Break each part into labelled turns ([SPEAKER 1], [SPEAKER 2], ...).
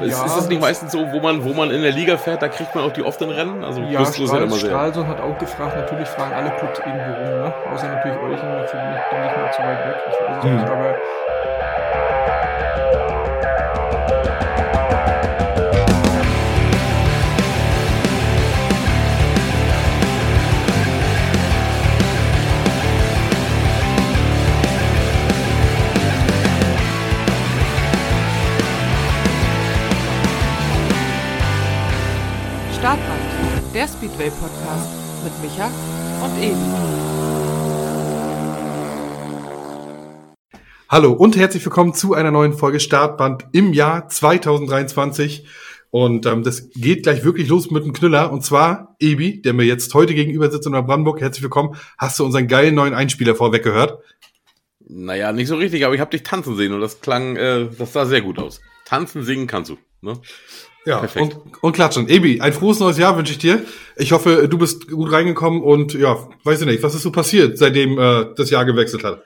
[SPEAKER 1] Ist,
[SPEAKER 2] Ja.
[SPEAKER 1] ist das nicht meistens so, wo man, wo man in der Liga fährt, da kriegt man auch die oft in Rennen? Also
[SPEAKER 2] Ja,
[SPEAKER 1] ja
[SPEAKER 2] Strahl,
[SPEAKER 1] immer sehr.
[SPEAKER 2] Stralsund hat auch gefragt, natürlich fragen alle Clubs irgendwo rum, ne? Außer natürlich euch, dafür bin ich, mal, zu weit weg. Ich weiß es
[SPEAKER 3] Mhm.
[SPEAKER 2] nicht, aber
[SPEAKER 4] der Speedway-Podcast mit Micha und Evi.
[SPEAKER 3] Hallo und herzlich willkommen zu einer neuen Folge Startband im Jahr 2023. Und ähm, das geht gleich wirklich los mit einem Knüller. Und zwar Ebi, der mir jetzt heute gegenüber sitzt in Brandenburg. Herzlich willkommen. Hast du unseren geilen neuen Einspieler vorweg gehört?
[SPEAKER 1] Naja, nicht so richtig, aber ich habe dich tanzen sehen und das klang, äh, das sah sehr gut aus. Tanzen, singen kannst du. Ne?
[SPEAKER 3] Ja,
[SPEAKER 1] Perfekt.
[SPEAKER 3] und, und klatschen. Ebi, ein frohes neues Jahr wünsche ich dir. Ich hoffe, du bist gut reingekommen und ja, weiß ich nicht, was ist so passiert, seitdem äh, das Jahr gewechselt hat?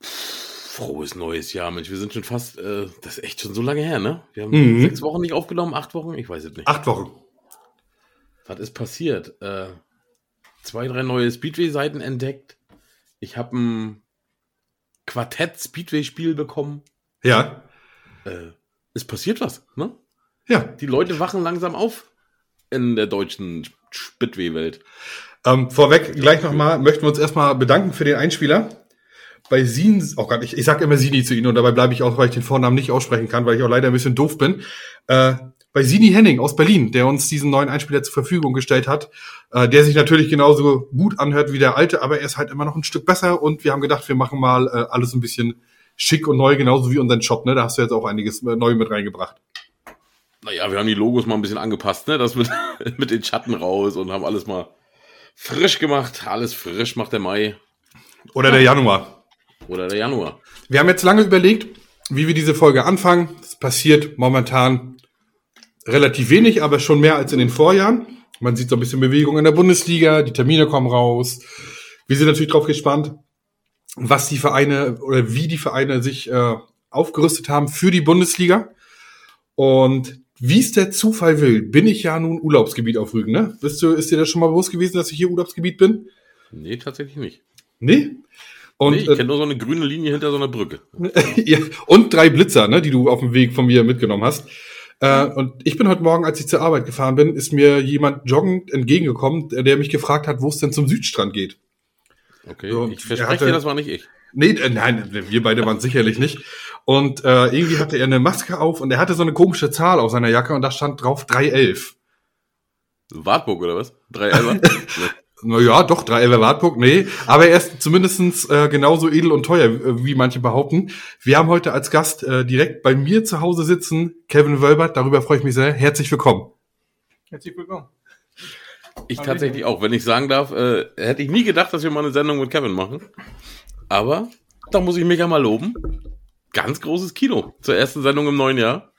[SPEAKER 1] Frohes neues Jahr, Mensch. Wir sind schon fast, äh, das ist echt schon so lange her, ne? Wir haben
[SPEAKER 3] Mhm.
[SPEAKER 1] sechs Wochen nicht aufgenommen, acht Wochen, ich weiß es nicht.
[SPEAKER 3] Acht Wochen.
[SPEAKER 1] Was ist passiert? Äh, zwei, drei neue Speedway-Seiten entdeckt. Ich habe ein Quartett-Speedway-Spiel bekommen.
[SPEAKER 3] Ja,
[SPEAKER 1] Äh, es passiert was, ne?
[SPEAKER 3] Ja.
[SPEAKER 1] Die Leute wachen langsam auf in der deutschen Speedway-Welt.
[SPEAKER 3] Ähm, vorweg gleich nochmal möchten wir uns erstmal bedanken für den Einspieler. Bei Sin, oh Gott, ich, ich sag immer Sini zu Ihnen und dabei bleibe ich auch, weil ich den Vornamen nicht aussprechen kann, weil ich auch leider ein bisschen doof bin. Äh, bei Sini Henning aus Berlin, der uns diesen neuen Einspieler zur Verfügung gestellt hat, äh, der sich natürlich genauso gut anhört wie der alte, aber er ist halt immer noch ein Stück besser und wir haben gedacht, wir machen mal äh, alles ein bisschen schick und neu, genauso wie unseren Shop, ne? Da hast du jetzt auch einiges äh, neu mit reingebracht.
[SPEAKER 1] Naja, wir haben die Logos mal ein bisschen angepasst, ne? Das mit, mit den Schatten raus und haben alles mal frisch gemacht. Alles frisch macht der Mai
[SPEAKER 3] Oder der Januar.
[SPEAKER 1] oder der Januar.
[SPEAKER 3] Wir haben jetzt lange überlegt, wie wir diese Folge anfangen. Es passiert momentan relativ wenig, aber schon mehr als in den Vorjahren. Man sieht so ein bisschen Bewegung in der Bundesliga, die Termine kommen raus. Wir sind natürlich drauf gespannt, was die Vereine oder wie die Vereine sich äh, aufgerüstet haben für die Bundesliga. Und wie es der Zufall will, bin ich ja nun Urlaubsgebiet auf Rügen, ne? Bist du, ist dir das schon mal bewusst gewesen, dass ich hier Urlaubsgebiet bin?
[SPEAKER 1] Nee, tatsächlich nicht.
[SPEAKER 3] Nee? Und,
[SPEAKER 1] nee, ich
[SPEAKER 3] äh,
[SPEAKER 1] kenne nur so eine grüne Linie hinter so einer Brücke.
[SPEAKER 3] ja, und drei Blitzer, ne, die du auf dem Weg von mir mitgenommen hast. Äh, und ich bin heute Morgen, als ich zur Arbeit gefahren bin, ist mir jemand joggend entgegengekommen, der mich gefragt hat, wo es denn zum Südstrand geht.
[SPEAKER 1] Okay,
[SPEAKER 3] So,
[SPEAKER 1] ich
[SPEAKER 3] er
[SPEAKER 1] verspreche
[SPEAKER 3] hatte-
[SPEAKER 1] dir, das war nicht ich.
[SPEAKER 3] Nee, äh, nein, wir beide waren sicherlich nicht. Und äh, irgendwie hatte er eine Maske auf und er hatte so eine komische Zahl auf seiner Jacke und da stand drauf 311.
[SPEAKER 1] Wartburg oder was? Drei Elfer? nee.
[SPEAKER 3] Naja, doch, 311 Wartburg, nee. Aber er ist zumindestens äh, genauso edel und teuer, äh, wie manche behaupten. Wir haben heute als Gast äh, direkt bei mir zu Hause sitzen, Kevin Wölbert, darüber freue ich mich sehr. Herzlich willkommen.
[SPEAKER 2] herzlich willkommen.
[SPEAKER 1] Ich tatsächlich auch. Wenn ich sagen darf, äh, hätte ich nie gedacht, dass wir mal eine Sendung mit Kevin machen. Aber da muss ich mich ja mal loben. Ganz großes Kino zur ersten Sendung im neuen Jahr.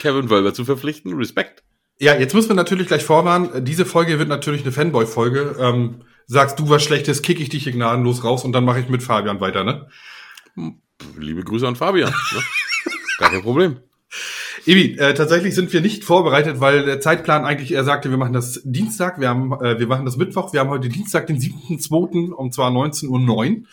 [SPEAKER 1] Kevin Wölber zu verpflichten. Respekt.
[SPEAKER 3] Ja, jetzt müssen wir natürlich gleich vorwarnen. Diese Folge wird natürlich eine Fanboy-Folge. Ähm, sagst du was Schlechtes, kick ich dich hier gnadenlos raus und dann mache ich mit Fabian weiter, ne?
[SPEAKER 1] Liebe Grüße an Fabian. Ne? Gar kein Problem.
[SPEAKER 3] Ibi, äh, tatsächlich sind wir nicht vorbereitet, weil der Zeitplan eigentlich, er sagte, wir machen das Dienstag, wir haben, äh, wir machen das Mittwoch, wir haben heute Dienstag, den 7.2. um zwar 19.09 Uhr.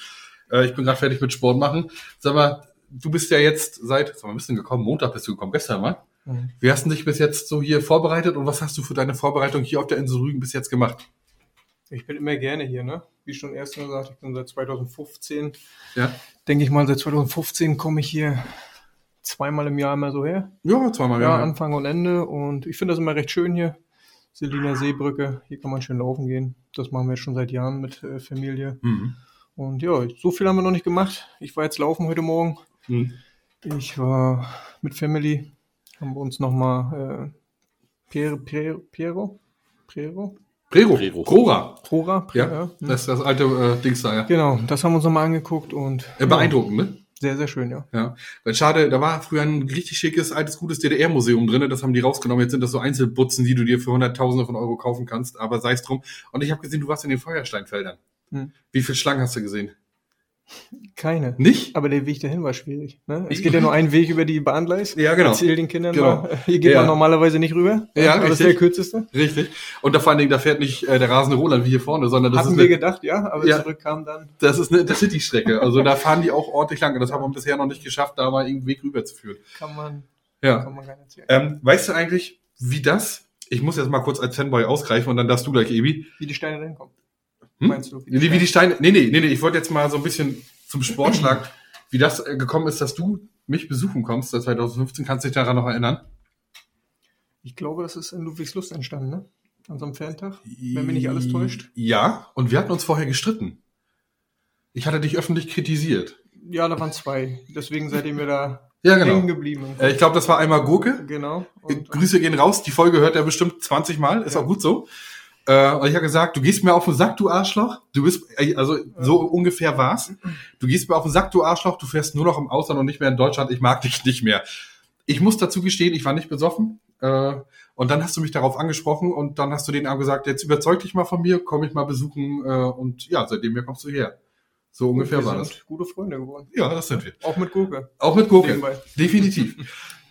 [SPEAKER 3] Äh, ich bin gerade fertig mit Sport machen. Sag mal, du bist ja jetzt seit, sag mal, bist du denn gekommen? Montag bist du gekommen, gestern mal.
[SPEAKER 2] Mhm.
[SPEAKER 3] Wie hast du dich bis jetzt so hier vorbereitet und was hast du für deine Vorbereitung hier auf der Insel Rügen bis jetzt gemacht?
[SPEAKER 2] Ich bin immer gerne hier, ne? Wie schon erst gesagt, ich bin seit 2015.
[SPEAKER 3] Ja,
[SPEAKER 2] Denke ich mal, seit 2015 komme ich hier zweimal im Jahr immer so her.
[SPEAKER 3] ja zweimal im
[SPEAKER 2] Ja,
[SPEAKER 3] Jahr.
[SPEAKER 2] Anfang und Ende. Und ich finde das immer recht schön hier. Selina Seebrücke, hier kann man schön laufen gehen. Das machen wir jetzt schon seit Jahren mit äh, Familie.
[SPEAKER 3] Mhm.
[SPEAKER 2] Und ja, so viel haben wir noch nicht gemacht. Ich war jetzt laufen heute Morgen.
[SPEAKER 3] Mhm.
[SPEAKER 2] Ich war mit Family. Haben wir uns nochmal äh, Piero, Piero, Piero, Piero,
[SPEAKER 3] Prero. Prora.
[SPEAKER 2] Prora,
[SPEAKER 3] Ja,
[SPEAKER 2] hm.
[SPEAKER 3] das ist das alte äh, Dings da, ja.
[SPEAKER 2] Genau, das haben wir uns nochmal angeguckt und
[SPEAKER 3] Äh, beeindruckend, ne?
[SPEAKER 2] sehr, sehr schön, ja.
[SPEAKER 3] Ja, weil schade, da war früher ein richtig schickes, altes, gutes DDR-Museum drinne. das haben die rausgenommen. Jetzt sind das so Einzelbutzen, die du dir für Hunderttausende von Euro kaufen kannst, aber sei es drum. Und ich habe gesehen, du warst in den Feuersteinfeldern.
[SPEAKER 2] Hm.
[SPEAKER 3] Wie viel Schlangen hast du gesehen?
[SPEAKER 2] Keine.
[SPEAKER 3] Nicht?
[SPEAKER 2] Aber der Weg dahin war schwierig. Ne? Es
[SPEAKER 3] Ich-
[SPEAKER 2] geht ja nur einen Weg über die Bahngleis.
[SPEAKER 3] Ja, genau.
[SPEAKER 2] Erzähl den Kindern
[SPEAKER 3] Genau.
[SPEAKER 2] mal. Hier geht
[SPEAKER 3] Ja.
[SPEAKER 2] man normalerweise nicht rüber.
[SPEAKER 3] Ja,
[SPEAKER 2] Aber das ist der kürzeste.
[SPEAKER 3] Richtig. Und da vor allen Dingen, da fährt nicht äh, der rasende Roland wie hier vorne, sondern das
[SPEAKER 2] Hatten
[SPEAKER 3] ist
[SPEAKER 2] wir
[SPEAKER 3] eine,
[SPEAKER 2] gedacht, ja, aber
[SPEAKER 3] Ja.
[SPEAKER 2] zurück kam dann.
[SPEAKER 3] das ist eine Intercity-Strecke. Also da fahren die auch ordentlich lang. Und das haben wir bisher noch nicht geschafft, da mal irgendeinen Weg rüberzuführen.
[SPEAKER 2] Kann man,
[SPEAKER 3] Ja.
[SPEAKER 2] kann man gar nicht erzählen.
[SPEAKER 3] Ähm, weißt du eigentlich, wie das? Ich muss jetzt mal kurz als Fanboy ausgreifen und dann darfst du gleich, Ebi.
[SPEAKER 2] Wie die Steine dahin kommen.
[SPEAKER 3] Hm?
[SPEAKER 2] Meinst du?
[SPEAKER 3] Wie, wie die Steine. Nee, nee, nee, nee. Ich wollte jetzt mal so ein bisschen zum Sportschlag, wie das äh, gekommen ist, dass du mich besuchen kommst seit 2015. Kannst du dich daran noch erinnern?
[SPEAKER 2] Ich glaube, das ist in Ludwigslust entstanden, ne? An so einem Ferntag. Wenn mich nicht alles täuscht.
[SPEAKER 3] Ja, und wir hatten uns vorher gestritten. Ich hatte dich öffentlich kritisiert.
[SPEAKER 2] Ja, da waren zwei. Deswegen seid ihr mir da
[SPEAKER 3] Ja,
[SPEAKER 2] hängen
[SPEAKER 3] genau.
[SPEAKER 2] geblieben.
[SPEAKER 3] Äh, ich glaube, das war einmal Gurke.
[SPEAKER 2] genau. Und,
[SPEAKER 3] Grüße gehen raus. Die Folge hört er bestimmt 20 Mal. Ist
[SPEAKER 2] Ja.
[SPEAKER 3] auch gut so. Äh, und ich habe gesagt, du gehst mir auf den Sack, du Arschloch. Du bist, äh, also so ungefähr war's. Du gehst mir auf den Sack, du Arschloch. Du fährst nur noch im Ausland und nicht mehr in Deutschland. Ich mag dich nicht mehr. Ich muss dazu gestehen, ich war nicht besoffen. Äh, und dann hast du mich darauf angesprochen und dann hast du den Arm gesagt, jetzt überzeug dich mal von mir, komm ich mal besuchen. Äh, und ja, seitdem hier kommst du her. So ungefähr
[SPEAKER 2] wir
[SPEAKER 3] war
[SPEAKER 2] sind
[SPEAKER 3] das.
[SPEAKER 2] gute Freunde geworden.
[SPEAKER 3] Ja, das sind wir.
[SPEAKER 2] Auch mit Gurke.
[SPEAKER 3] Auch mit Gurke. Definitiv.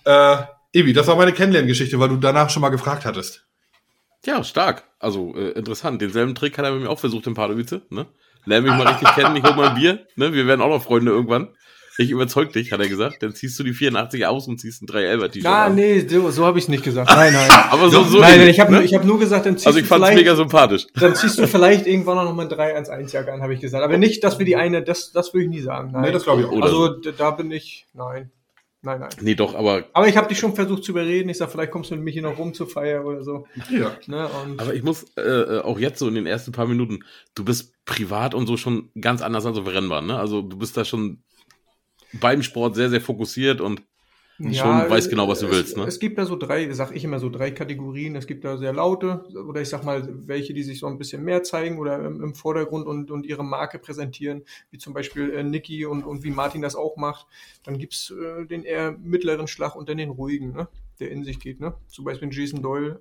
[SPEAKER 3] äh, Ebi, das war meine Kennenlerngeschichte, weil du danach schon mal gefragt hattest.
[SPEAKER 1] Ja, stark. Also äh, interessant. Denselben Trick hat er bei mir auch versucht in Pardubice. Ne? Lern mich mal richtig kennen, ich hol mal ein Bier. Ne? Wir werden auch noch Freunde irgendwann. Ich überzeug dich, hat er gesagt. Dann ziehst du die 84 aus und ziehst ein 311er-T-Shirt
[SPEAKER 2] Na,
[SPEAKER 1] an.
[SPEAKER 2] nee, so, so habe ich es nicht gesagt. Nein, nein.
[SPEAKER 1] Aber so, so
[SPEAKER 2] nein, nein, ich habe
[SPEAKER 1] ne?
[SPEAKER 2] nur, ich hab nur gesagt, dann ziehst
[SPEAKER 1] Also ich
[SPEAKER 2] du
[SPEAKER 1] fand's
[SPEAKER 2] vielleicht,
[SPEAKER 1] mega sympathisch.
[SPEAKER 2] dann ziehst du vielleicht irgendwann noch mal ein 311-Jacke an, habe ich gesagt. Aber nicht, dass wir die eine, das, das würde ich nie sagen. Nein.
[SPEAKER 3] Nee, das glaube ich auch.
[SPEAKER 2] Also da bin ich, nein. Nein, nein.
[SPEAKER 1] Nee, doch, aber,
[SPEAKER 2] Aber ich habe dich schon versucht zu überreden. Ich sag, vielleicht kommst du mit mich hier noch rum zur Feier oder so.
[SPEAKER 3] Ja.
[SPEAKER 2] Ne? Und
[SPEAKER 1] aber ich muss äh, äh, auch jetzt so in den ersten paar Minuten, du bist privat und so schon ganz anders als auf Rennbahn. Ne? Also du bist da schon beim Sport sehr, sehr fokussiert und schon weiß genau, was du
[SPEAKER 2] es,
[SPEAKER 1] willst, ne?
[SPEAKER 2] Es gibt da so drei, sag ich immer so drei Kategorien. Es gibt da sehr laute oder ich sag mal welche, die sich so ein bisschen mehr zeigen oder im, im Vordergrund und, und ihre Marke präsentieren, wie zum Beispiel äh, Niki und, und wie Martin das auch macht. Dann gibt's äh, den eher mittleren Schlag und dann den ruhigen, ne? der in sich geht. Ne? Zum Beispiel Jason Doyle.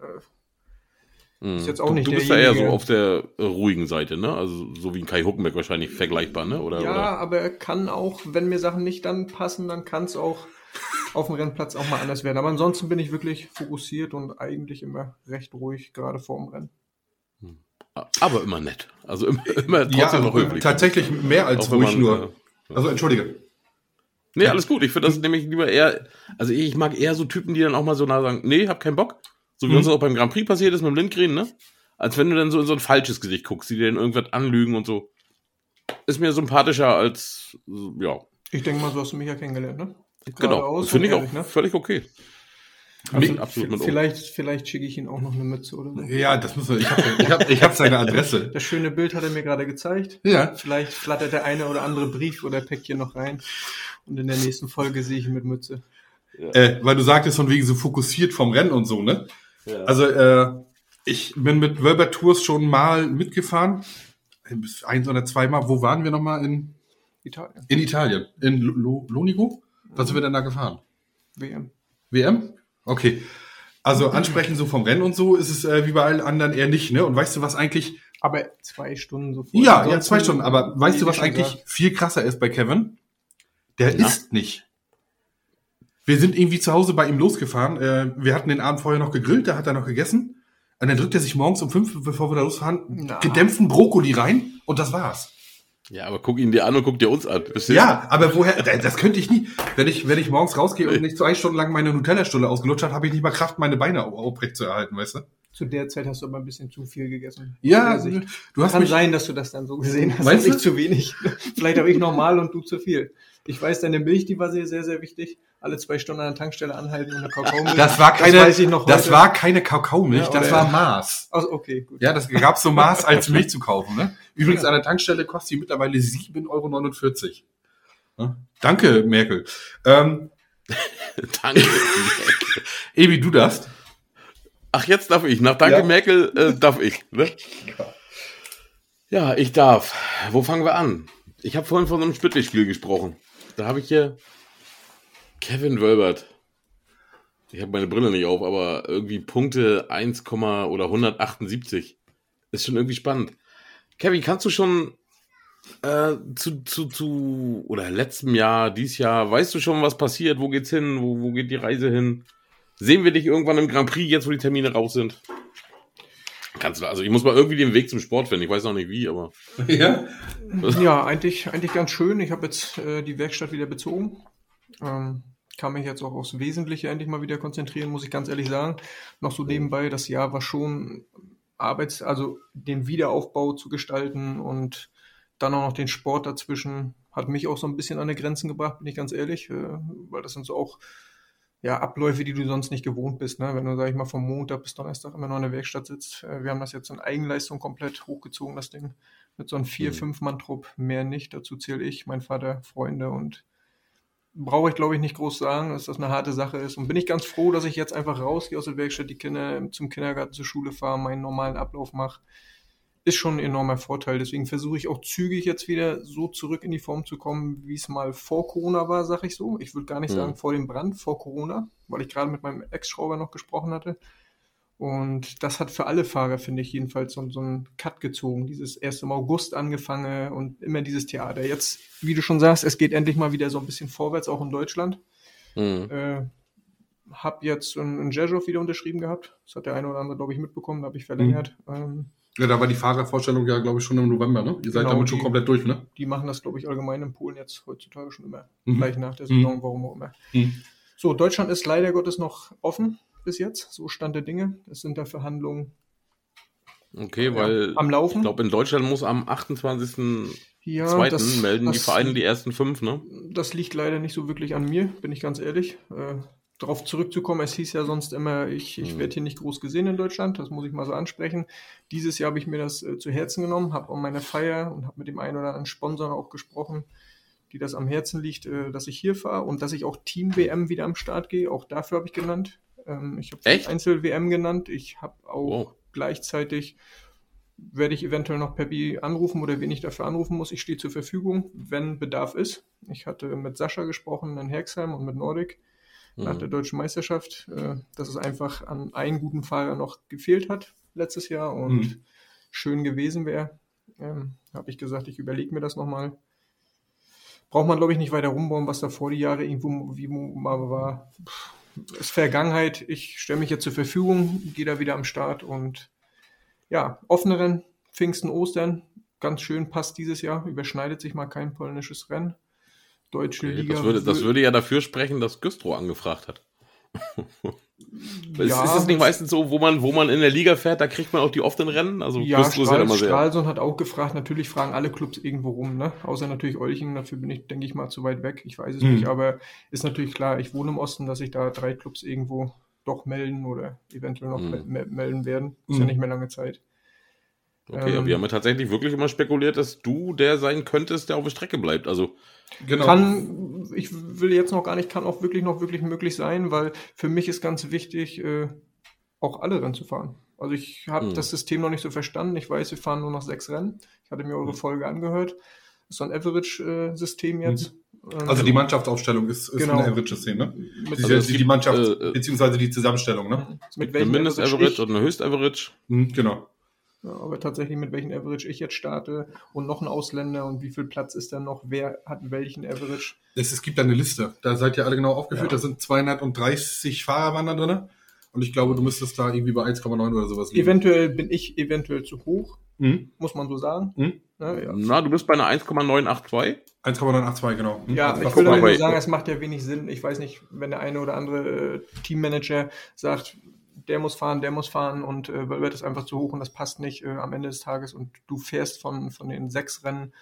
[SPEAKER 2] Äh,
[SPEAKER 1] mh,
[SPEAKER 2] Ist jetzt auch
[SPEAKER 1] du,
[SPEAKER 2] nicht
[SPEAKER 1] du bist da eher so auf der äh, ruhigen Seite, ne? Also so wie ein Kai Huckenberg wahrscheinlich vergleichbar, ne? Oder,
[SPEAKER 2] ja,
[SPEAKER 1] oder?
[SPEAKER 2] aber er kann auch, wenn mir Sachen nicht dann passen, dann kann es auch auf dem Rennplatz auch mal anders werden. Aber ansonsten bin ich wirklich fokussiert und eigentlich immer recht ruhig, gerade vor dem Rennen.
[SPEAKER 1] Aber immer nett. Also immer, immer trotzdem
[SPEAKER 3] Ja,
[SPEAKER 1] noch höflich.
[SPEAKER 3] tatsächlich mehr als
[SPEAKER 1] Auch
[SPEAKER 3] ruhig
[SPEAKER 1] man,
[SPEAKER 3] nur.
[SPEAKER 1] äh,
[SPEAKER 3] Also entschuldige.
[SPEAKER 1] Nee, alles gut. Ich finde das nämlich lieber eher, also ich mag eher so Typen, die dann auch mal so nah sagen, nee, hab keinen Bock. So wie
[SPEAKER 3] Mhm.
[SPEAKER 1] uns das auch beim Grand Prix passiert ist mit dem Lindgren, ne? Als wenn du dann so in so ein falsches Gesicht guckst, die dir dann irgendwas anlügen und so. Ist mir sympathischer als, ja,
[SPEAKER 2] Ich denke mal, so hast du mich ja kennengelernt, ne?
[SPEAKER 1] Genau. Finde ich auch
[SPEAKER 2] ne?
[SPEAKER 1] völlig okay.
[SPEAKER 3] Nee,
[SPEAKER 1] Absolut.
[SPEAKER 2] Vielleicht, vielleicht schicke ich ihm auch noch eine Mütze oder so.
[SPEAKER 3] Ja, das müssen wir. Ich habe ich hab, ich hab seine Adresse.
[SPEAKER 2] Das schöne Bild hat er mir gerade gezeigt.
[SPEAKER 3] Ja.
[SPEAKER 2] Vielleicht flattert der eine oder andere Brief oder Päckchen noch rein. Und in der nächsten Folge sehe ich ihn mit Mütze.
[SPEAKER 3] Äh, weil du sagtest von wegen so fokussiert vom Rennen und so, ne?
[SPEAKER 1] Ja.
[SPEAKER 3] Also äh, ich bin mit Wölber Tours schon mal mitgefahren. Eins oder zweimal. Wo waren wir nochmal? In,
[SPEAKER 2] Italien.
[SPEAKER 3] in Italien. In Lo- Lo Lonigo? Was sind wir denn da gefahren?
[SPEAKER 2] WM.
[SPEAKER 3] WM? Okay. Also ansprechend so vom Rennen und so ist es äh, wie bei allen anderen eher nicht, ne? Und weißt du, was eigentlich.
[SPEAKER 2] Aber zwei Stunden sofort.
[SPEAKER 3] Ja, ja,
[SPEAKER 2] Ansonsten,
[SPEAKER 3] zwei Stunden. Aber weißt du, was eigentlich
[SPEAKER 2] gesagt,
[SPEAKER 3] viel krasser ist bei Kevin? Der
[SPEAKER 1] Na?
[SPEAKER 3] isst nicht. Wir sind irgendwie zu Hause bei ihm losgefahren. Äh, wir hatten den Abend vorher noch gegrillt, da hat er noch gegessen. Und dann drückt er sich morgens um fünf, bevor wir da losfahren,
[SPEAKER 2] Na.
[SPEAKER 3] gedämpften Brokkoli rein und das war's.
[SPEAKER 1] Ja, aber guck ihn dir an und guck dir uns an. Verstehst?
[SPEAKER 3] Ja, aber woher, das das könnte ich nie. Wenn ich, wenn ich morgens rausgehe und nicht zwei Stunden lang meine Nutella-Stulle ausgelutscht habe, habe ich nicht mal Kraft, meine Beine au- aufrecht zu erhalten, weißt du?
[SPEAKER 2] Zu der Zeit hast du aber ein bisschen zu viel gegessen.
[SPEAKER 3] Ja, du hast
[SPEAKER 2] Kann
[SPEAKER 3] mich,
[SPEAKER 2] sein, dass du das dann so gesehen hast.
[SPEAKER 3] Meinst
[SPEAKER 2] und
[SPEAKER 3] du?
[SPEAKER 2] ich zu wenig. Vielleicht habe ich normal und du zu viel. Ich weiß, deine Milch, die war sehr, sehr, sehr wichtig. Alle zwei Stunden an der Tankstelle anhalten und eine Kakaomilch.
[SPEAKER 3] das war keine,
[SPEAKER 2] das
[SPEAKER 3] das war keine Kakaomilch,
[SPEAKER 2] Ja,
[SPEAKER 3] das war Maß.
[SPEAKER 2] Also, okay, gut.
[SPEAKER 3] Ja, das gab so Maß als Milch zu kaufen. Ne? Übrigens an der Tankstelle kostet die mittlerweile 7,49 Euro. Ja? Danke, Merkel. Ähm,
[SPEAKER 1] Danke.
[SPEAKER 3] Ebi, du darfst.
[SPEAKER 1] Ach, jetzt darf ich. Nach Danke
[SPEAKER 3] Ja.
[SPEAKER 1] Merkel äh, darf ich. Ne? Ja, ich darf. Wo fangen wir an? Ich habe vorhin von so einem Splittlichtspiel gesprochen. Da habe ich hier Kevin Wölbert. Ich habe meine Brille nicht auf, aber irgendwie Punkte 1, oder 178. Ist schon irgendwie spannend. Kevin, kannst du schon Äh, zu, zu, zu, oder letztem Jahr, dieses Jahr, weißt du schon, was passiert? Wo geht's hin? Wo, wo geht die Reise hin? Sehen wir dich irgendwann im Grand Prix, jetzt wo die Termine raus sind? Kannst du, also ich muss mal irgendwie den Weg zum Sport finden. Ich weiß noch nicht wie, aber.
[SPEAKER 3] Ja.
[SPEAKER 2] Ja, eigentlich, eigentlich ganz schön. Ich habe jetzt äh, die Werkstatt wieder bezogen. Ähm, kann mich jetzt auch aufs Wesentliche endlich mal wieder konzentrieren, muss ich ganz ehrlich sagen. Noch so nebenbei, das Jahr war schon Arbeits-, also den Wiederaufbau zu gestalten und dann auch noch den Sport dazwischen hat mich auch so ein bisschen an die Grenzen gebracht, bin ich ganz ehrlich, äh, weil das sind so auch ja, Abläufe, die du sonst nicht gewohnt bist. Ne? Wenn du, sag ich mal, vom Montag bis Donnerstag immer noch in der Werkstatt sitzt. Äh, wir haben das jetzt in Eigenleistung komplett hochgezogen, das Ding. Mit so einem vier,
[SPEAKER 1] Mhm.
[SPEAKER 2] fünf Mann-Trupp, mehr nicht. Dazu zähle ich, mein Vater, Freunde und brauche ich, glaube ich, nicht groß sagen, dass das eine harte Sache ist. Und bin ich ganz froh, dass ich jetzt einfach rausgehe aus der Werkstatt, die Kinder zum Kindergarten, zur Schule fahre, meinen normalen Ablauf mache. Ist schon ein enormer Vorteil. Deswegen versuche ich auch zügig jetzt wieder so zurück in die Form zu kommen, wie es mal vor Corona war, sag ich so. Ich würde gar nicht
[SPEAKER 1] Mhm.
[SPEAKER 2] sagen vor dem Brand, vor Corona, weil ich gerade mit meinem Ex-Schrauber noch gesprochen hatte. Und das hat für alle Fahrer, finde ich, jedenfalls so, so einen Cut gezogen. Dieses erst im August angefangen und immer dieses Theater. Jetzt, wie du schon sagst, es geht endlich mal wieder so ein bisschen vorwärts, auch in Deutschland.
[SPEAKER 1] Mhm.
[SPEAKER 2] Äh, hab jetzt einen, Jezhov wieder unterschrieben gehabt. Das hat der eine oder andere, glaube ich, mitbekommen. Da habe ich verlängert. Ähm,
[SPEAKER 3] Ja, da war die Fahrervorstellung ja, glaube ich, schon im November, ne? Ihr seid
[SPEAKER 2] Genau,
[SPEAKER 3] damit schon
[SPEAKER 2] die-
[SPEAKER 3] komplett durch, ne?
[SPEAKER 2] die machen das, glaube ich, allgemein in Polen jetzt heutzutage schon immer.
[SPEAKER 3] Mhm.
[SPEAKER 2] Gleich nach der
[SPEAKER 3] Mhm.
[SPEAKER 2] Saison, warum auch immer.
[SPEAKER 3] Mhm.
[SPEAKER 2] So, Deutschland ist leider Gottes noch offen bis jetzt. So Stand der Dinge. Es sind da Verhandlungen
[SPEAKER 1] Okay, weil
[SPEAKER 2] am Laufen.
[SPEAKER 1] ich glaube, in Deutschland muss am 28.02.
[SPEAKER 2] ja, das,
[SPEAKER 1] melden die
[SPEAKER 2] das,
[SPEAKER 1] Vereine die ersten fünf, ne?
[SPEAKER 2] Das liegt leider nicht so wirklich an mir, bin ich ganz ehrlich. Äh, darauf zurückzukommen, es hieß ja sonst immer, ich, ich
[SPEAKER 1] Mhm.
[SPEAKER 2] werde hier nicht groß gesehen in Deutschland, das muss ich mal so ansprechen. Dieses Jahr habe ich mir das äh, zu Herzen genommen, habe an meiner Feier und habe mit dem einen oder anderen Sponsor auch gesprochen, die das am Herzen liegt, äh, dass ich hier fahre und dass ich auch Team WM wieder am Start gehe. Auch dafür habe ich genannt. Ähm, ich habe? Einzel WM genannt. Ich habe auch
[SPEAKER 1] Wow.
[SPEAKER 2] gleichzeitig werde ich eventuell noch Peppi anrufen oder wen ich dafür anrufen muss. Ich stehe zur Verfügung, wenn Bedarf ist. Ich hatte mit Sascha gesprochen in Herxheim und mit Nordic nach
[SPEAKER 1] Mhm.
[SPEAKER 2] der deutschen Meisterschaft, äh, dass es einfach an einen guten Fahrer noch gefehlt hat letztes Jahr und
[SPEAKER 3] Mhm.
[SPEAKER 2] schön gewesen wäre. Ähm, Habe ich gesagt, ich überlege mir das nochmal. Braucht man, glaube ich, nicht weiter rumbauen, was da vor die Jahre irgendwo wie mal war. Pff, Ist Vergangenheit. Ich stelle mich jetzt zur Verfügung, gehe da wieder am Start und ja, offene Rennen, Pfingsten, Ostern, ganz schön passt dieses Jahr, überschneidet sich mal kein polnisches Rennen. Deutsche
[SPEAKER 1] Okay,
[SPEAKER 2] Liga.
[SPEAKER 1] das, würde, das würde ja dafür sprechen, dass Güstrow angefragt hat. Ist,
[SPEAKER 2] Ja.
[SPEAKER 1] ist das nicht meistens so, wo man, wo man in der Liga fährt, da kriegt man auch die offenen Rennen? Also
[SPEAKER 2] Ja,
[SPEAKER 1] Güstrow ist ja
[SPEAKER 2] Strahl,
[SPEAKER 1] immer sehr.
[SPEAKER 2] Stralsund hat auch gefragt. Natürlich fragen alle Clubs irgendwo rum, ne? Außer natürlich Olchingen. Dafür bin ich, denke ich mal, zu weit weg. Ich weiß es
[SPEAKER 3] Hm.
[SPEAKER 2] nicht, aber ist natürlich klar, ich wohne im Osten, dass sich da drei Clubs irgendwo doch melden oder eventuell noch
[SPEAKER 1] Hm.
[SPEAKER 2] me- me- melden werden. Ist
[SPEAKER 3] Hm.
[SPEAKER 2] ja nicht mehr lange Zeit.
[SPEAKER 1] Okay,
[SPEAKER 2] Ähm,
[SPEAKER 1] aber wir haben ja tatsächlich wirklich immer spekuliert, dass du der sein könntest, der auf der Strecke bleibt. Also,
[SPEAKER 3] Genau.
[SPEAKER 2] Kann, ich will jetzt noch gar nicht, kann auch wirklich noch wirklich möglich sein, weil für mich ist ganz wichtig, äh, auch alle Rennen zu fahren. Also ich habe
[SPEAKER 1] Hm.
[SPEAKER 2] das System noch nicht so verstanden. Ich weiß, wir fahren nur noch sechs Rennen. Ich hatte mir eure
[SPEAKER 3] Hm.
[SPEAKER 2] Folge angehört. Das ist so ein Average-System jetzt. Ähm,
[SPEAKER 3] Also die Mannschaftsaufstellung ist, ist
[SPEAKER 2] Genau.
[SPEAKER 3] eine Average-Szene, ne?
[SPEAKER 2] mit,
[SPEAKER 3] Die,
[SPEAKER 1] Also
[SPEAKER 3] die, die
[SPEAKER 1] gibt,
[SPEAKER 3] Mannschaft,
[SPEAKER 1] äh, äh,
[SPEAKER 3] beziehungsweise die Zusammenstellung, ne?
[SPEAKER 2] mit
[SPEAKER 1] eine
[SPEAKER 2] welchem
[SPEAKER 1] Mindest-Average
[SPEAKER 2] ich-
[SPEAKER 1] und eine Höchst-Average.
[SPEAKER 3] Mhm, genau.
[SPEAKER 2] Ja, aber tatsächlich mit welchem Average ich jetzt starte und noch ein Ausländer und wie viel Platz ist da noch, wer hat welchen Average.
[SPEAKER 3] Es, es gibt da eine Liste. Da seid ihr alle genau aufgeführt.
[SPEAKER 2] Ja.
[SPEAKER 3] Da sind 230 Fahrer waren da drin. Und ich glaube, du müsstest da irgendwie bei 1,9 oder sowas liegen.
[SPEAKER 2] Eventuell bin ich eventuell zu hoch,
[SPEAKER 3] Mhm.
[SPEAKER 2] muss man so sagen.
[SPEAKER 3] Mhm.
[SPEAKER 2] Ja, ja.
[SPEAKER 1] Na, du bist bei einer 1,982.
[SPEAKER 3] 1,982, genau. Mhm.
[SPEAKER 2] Ja,
[SPEAKER 3] Also
[SPEAKER 2] ich
[SPEAKER 1] mal
[SPEAKER 2] nur sagen, es macht ja wenig Sinn. Ich weiß nicht, wenn der eine oder andere äh, Teammanager sagt, der muss fahren, der muss fahren und äh, wird es einfach zu hoch und das passt nicht äh, am Ende des Tages und du fährst von, von den sechs Rennen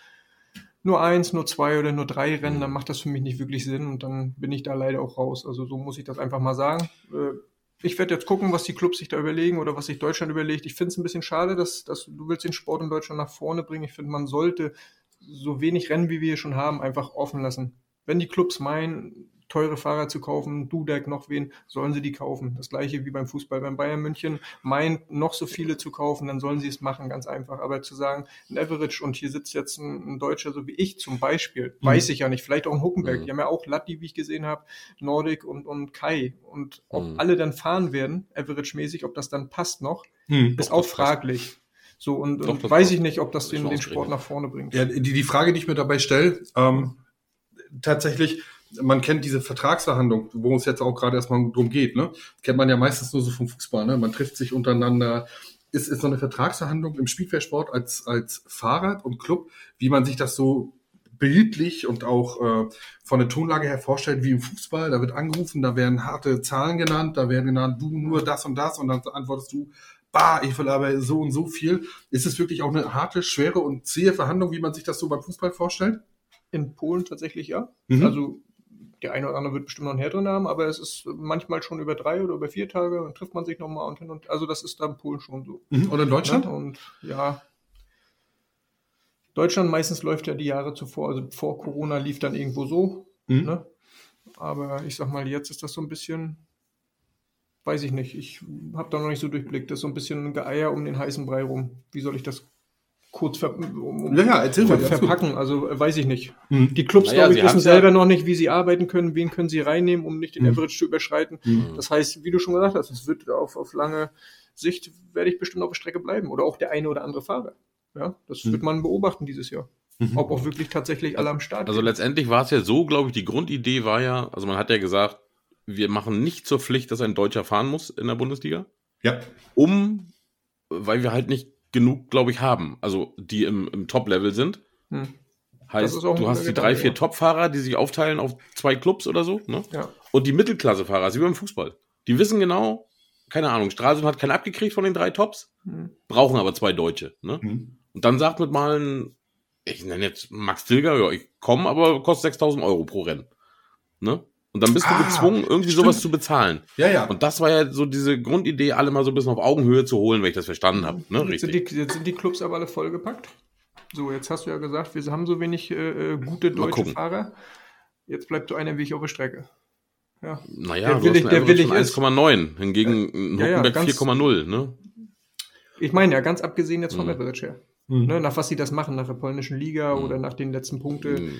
[SPEAKER 2] nur eins, nur zwei oder nur drei Rennen, dann macht das für mich nicht wirklich Sinn und dann bin ich da leider auch raus. Also so muss ich das einfach mal sagen. Äh, ich werde jetzt gucken, was die Clubs sich da überlegen oder was sich Deutschland überlegt. Ich finde es ein bisschen schade, dass, dass du willst den Sport in Deutschland nach vorne bringen. Ich finde, man sollte so wenig Rennen, wie wir hier schon haben, einfach offen lassen. Wenn die Clubs meinen, teure Fahrer zu kaufen, Dudek, noch wen, sollen sie die kaufen. Das gleiche wie beim Fußball. Beim Bayern München meint, noch so viele zu kaufen, dann sollen sie es machen, ganz einfach. Aber zu sagen, ein Average und hier sitzt jetzt ein, ein Deutscher, so wie ich zum Beispiel,
[SPEAKER 3] Mhm.
[SPEAKER 2] weiß ich ja nicht, vielleicht auch ein Huckenberg,
[SPEAKER 1] Mhm.
[SPEAKER 2] die haben ja auch Latti, wie ich gesehen habe, Nordic und, und Kai. Und ob
[SPEAKER 1] Mhm.
[SPEAKER 2] alle dann fahren werden, Average-mäßig, ob das dann passt noch,
[SPEAKER 3] Mhm.
[SPEAKER 2] ist auch fraglich. So, und,
[SPEAKER 1] Doch,
[SPEAKER 2] und weiß ich nicht, ob das den, den Sport nach vorne bringt.
[SPEAKER 3] Ja, die, die Frage, die ich mir dabei stelle, ähm, tatsächlich, man kennt diese Vertragsverhandlung, wo es jetzt auch gerade erstmal drum geht, ne? Kennt man ja meistens nur so vom Fußball, ne? Man trifft sich untereinander. Ist, ist so eine Vertragsverhandlung im Spielfeldsport als, als Fahrer und Club, wie man sich das so bildlich und auch äh, von der Tonlage her vorstellt, wie im Fußball. Da wird angerufen, da werden harte Zahlen genannt, da werden genannt, du nur das und das und dann antwortest du, bah, ich will aber so und so viel. Ist es wirklich auch eine harte, schwere und zähe Verhandlung, wie man sich das so beim Fußball vorstellt?
[SPEAKER 2] In Polen tatsächlich ja.
[SPEAKER 3] Mhm.
[SPEAKER 2] Also der eine oder andere wird bestimmt noch einen härteren haben, aber es ist manchmal schon über drei oder über vier Tage und trifft man sich nochmal und hin und also das ist da in Polen schon so.
[SPEAKER 3] Mhm. Und in Deutschland?
[SPEAKER 2] Und ja, Deutschland meistens läuft ja die Jahre zuvor, also vor Corona lief dann irgendwo so,
[SPEAKER 3] Mhm.
[SPEAKER 2] ne? Aber ich sag mal, jetzt ist das so ein bisschen, weiß ich nicht, ich habe da noch nicht so durchblickt, das ist so ein bisschen ein Geier um den heißen Brei rum. Wie soll ich das kurz ver
[SPEAKER 3] Ja, ja, erzähl
[SPEAKER 2] ver verpacken? Also äh, weiß ich nicht.
[SPEAKER 3] Mhm.
[SPEAKER 2] Die Clubs,
[SPEAKER 1] Naja,
[SPEAKER 2] glaube ich, wissen
[SPEAKER 1] haben's ja-
[SPEAKER 2] selber noch nicht, wie sie arbeiten können, wen können sie reinnehmen, um nicht den
[SPEAKER 3] Mhm.
[SPEAKER 2] Average zu überschreiten.
[SPEAKER 3] Mhm.
[SPEAKER 2] Das heißt, wie du schon gesagt hast, es wird auf, auf lange Sicht, werde ich bestimmt auf der Strecke bleiben. Oder auch der eine oder andere Fahrer. Ja, das
[SPEAKER 3] Mhm.
[SPEAKER 2] wird man beobachten dieses Jahr.
[SPEAKER 3] Mhm.
[SPEAKER 2] Ob auch wirklich tatsächlich alle am Start
[SPEAKER 1] Also
[SPEAKER 2] sind.
[SPEAKER 1] letztendlich war es ja so, glaube ich, die Grundidee war ja, also man hat ja gesagt, wir machen nicht zur Pflicht, dass ein Deutscher fahren muss in der Bundesliga,
[SPEAKER 3] Ja.
[SPEAKER 1] um, weil wir halt nicht genug, glaube ich, haben, also die im, im Top-Level sind.
[SPEAKER 2] Hm.
[SPEAKER 1] Heißt, du hast die drei,
[SPEAKER 2] Gedanke,
[SPEAKER 1] vier
[SPEAKER 2] ja.
[SPEAKER 1] Top-Fahrer, die sich aufteilen auf zwei Clubs oder so, ne?
[SPEAKER 2] Ja.
[SPEAKER 1] Und die Mittelklasse-Fahrer, also wie beim Fußball. Die wissen genau, keine Ahnung, Stralsund hat keinen abgekriegt von den drei Tops,
[SPEAKER 2] Hm.
[SPEAKER 1] brauchen aber zwei Deutsche, ne?
[SPEAKER 3] Mhm.
[SPEAKER 1] Und dann sagt mit mal ein, ich nenne jetzt Max Tilger, ja, ich komme, aber kostet 6000 Euro pro Rennen. Ne? Und dann bist
[SPEAKER 3] Ah,
[SPEAKER 1] du gezwungen, irgendwie
[SPEAKER 3] stimmt.
[SPEAKER 1] sowas zu bezahlen.
[SPEAKER 3] Ja, ja.
[SPEAKER 1] Und das war ja so diese Grundidee, alle mal so ein bisschen auf Augenhöhe zu holen, wenn ich das verstanden habe. Ne?
[SPEAKER 2] Jetzt, sind
[SPEAKER 1] Richtig.
[SPEAKER 2] die, jetzt sind die Clubs aber alle vollgepackt. So, jetzt hast du ja gesagt, wir haben so wenig äh, äh, gute deutsche. Fahrer. Jetzt bleibt so einer wie ich auf der Strecke. Ja.
[SPEAKER 1] Naja,
[SPEAKER 2] der
[SPEAKER 1] du
[SPEAKER 2] willig-
[SPEAKER 1] hast
[SPEAKER 2] der willig ist.
[SPEAKER 1] von 1,9. Hingegen
[SPEAKER 2] Ja, ja,
[SPEAKER 1] Huckenberg
[SPEAKER 2] ganz-
[SPEAKER 1] 4,0. Ne?
[SPEAKER 2] Ich meine ja, ganz abgesehen jetzt vom
[SPEAKER 1] Mhm.
[SPEAKER 2] Average her.
[SPEAKER 3] Mhm.
[SPEAKER 2] Ne, nach was sie das machen, nach der polnischen Liga
[SPEAKER 1] Mhm.
[SPEAKER 2] oder nach den letzten Punkten.
[SPEAKER 1] Hm.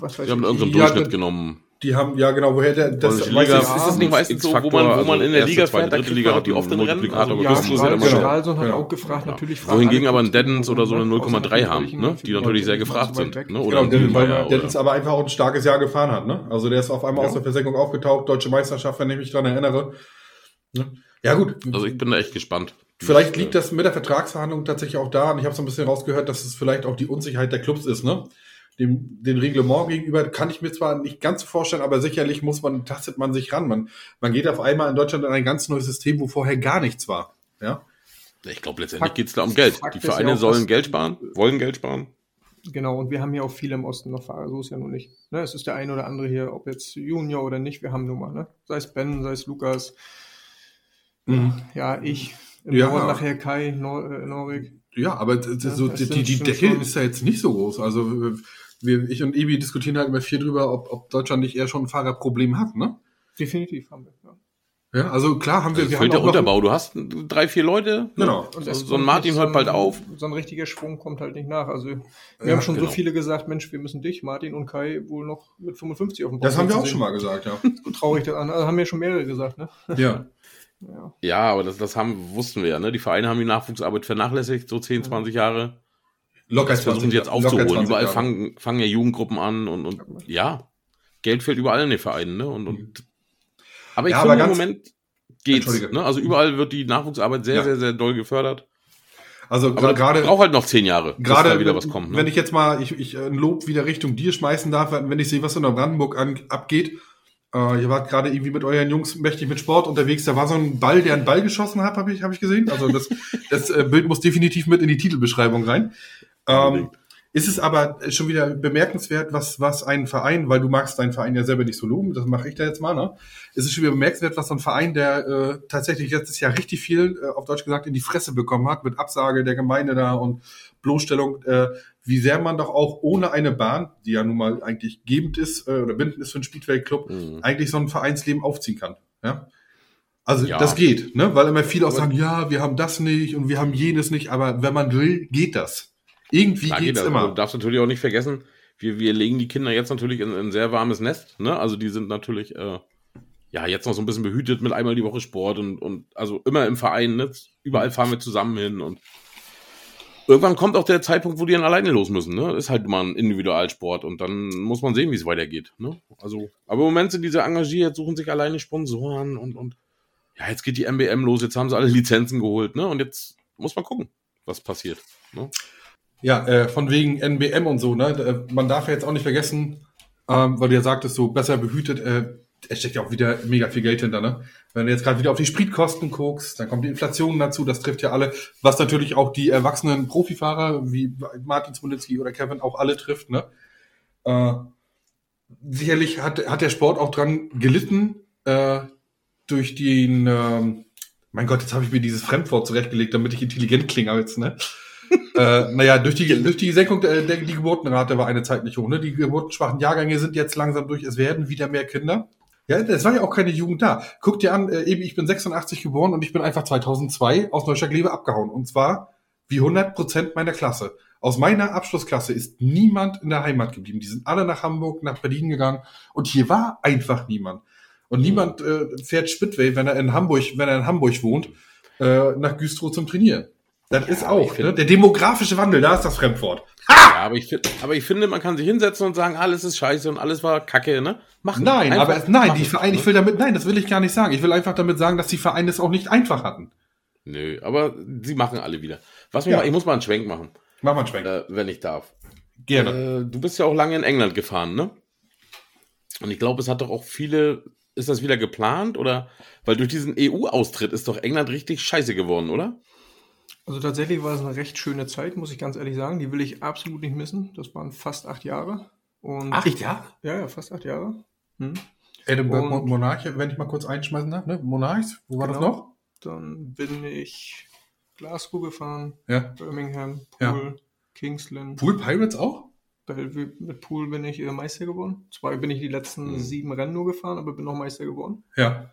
[SPEAKER 2] Was weiß
[SPEAKER 1] Wir haben irgendeinen Durchschnitt
[SPEAKER 3] das-
[SPEAKER 1] genommen.
[SPEAKER 3] Die haben, ja genau, woher der, das weiß
[SPEAKER 1] Liga,
[SPEAKER 3] ich,
[SPEAKER 2] ja,
[SPEAKER 1] ist das nicht meistens so, wo man, wo man in der also Liga zweite, fährt, da dritte kriegt Liga man hat die auch oft
[SPEAKER 2] Also,
[SPEAKER 1] Rennen. Multiplikator
[SPEAKER 3] Also,
[SPEAKER 2] ja,
[SPEAKER 1] ist ja
[SPEAKER 3] genau.
[SPEAKER 2] Stralsund hat
[SPEAKER 3] Ja.
[SPEAKER 2] auch gefragt, natürlich fragen
[SPEAKER 1] Wohingegen aber ein Deddens oder so eine
[SPEAKER 2] ne,
[SPEAKER 1] 0,3
[SPEAKER 2] außer
[SPEAKER 1] haben, ne? die natürlich sehr gefragt sind. Ne?
[SPEAKER 3] Genau,
[SPEAKER 1] Oder
[SPEAKER 3] der,
[SPEAKER 1] ein
[SPEAKER 3] weil ist aber einfach auch ein starkes Jahr gefahren hat, ne? Also der ist auf einmal
[SPEAKER 1] Ja.
[SPEAKER 3] aus der Versenkung aufgetaucht, deutsche Meisterschaft, wenn ich mich dran erinnere. Ne? Ja gut,
[SPEAKER 1] Also ich bin da echt gespannt.
[SPEAKER 3] vielleicht liegt das mit der Vertragsverhandlung tatsächlich auch da, und ich habe so ein bisschen rausgehört, dass es vielleicht auch die Unsicherheit der Clubs ist, ne? Dem, den Reglement gegenüber kann ich mir zwar nicht ganz so vorstellen, aber sicherlich muss man, tastet man sich ran. Man, man geht auf einmal in Deutschland in ein ganz neues System, wo vorher gar nichts war. Ja?
[SPEAKER 1] Ich glaube, letztendlich geht es da um Geld.
[SPEAKER 2] Fakt
[SPEAKER 1] Die
[SPEAKER 2] ja
[SPEAKER 1] Vereine
[SPEAKER 2] auch,
[SPEAKER 1] sollen Geld sparen, wollen Geld sparen.
[SPEAKER 2] Genau, und wir haben ja auch viele im Osten noch Fahrer, so ist ja nur nicht. Ne, es ist der eine oder andere hier, ob jetzt Junior oder nicht, wir haben nur mal, ne? Sei es Ben, sei es Lukas, ja, ich, im
[SPEAKER 3] Ja.
[SPEAKER 2] Norden nachher Kai, Nor äh, Norik.
[SPEAKER 3] Ja, aber
[SPEAKER 2] Ja,
[SPEAKER 3] die, die, die Decke ist ja jetzt nicht so groß. Also wir, ich und Ebi diskutieren halt immer viel drüber, ob, ob Deutschland nicht eher schon ein Fahrerproblem hat, ne?
[SPEAKER 2] Definitiv haben wir. Ja.
[SPEAKER 3] Ja, also klar haben wir,
[SPEAKER 1] Also
[SPEAKER 3] wir
[SPEAKER 1] fehlt
[SPEAKER 3] haben
[SPEAKER 1] der Unterbau. Du hast drei, vier Leute. ne?
[SPEAKER 3] Genau.
[SPEAKER 2] Und
[SPEAKER 1] So,
[SPEAKER 2] es
[SPEAKER 1] so ein Martin hört
[SPEAKER 2] so
[SPEAKER 1] bald auf.
[SPEAKER 2] So ein richtiger Schwung kommt halt nicht nach. Also wir
[SPEAKER 3] Ja,
[SPEAKER 2] haben schon
[SPEAKER 1] genau.
[SPEAKER 2] so viele gesagt, Mensch, wir müssen dich, Martin und Kai, wohl noch mit 55 auf dem
[SPEAKER 3] Das haben wir auch
[SPEAKER 2] sehen.
[SPEAKER 3] schon mal gesagt, ja.
[SPEAKER 2] So traurig das an. Also haben ja schon mehrere gesagt, ne?
[SPEAKER 3] ja.
[SPEAKER 2] Ja.
[SPEAKER 1] Ja, aber das, das haben, wussten wir ja. Ne? Die Vereine haben die Nachwuchsarbeit vernachlässigt, so 10, 20 Jahre.
[SPEAKER 3] Locker
[SPEAKER 1] Das versuchen sie jetzt aufzuholen.
[SPEAKER 3] 20
[SPEAKER 1] Überall fangen, fangen ja Jugendgruppen an und, und ja, Geld fehlt überall in den Vereinen. Ne? Und, und, aber ich
[SPEAKER 3] Ja,
[SPEAKER 1] finde
[SPEAKER 3] aber
[SPEAKER 1] im Moment geht's. Ne? Also überall wird die Nachwuchsarbeit sehr,
[SPEAKER 3] Ja.
[SPEAKER 1] sehr, sehr doll gefördert.
[SPEAKER 3] Also
[SPEAKER 1] gerade braucht halt noch zehn Jahre,
[SPEAKER 3] gerade
[SPEAKER 1] wieder was kommt. Ne?
[SPEAKER 3] wenn ich jetzt mal ich, ich ein Lob wieder Richtung dir schmeißen darf, wenn ich sehe, was in der Brandenburg an, abgeht. Äh, ihr wart gerade irgendwie mit euren Jungs mächtig mit Sport unterwegs. Da war so ein Ball, der einen Ball geschossen hat, habe ich, hab ich gesehen. Also das, das äh, Bild muss definitiv mit in die Titelbeschreibung rein. Ähm, ist es aber schon wieder bemerkenswert, was, was ein Verein, weil du magst deinen Verein ja selber nicht so loben, das mache ich da jetzt mal, ne? Ist es schon wieder bemerkenswert, was so ein Verein, der äh, tatsächlich letztes Jahr richtig viel, äh, auf Deutsch gesagt, in die Fresse bekommen hat, mit Absage der Gemeinde da und Bloßstellung, äh, wie sehr man doch auch ohne eine Bahn, die ja nun mal eigentlich gebend ist äh, oder bindend ist für einen Speedway-Club,
[SPEAKER 1] Mhm.
[SPEAKER 3] eigentlich so ein Vereinsleben aufziehen kann. Ja? Also
[SPEAKER 1] Ja.
[SPEAKER 3] das geht, ne? Weil immer viele auch sagen, ja, wir haben das nicht und wir haben jenes nicht, aber wenn man will, geht das. Irgendwie
[SPEAKER 1] Klar geht
[SPEAKER 3] geht's
[SPEAKER 1] das,
[SPEAKER 3] immer.
[SPEAKER 1] Du darfst natürlich auch nicht vergessen, wir, wir legen die Kinder jetzt natürlich in in ein sehr warmes Nest. Ne? Also die sind natürlich äh, ja, jetzt noch so ein bisschen behütet mit einmal die Woche Sport und, und also immer im Verein, ne? Überall fahren wir zusammen hin und irgendwann kommt auch der Zeitpunkt, wo die dann alleine los müssen, ne? Ist halt mal ein Individualsport und dann muss man sehen, wie es weitergeht, ne? Also, aber im Moment sind diese engagiert, suchen sich alleine Sponsoren und, und ja, jetzt geht die MBM los, jetzt haben sie alle Lizenzen geholt, ne? Und jetzt muss man gucken, was passiert. Ne?
[SPEAKER 3] Ja, äh, von wegen NBM und so, ne? Äh, man darf ja jetzt auch nicht vergessen, ähm, weil du ja sagtest, so besser behütet, äh, es steckt ja auch wieder mega viel Geld hinter, ne? Wenn du jetzt gerade wieder auf die Spritkosten guckst, dann kommt die Inflation dazu, das trifft ja alle, was natürlich auch die erwachsenen Profifahrer wie Martin Smolinski oder Kevin auch alle trifft, ne? Äh, sicherlich hat, hat der Sport auch dran gelitten, äh, durch den, ähm, mein Gott, jetzt habe ich mir dieses Fremdwort zurechtgelegt, damit ich intelligent klinge als, ne? Äh, naja, durch die, durch die Senkung der, der die Geburtenrate war eine Zeit nicht hoch. Ne? Die geburtenschwachen Jahrgänge sind jetzt langsam durch. Es werden wieder mehr Kinder. Ja, es war ja auch keine Jugend da. Guck dir an, äh, ich bin 86 geboren und ich bin einfach 2002 aus Neustadt-Glewe abgehauen. Und zwar wie 100 Prozent meiner Klasse. Aus meiner Abschlussklasse ist niemand in der Heimat geblieben. Die sind alle nach Hamburg, nach Berlin gegangen. Und hier war einfach niemand. Und niemand äh, fährt Spitway, wenn er in Hamburg, wenn er in Hamburg wohnt, äh, nach Güstrow zum Trainieren. Das ist auch, ne? Der demografische Wandel, da ist das Fremdwort.
[SPEAKER 1] Ja, aber ich, find, aber ich finde, man kann sich hinsetzen und sagen, alles ist scheiße und alles war kacke, ne?
[SPEAKER 3] Machen. Nein, einfach, aber es, nein, die Vereine, ich will damit, nein, das will ich gar nicht sagen. Ich will einfach damit sagen, dass die Vereine es auch nicht einfach hatten.
[SPEAKER 1] Nö, aber sie machen alle wieder. Was ja. mal, ich muss mal einen Schwenk machen.
[SPEAKER 3] Mach mal einen Schwenk.
[SPEAKER 1] Äh, wenn ich darf.
[SPEAKER 3] Gerne.
[SPEAKER 1] Äh, du bist ja auch lange in England gefahren, ne? Und ich glaube, es hat doch auch viele, ist das wieder geplant oder? Weil durch diesen EU-Austritt ist doch England richtig scheiße geworden, oder?
[SPEAKER 2] Also tatsächlich war es eine recht schöne Zeit, muss ich ganz ehrlich sagen. Die will ich absolut nicht missen. Das waren fast acht Jahre.
[SPEAKER 3] Und acht Jahre?
[SPEAKER 2] Ja, ja, fast acht Jahre. Hm.
[SPEAKER 3] Edinburgh und, Monarch, wenn ich mal kurz einschmeißen darf, ne? Monarchs, wo war genau. das noch?
[SPEAKER 2] Dann bin ich Glasgow gefahren,
[SPEAKER 3] ja.
[SPEAKER 2] Birmingham, Pool, ja. Kingsland.
[SPEAKER 3] Pool Pirates auch?
[SPEAKER 2] Mit Pool bin ich äh, Meister geworden. Zwar bin ich die letzten mhm. sieben Rennen nur gefahren, aber bin noch Meister geworden.
[SPEAKER 3] Ja.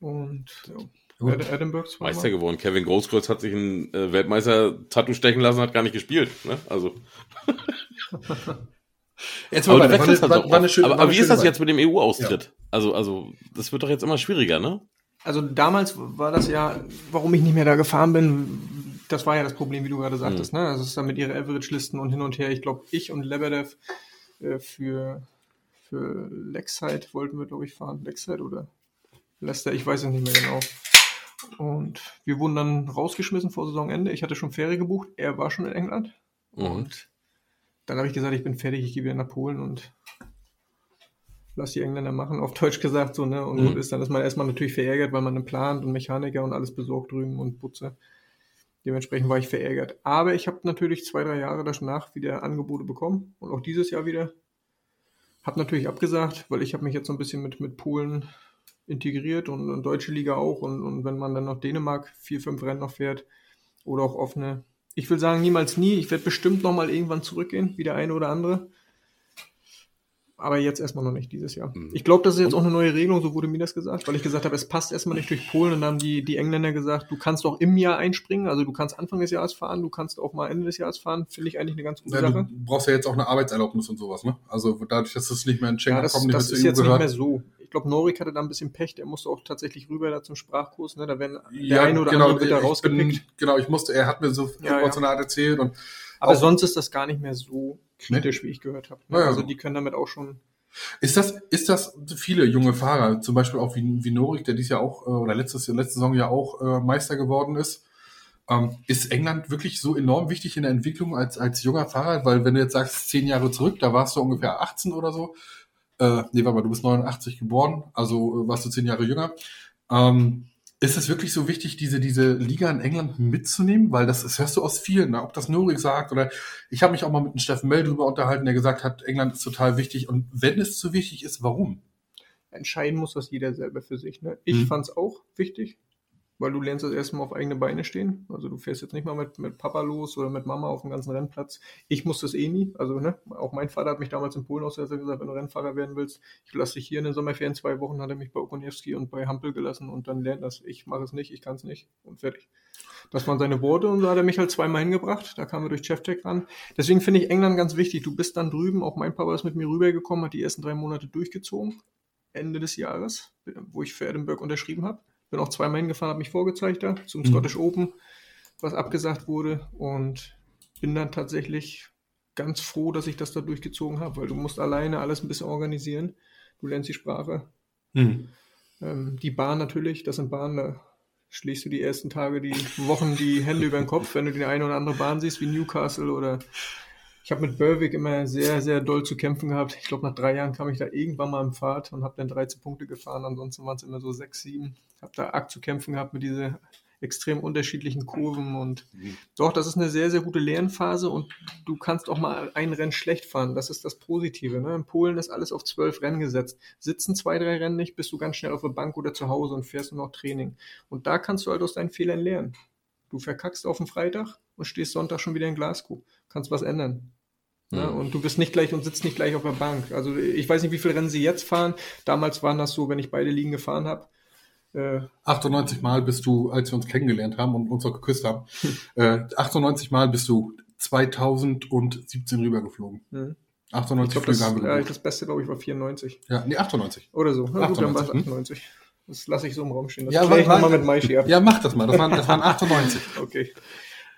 [SPEAKER 2] Und ja,
[SPEAKER 1] Edinburgh Meister geworden. Kevin Großkreuz hat sich ein äh, Weltmeister-Tattoo stechen lassen, hat gar nicht gespielt. Ne? Also.
[SPEAKER 3] Jetzt aber,
[SPEAKER 1] weiter. War, halt war, war schöne, aber, aber wie ist das jetzt mit dem EU-Austritt? Ja. Also, also, das wird doch jetzt immer schwieriger, ne?
[SPEAKER 2] Also damals war das ja, warum ich nicht mehr da gefahren bin, das war ja das Problem, wie du gerade sagtest, mhm. ne? Also es ist dann mit ihren Average-Listen und hin und her. Ich glaube, ich und Lebedev äh, für, für Lexide wollten wir, glaube ich, fahren. Lexide oder Leicester, ich weiß es nicht mehr genau. Und wir wurden dann rausgeschmissen vor Saisonende. Ich hatte schon Ferien gebucht, er war schon in England. Mhm. Und dann habe ich gesagt, ich bin fertig, ich gehe wieder nach Polen und lass die Engländer machen, auf Deutsch gesagt so, ne? Und mhm. ist dann ist man erstmal natürlich verärgert, weil man dann plant und Mechaniker und alles besorgt drüben und Putze. Dementsprechend war ich verärgert. Aber ich habe natürlich zwei, drei Jahre danach wieder Angebote bekommen und auch dieses Jahr wieder. Habe natürlich abgesagt, weil ich habe mich jetzt so ein bisschen mit, mit Polen integriert und, und deutsche Liga auch. Und, und wenn man dann noch Dänemark vier, fünf Rennen noch fährt oder auch offene. Ich will sagen, niemals nie. Ich werde bestimmt noch mal irgendwann zurückgehen, wie der eine oder andere. Aber jetzt erstmal noch nicht dieses Jahr. Mhm. Ich glaube, das ist jetzt auch eine neue Regelung, so wurde mir das gesagt, weil ich gesagt habe, es passt erstmal nicht durch Polen und dann haben die, die Engländer gesagt, du kannst auch im Jahr einspringen, also du kannst Anfang des Jahres fahren, du kannst auch mal Ende des Jahres fahren, finde ich eigentlich eine ganz gute
[SPEAKER 3] ja,
[SPEAKER 2] Sache.
[SPEAKER 3] Du brauchst ja jetzt auch eine Arbeitserlaubnis und sowas, ne? Also dadurch, dass es nicht mehr in Schengen
[SPEAKER 2] ja, das,
[SPEAKER 3] kommt, nicht
[SPEAKER 2] das ist jetzt gehört. nicht mehr so. Ich glaube, Norik hatte da ein bisschen Pech, der musste auch tatsächlich rüber da zum Sprachkurs, ne? Da werden
[SPEAKER 3] ja, der eine oder genau, andere wird da rausgepickt. Bin, genau, ich musste, er hat mir so ja, ja. so eine Art erzählt und
[SPEAKER 2] aber sonst ist das gar nicht mehr so kritisch, nee. wie ich gehört habe. Ne? Also die können damit auch schon
[SPEAKER 3] ist das, ist das viele junge Fahrer, zum Beispiel auch wie, wie Norik, der dies Jahr auch, äh, oder letztes, letzte Saison ja auch äh, Meister geworden ist, ähm, ist England wirklich so enorm wichtig in der Entwicklung als, als junger Fahrer? Weil wenn du jetzt sagst, zehn Jahre zurück, da warst du ungefähr 18 oder so. Äh, nee, warte mal, du bist 89 geboren, also äh, warst du zehn Jahre jünger. Ähm, ist es wirklich so wichtig, diese, diese Liga in England mitzunehmen? Weil das, das hörst du aus vielen, ne? ob das Nurik sagt oder ich habe mich auch mal mit einem Steffen Mell drüber unterhalten, der gesagt hat, England ist total wichtig. Und wenn es so wichtig ist, warum?
[SPEAKER 2] Entscheiden muss das jeder selber für sich. Ne? Ich hm. fand es auch wichtig weil du lernst das erstmal auf eigene Beine stehen. Also du fährst jetzt nicht mal mit, mit Papa los oder mit Mama auf dem ganzen Rennplatz. Ich muss das eh nie. Also ne, auch mein Vater hat mich damals in Polen ausgesetzt gesagt, wenn du Rennfahrer werden willst, ich lasse dich hier in den Sommerferien zwei Wochen, hat er mich bei Okoniewski und bei Hampel gelassen und dann lernt das. Ich mache es nicht, ich kann es nicht und fertig. Das waren seine Worte und da hat er mich halt zweimal hingebracht. Da kamen wir durch Cheftech ran. Deswegen finde ich England ganz wichtig. Du bist dann drüben, auch mein Papa ist mit mir rübergekommen, hat die ersten drei Monate durchgezogen Ende des Jahres, wo ich für Edinburgh unterschrieben habe. Bin auch zweimal hingefahren, habe mich vorgezeigt da zum Scottish Open, was abgesagt wurde und bin dann tatsächlich ganz froh, dass ich das da durchgezogen habe, weil du musst alleine alles ein bisschen organisieren. Du lernst die Sprache.
[SPEAKER 3] Hm.
[SPEAKER 2] Ähm, die Bahn natürlich, das sind Bahnen, da schlägst du die ersten Tage, die Wochen die Hände über den Kopf, wenn du die eine oder andere Bahn siehst, wie Newcastle oder ich habe mit Berwick immer sehr, sehr doll zu kämpfen gehabt. Ich glaube, nach drei Jahren kam ich da irgendwann mal im Pfad und habe dann 13 Punkte gefahren. Ansonsten waren es immer so 6, 7. Habe da arg zu kämpfen gehabt mit diesen extrem unterschiedlichen Kurven und doch, das ist eine sehr, sehr gute Lernphase und du kannst auch mal ein Rennen schlecht fahren. Das ist das Positive. Ne? In Polen ist alles auf zwölf Rennen gesetzt. Sitzen zwei, drei Rennen nicht, bist du ganz schnell auf der Bank oder zu Hause und fährst nur noch Training. Und da kannst du halt aus deinen Fehlern lernen. Du verkackst auf dem Freitag und stehst Sonntag schon wieder in Glasgow. Kannst was ändern. Ne?
[SPEAKER 1] Mhm.
[SPEAKER 2] Und du bist nicht gleich und sitzt nicht gleich auf der Bank. Also ich weiß nicht, wie viele Rennen sie jetzt fahren. Damals waren das so, wenn ich beide Ligen gefahren habe. Äh,
[SPEAKER 3] 98 Mal bist du, als wir uns kennengelernt haben und uns auch geküsst haben, äh, 98 Mal bist du 2017 rübergeflogen.
[SPEAKER 2] hm.
[SPEAKER 3] 98
[SPEAKER 2] ich glaube,
[SPEAKER 3] Flüge
[SPEAKER 2] das,
[SPEAKER 3] haben wir
[SPEAKER 2] ja,
[SPEAKER 3] gebucht.
[SPEAKER 2] das Beste, glaube ich, war 94.
[SPEAKER 3] Ja, nee, 98.
[SPEAKER 2] Oder so. Na gut, dann war es
[SPEAKER 3] 98, hm?
[SPEAKER 2] 98. Das lasse ich so im Raum stehen. Das
[SPEAKER 3] Ja,
[SPEAKER 2] ich
[SPEAKER 3] war-
[SPEAKER 2] nochmal mit Maishi ab.
[SPEAKER 3] Ja, mach das mal. Das waren, das waren 98.
[SPEAKER 2] Okay.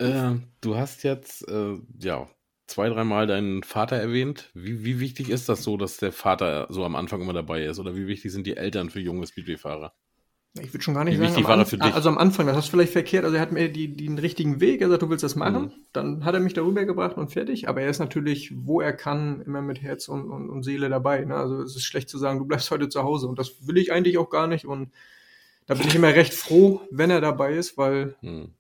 [SPEAKER 1] Äh, du hast jetzt, äh, ja, zwei, dreimal deinen Vater erwähnt. Wie, wie wichtig ist das so, dass der Vater so am Anfang immer dabei ist? Oder wie wichtig sind die Eltern für junge Speedway-Fahrer?
[SPEAKER 2] Ich würde schon gar nicht
[SPEAKER 1] Wie
[SPEAKER 2] sagen,
[SPEAKER 1] wichtig war er für dich?
[SPEAKER 2] also am Anfang, das hast du vielleicht verkehrt, also er hat mir die, den richtigen Weg, er sagt, du willst das machen,
[SPEAKER 1] Mhm.
[SPEAKER 2] dann hat er mich darüber gebracht und fertig, aber er ist natürlich, wo er kann, immer mit Herz und, und, und Seele dabei, ne? also es ist schlecht zu sagen, du bleibst heute zu Hause und das will ich eigentlich auch gar nicht und da bin ich immer recht froh, wenn er dabei ist, weil
[SPEAKER 1] Hm.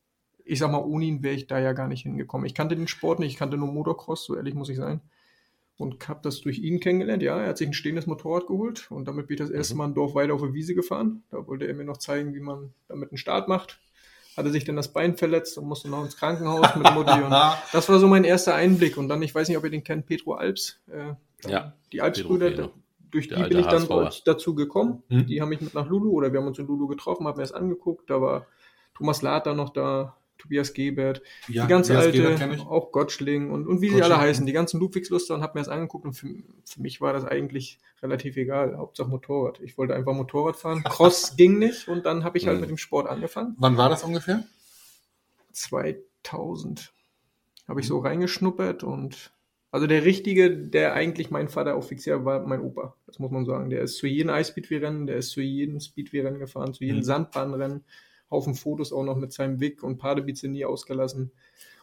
[SPEAKER 2] Ich sag mal, ohne ihn wäre ich da ja gar nicht hingekommen. Ich kannte den Sport nicht, ich kannte nur Motocross, so ehrlich muss ich sein. Und habe das durch ihn kennengelernt. Ja, er hat sich ein stehendes Motorrad geholt und damit bin ich das erste Mal ein Dorf weiter auf der Wiese gefahren. Da wollte er mir noch zeigen, wie man damit einen Start macht. Hatte sich dann das Bein verletzt und musste noch ins Krankenhaus mit Mutti. Das war so mein erster Einblick. Und dann, ich weiß nicht, ob ihr den kennt, Pedro Alps. Äh,
[SPEAKER 1] Ja,
[SPEAKER 2] Die Alpsbrüder, durch die bin ich dann dazu gekommen.
[SPEAKER 3] Hm.
[SPEAKER 2] Die haben mich mit nach Lulu oder wir haben uns in Lulu getroffen, haben mir das angeguckt. Da war Thomas Later noch da, Tobias Gebert,
[SPEAKER 3] Ja,
[SPEAKER 2] die ganze
[SPEAKER 3] Tobias
[SPEAKER 2] alte, auch Gottschling und, und wie sie
[SPEAKER 3] Gottschling.
[SPEAKER 2] alle heißen, die ganzen Ludwigsluster und habe mir das angeguckt und für, für mich war das eigentlich relativ egal. Hauptsache Motorrad. Ich wollte einfach Motorrad fahren. Cross ging nicht und dann habe ich halt
[SPEAKER 1] Mhm.
[SPEAKER 2] mit dem Sport angefangen.
[SPEAKER 3] Wann war das ungefähr?
[SPEAKER 2] 2000 habe ich so reingeschnuppert und also der richtige, der eigentlich mein Vater offiziell war, mein Opa. Das muss man sagen. Der ist zu jedem Eisspeedway-Rennen, der ist zu jedem Speedway-Rennen gefahren, zu jedem
[SPEAKER 3] Mhm.
[SPEAKER 2] Sandbahnrennen. Haufen Fotos auch noch mit seinem Wick und Padebize nie ausgelassen.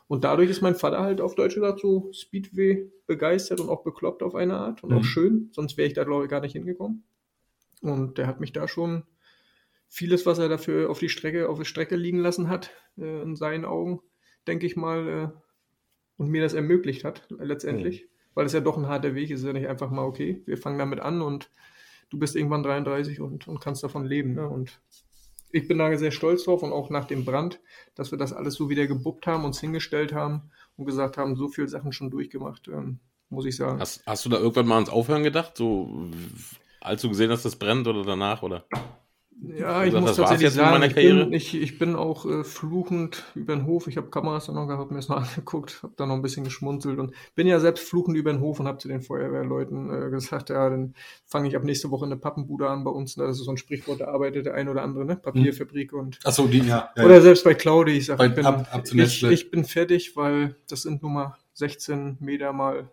[SPEAKER 2] Und dadurch ist mein Vater halt auf Deutsch gesagt so Speedway begeistert und auch bekloppt auf eine Art und
[SPEAKER 3] Mhm.
[SPEAKER 2] auch schön. Sonst wäre ich da glaube ich gar nicht hingekommen. Und der hat mich da schon vieles, was er dafür auf die Strecke, auf der Strecke liegen lassen hat, äh, in seinen Augen, denke ich mal, äh, und mir das ermöglicht hat, letztendlich. Weil es ja doch ein harter Weg ist, es ist ja nicht einfach mal, okay, wir fangen damit an und du bist irgendwann 33 und, und kannst davon leben. Ne? Und ich bin da sehr stolz drauf und auch nach dem Brand, dass wir das alles so wieder gebuppt haben, uns hingestellt haben und gesagt haben, so viele Sachen schon durchgemacht, ähm, muss ich sagen.
[SPEAKER 1] Hast, hast du da irgendwann mal ans Aufhören gedacht? So, als du gesehen hast, dass das brennt oder danach? Oder?
[SPEAKER 2] Ja, ich muss tatsächlich sagen, ich bin, ich, ich bin auch äh, fluchend über den Hof. Ich habe Kameras dann noch gehabt, hab mir das mal angeguckt, habe da noch ein bisschen geschmunzelt und bin ja selbst fluchend über den Hof und habe zu den Feuerwehrleuten äh, gesagt, ja, dann fange ich ab nächste Woche eine Pappenbude an bei uns. Ne? Das ist so ein Sprichwort, da arbeitet der ein oder andere, ne? Papierfabrik und
[SPEAKER 3] Achso, die, ja. ja,
[SPEAKER 2] oder
[SPEAKER 3] ja.
[SPEAKER 2] selbst bei Claudi, ich sage, ich, bin,
[SPEAKER 3] ab- ab
[SPEAKER 2] ich, ich bin fertig, weil das sind nur mal 16 Meter mal,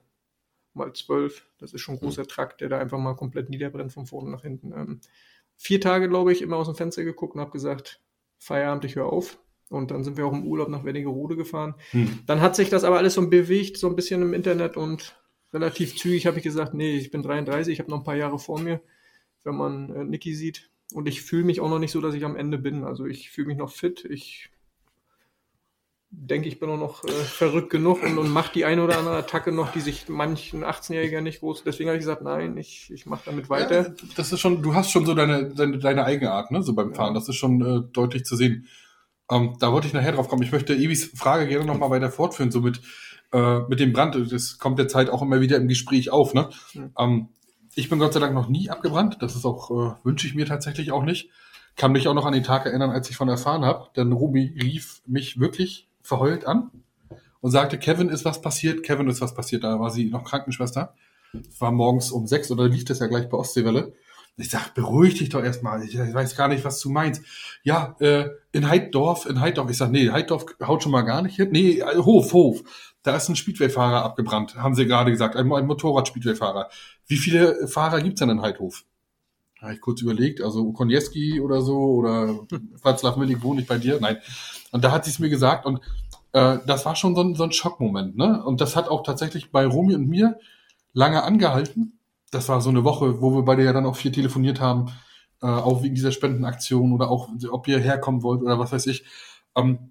[SPEAKER 2] mal 12. Das ist schon ein großer Trakt, der da einfach mal komplett niederbrennt von vorne nach hinten. Ähm, vier Tage, glaube ich, immer aus dem Fenster geguckt und habe gesagt, Feierabend, ich höre auf. Und dann sind wir auch im Urlaub nach Wernigerode gefahren.
[SPEAKER 3] Hm.
[SPEAKER 2] Dann hat sich das aber alles so bewegt, so ein bisschen im Internet und relativ zügig habe ich gesagt, nee, ich bin 33, ich habe noch ein paar Jahre vor mir, wenn man äh, Niki sieht. Und ich fühle mich auch noch nicht so, dass ich am Ende bin. Also ich fühle mich noch fit. Ich denke, ich bin auch noch äh, verrückt genug und, und mache die eine oder andere Attacke noch, die sich manchen 18-Jähriger nicht groß. Deswegen habe ich gesagt, nein, ich, ich mache damit weiter.
[SPEAKER 3] Ja, das ist schon, du hast schon so deine, deine, deine eigene Art, ne, so beim Fahren. Das ist schon äh, deutlich zu sehen. Ähm, da wollte ich nachher drauf kommen. Ich möchte Evis Frage gerne nochmal weiter fortführen, so mit, äh, mit dem Brand. Das kommt der Zeit auch immer wieder im Gespräch auf, ne?
[SPEAKER 2] Mhm.
[SPEAKER 3] Ähm, ich bin Gott sei Dank noch nie abgebrannt. Das ist auch, äh, wünsche ich mir tatsächlich auch nicht. Kann mich auch noch an den Tag erinnern, als ich von erfahren habe. Denn Ruby rief mich wirklich verheult an und sagte, Kevin ist was passiert, Kevin ist was passiert. Da war sie noch Krankenschwester. War morgens um sechs oder lief das ja gleich bei Ostseewelle. Ich sag, beruhig dich doch erstmal. Ich, ich weiß gar nicht, was du meinst. Ja, äh, in Heiddorf, in Heiddorf. Ich sag, nee, Heiddorf haut schon mal gar nicht hin. Nee, äh, Hof, Hof. Da ist ein Speedway-Fahrer abgebrannt, haben sie gerade gesagt. Ein, ein Motorrad-Speedway-Fahrer. Wie viele Fahrer gibt's denn in Heidhof? Habe ich kurz überlegt, also Konieski oder so oder Václav Milik wohne ich bei dir? Nein. Und da hat sie es mir gesagt und äh, das war schon so ein, so ein Schockmoment. Ne? Und das hat auch tatsächlich bei Romy und mir lange angehalten das war so eine Woche, wo wir beide ja dann auch viel telefoniert haben, äh, auch wegen dieser Spendenaktion oder auch, ob ihr herkommen wollt oder was weiß ich. Ähm,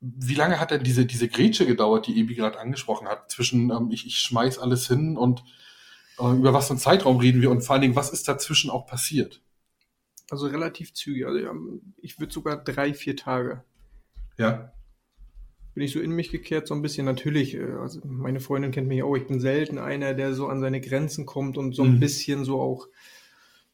[SPEAKER 3] wie lange hat denn diese, diese Grätsche gedauert, die Ebi gerade angesprochen hat, zwischen ähm, ich, ich schmeiß alles hin und äh, über was für einen Zeitraum reden wir und vor allen Dingen, was ist dazwischen auch passiert?
[SPEAKER 2] Also relativ zügig. Also ich würde sogar drei, vier Tage.
[SPEAKER 3] Ja
[SPEAKER 2] bin ich so in mich gekehrt, so ein bisschen. Natürlich, äh, also meine Freundin kennt mich auch, ich bin selten einer, der so an seine Grenzen kommt und so ein mhm. bisschen so auch,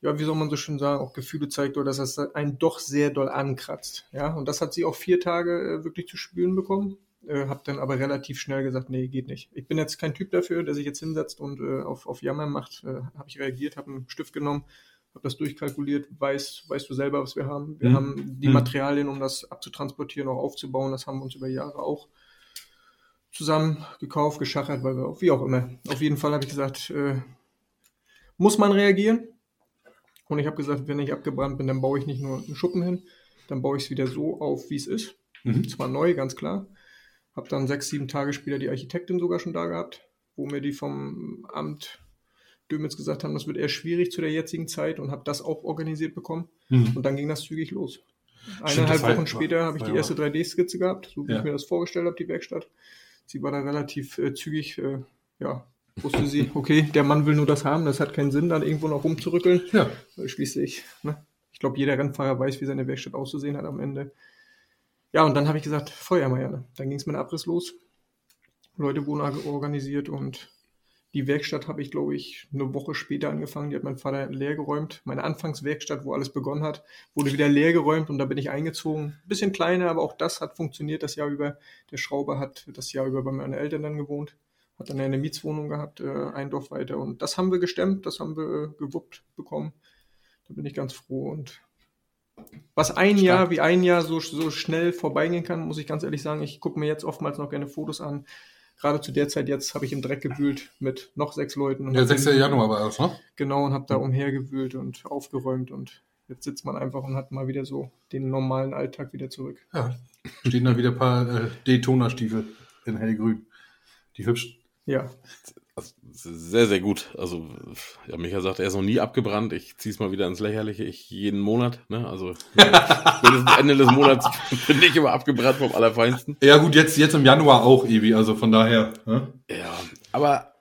[SPEAKER 2] ja, wie soll man so schön sagen, auch Gefühle zeigt oder dass das einen doch sehr doll ankratzt. Ja, und das hat sie auch vier Tage äh, wirklich zu spüren bekommen. Äh, hab dann aber relativ schnell gesagt, nee, geht nicht. Ich bin jetzt kein Typ dafür, der sich jetzt hinsetzt und äh, auf, auf Jammer macht. Äh, habe ich reagiert, habe einen Stift genommen, habe das durchkalkuliert, weißt, weißt du selber, was wir haben. Wir mhm. haben die mhm. Materialien, um das abzutransportieren, auch aufzubauen. Das haben wir uns über Jahre auch zusammen gekauft, geschachert, weil wir auch, wie auch immer. Auf jeden Fall habe ich gesagt, äh, muss man reagieren. Und ich habe gesagt, wenn ich abgebrannt bin, dann baue ich nicht nur einen Schuppen hin, dann baue ich es wieder so auf, wie es ist. Mhm. Zwar neu, ganz klar. Habe dann sechs, sieben Tage später die Architektin sogar schon da gehabt, wo mir die vom Amt Dömitz gesagt haben, das wird eher schwierig zu der jetzigen Zeit und habe das auch organisiert bekommen. Mhm. Und dann ging das zügig los. Eineinhalb Wochen war, später habe ich die erste 3D-Skizze gehabt, so wie ja. ich mir das vorgestellt habe, die Werkstatt. Sie war da relativ äh, zügig, äh, ja, wusste sie, okay, der Mann will nur das haben, das hat keinen Sinn, dann irgendwo noch rumzurückeln. Ja. Schließlich, ne? ich glaube, jeder Rennfahrer weiß, wie seine Werkstatt auszusehen hat am Ende. Ja, und dann habe ich gesagt, Feuermeier. Dann ging es mit dem Abriss los. Leute wurden organisiert und die Werkstatt habe ich, glaube ich, eine Woche später angefangen. Die hat mein Vater leergeräumt. Meine Anfangswerkstatt, wo alles begonnen hat, wurde wieder leergeräumt und da bin ich eingezogen. Bisschen kleiner, aber auch das hat funktioniert das Jahr über. Der Schrauber hat das Jahr über bei meinen Eltern dann gewohnt. Hat dann eine Mietswohnung gehabt, äh, ein Dorf weiter. Und das haben wir gestemmt, das haben wir äh, gewuppt bekommen. Da bin ich ganz froh. Und was ein Stark. Jahr wie ein Jahr so, so schnell vorbeigehen kann, muss ich ganz ehrlich sagen. Ich gucke mir jetzt oftmals noch gerne Fotos an gerade zu der Zeit jetzt habe ich im Dreck gewühlt mit noch sechs Leuten.
[SPEAKER 3] ja, 6. Januar war das, ne?
[SPEAKER 2] Genau, und habe da umhergewühlt und aufgeräumt und jetzt sitzt man einfach und hat mal wieder so den normalen Alltag wieder zurück.
[SPEAKER 3] Ja, stehen da wieder ein paar äh, Daytona-Stiefel in hellgrün. Die hübschen.
[SPEAKER 2] Ja.
[SPEAKER 1] Also, sehr, sehr gut. Also, ja, Micha sagt, er ist noch nie abgebrannt. Ich ziehe es mal wieder ins Lächerliche. Ich jeden Monat, ne? Also, spätestens Ende des Monats bin ich immer abgebrannt vom Allerfeinsten.
[SPEAKER 3] Ja, gut, jetzt, jetzt im Januar auch, Ebi. Also von daher.
[SPEAKER 1] Ne? Ja, aber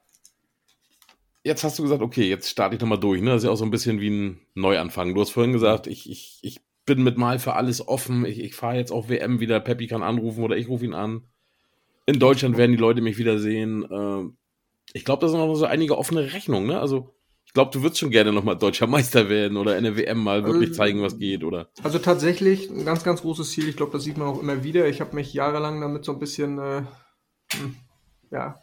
[SPEAKER 1] jetzt hast du gesagt, okay, jetzt starte ich nochmal durch. Ne? Das ist ja auch so ein bisschen wie ein Neuanfang. Du hast vorhin gesagt, ich, ich, ich bin mit mal für alles offen. Ich, ich fahre jetzt auf WM wieder. Peppi kann anrufen oder ich rufe ihn an. In Deutschland werden die Leute mich wieder sehen. Äh, ich glaube, da sind noch so einige offene Rechnungen, ne? Also, ich glaube, du würdest schon gerne nochmal deutscher Meister werden oder in der WM mal wirklich also, zeigen, was geht, oder?
[SPEAKER 2] Also tatsächlich ein ganz, ganz großes Ziel. Ich glaube, das sieht man auch immer wieder. Ich habe mich jahrelang damit so ein bisschen, äh, hm, ja,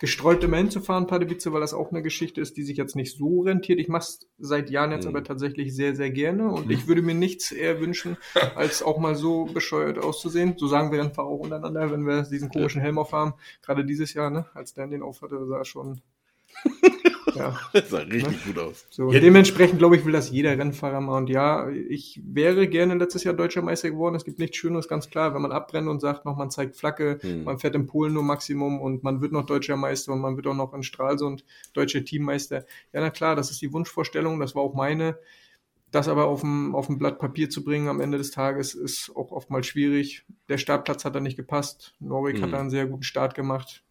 [SPEAKER 2] gestreut immer hinzufahren, Pardubice, weil das auch eine Geschichte ist, die sich jetzt nicht so rentiert. Ich mache es seit Jahren jetzt mhm. aber tatsächlich sehr, sehr gerne und mhm. ich würde mir nichts eher wünschen, als auch mal so bescheuert auszusehen. So sagen wir einfach auch untereinander, wenn wir diesen komischen Helm aufhaben. Gerade dieses Jahr, ne, als Dan den aufhatte, sah schon
[SPEAKER 1] ja. Das sah richtig ne? gut aus.
[SPEAKER 2] So, ja. Dementsprechend glaube ich, will das jeder Rennfahrer mal. Und ja, ich wäre gerne letztes Jahr deutscher Meister geworden. Es gibt nichts Schöneres, ganz klar, wenn man abbrennt und sagt noch, man zeigt Flagge, hm. man fährt in Polen nur Maximum und man wird noch deutscher Meister und man wird auch noch in Stralsund deutscher Teammeister. Ja, na klar, das ist die Wunschvorstellung, das war auch meine. Das aber auf dem, auf dem Blatt Papier zu bringen am Ende des Tages ist auch oftmals schwierig. Der Startplatz hat da nicht gepasst. Norweg hm. hat da einen sehr guten Start gemacht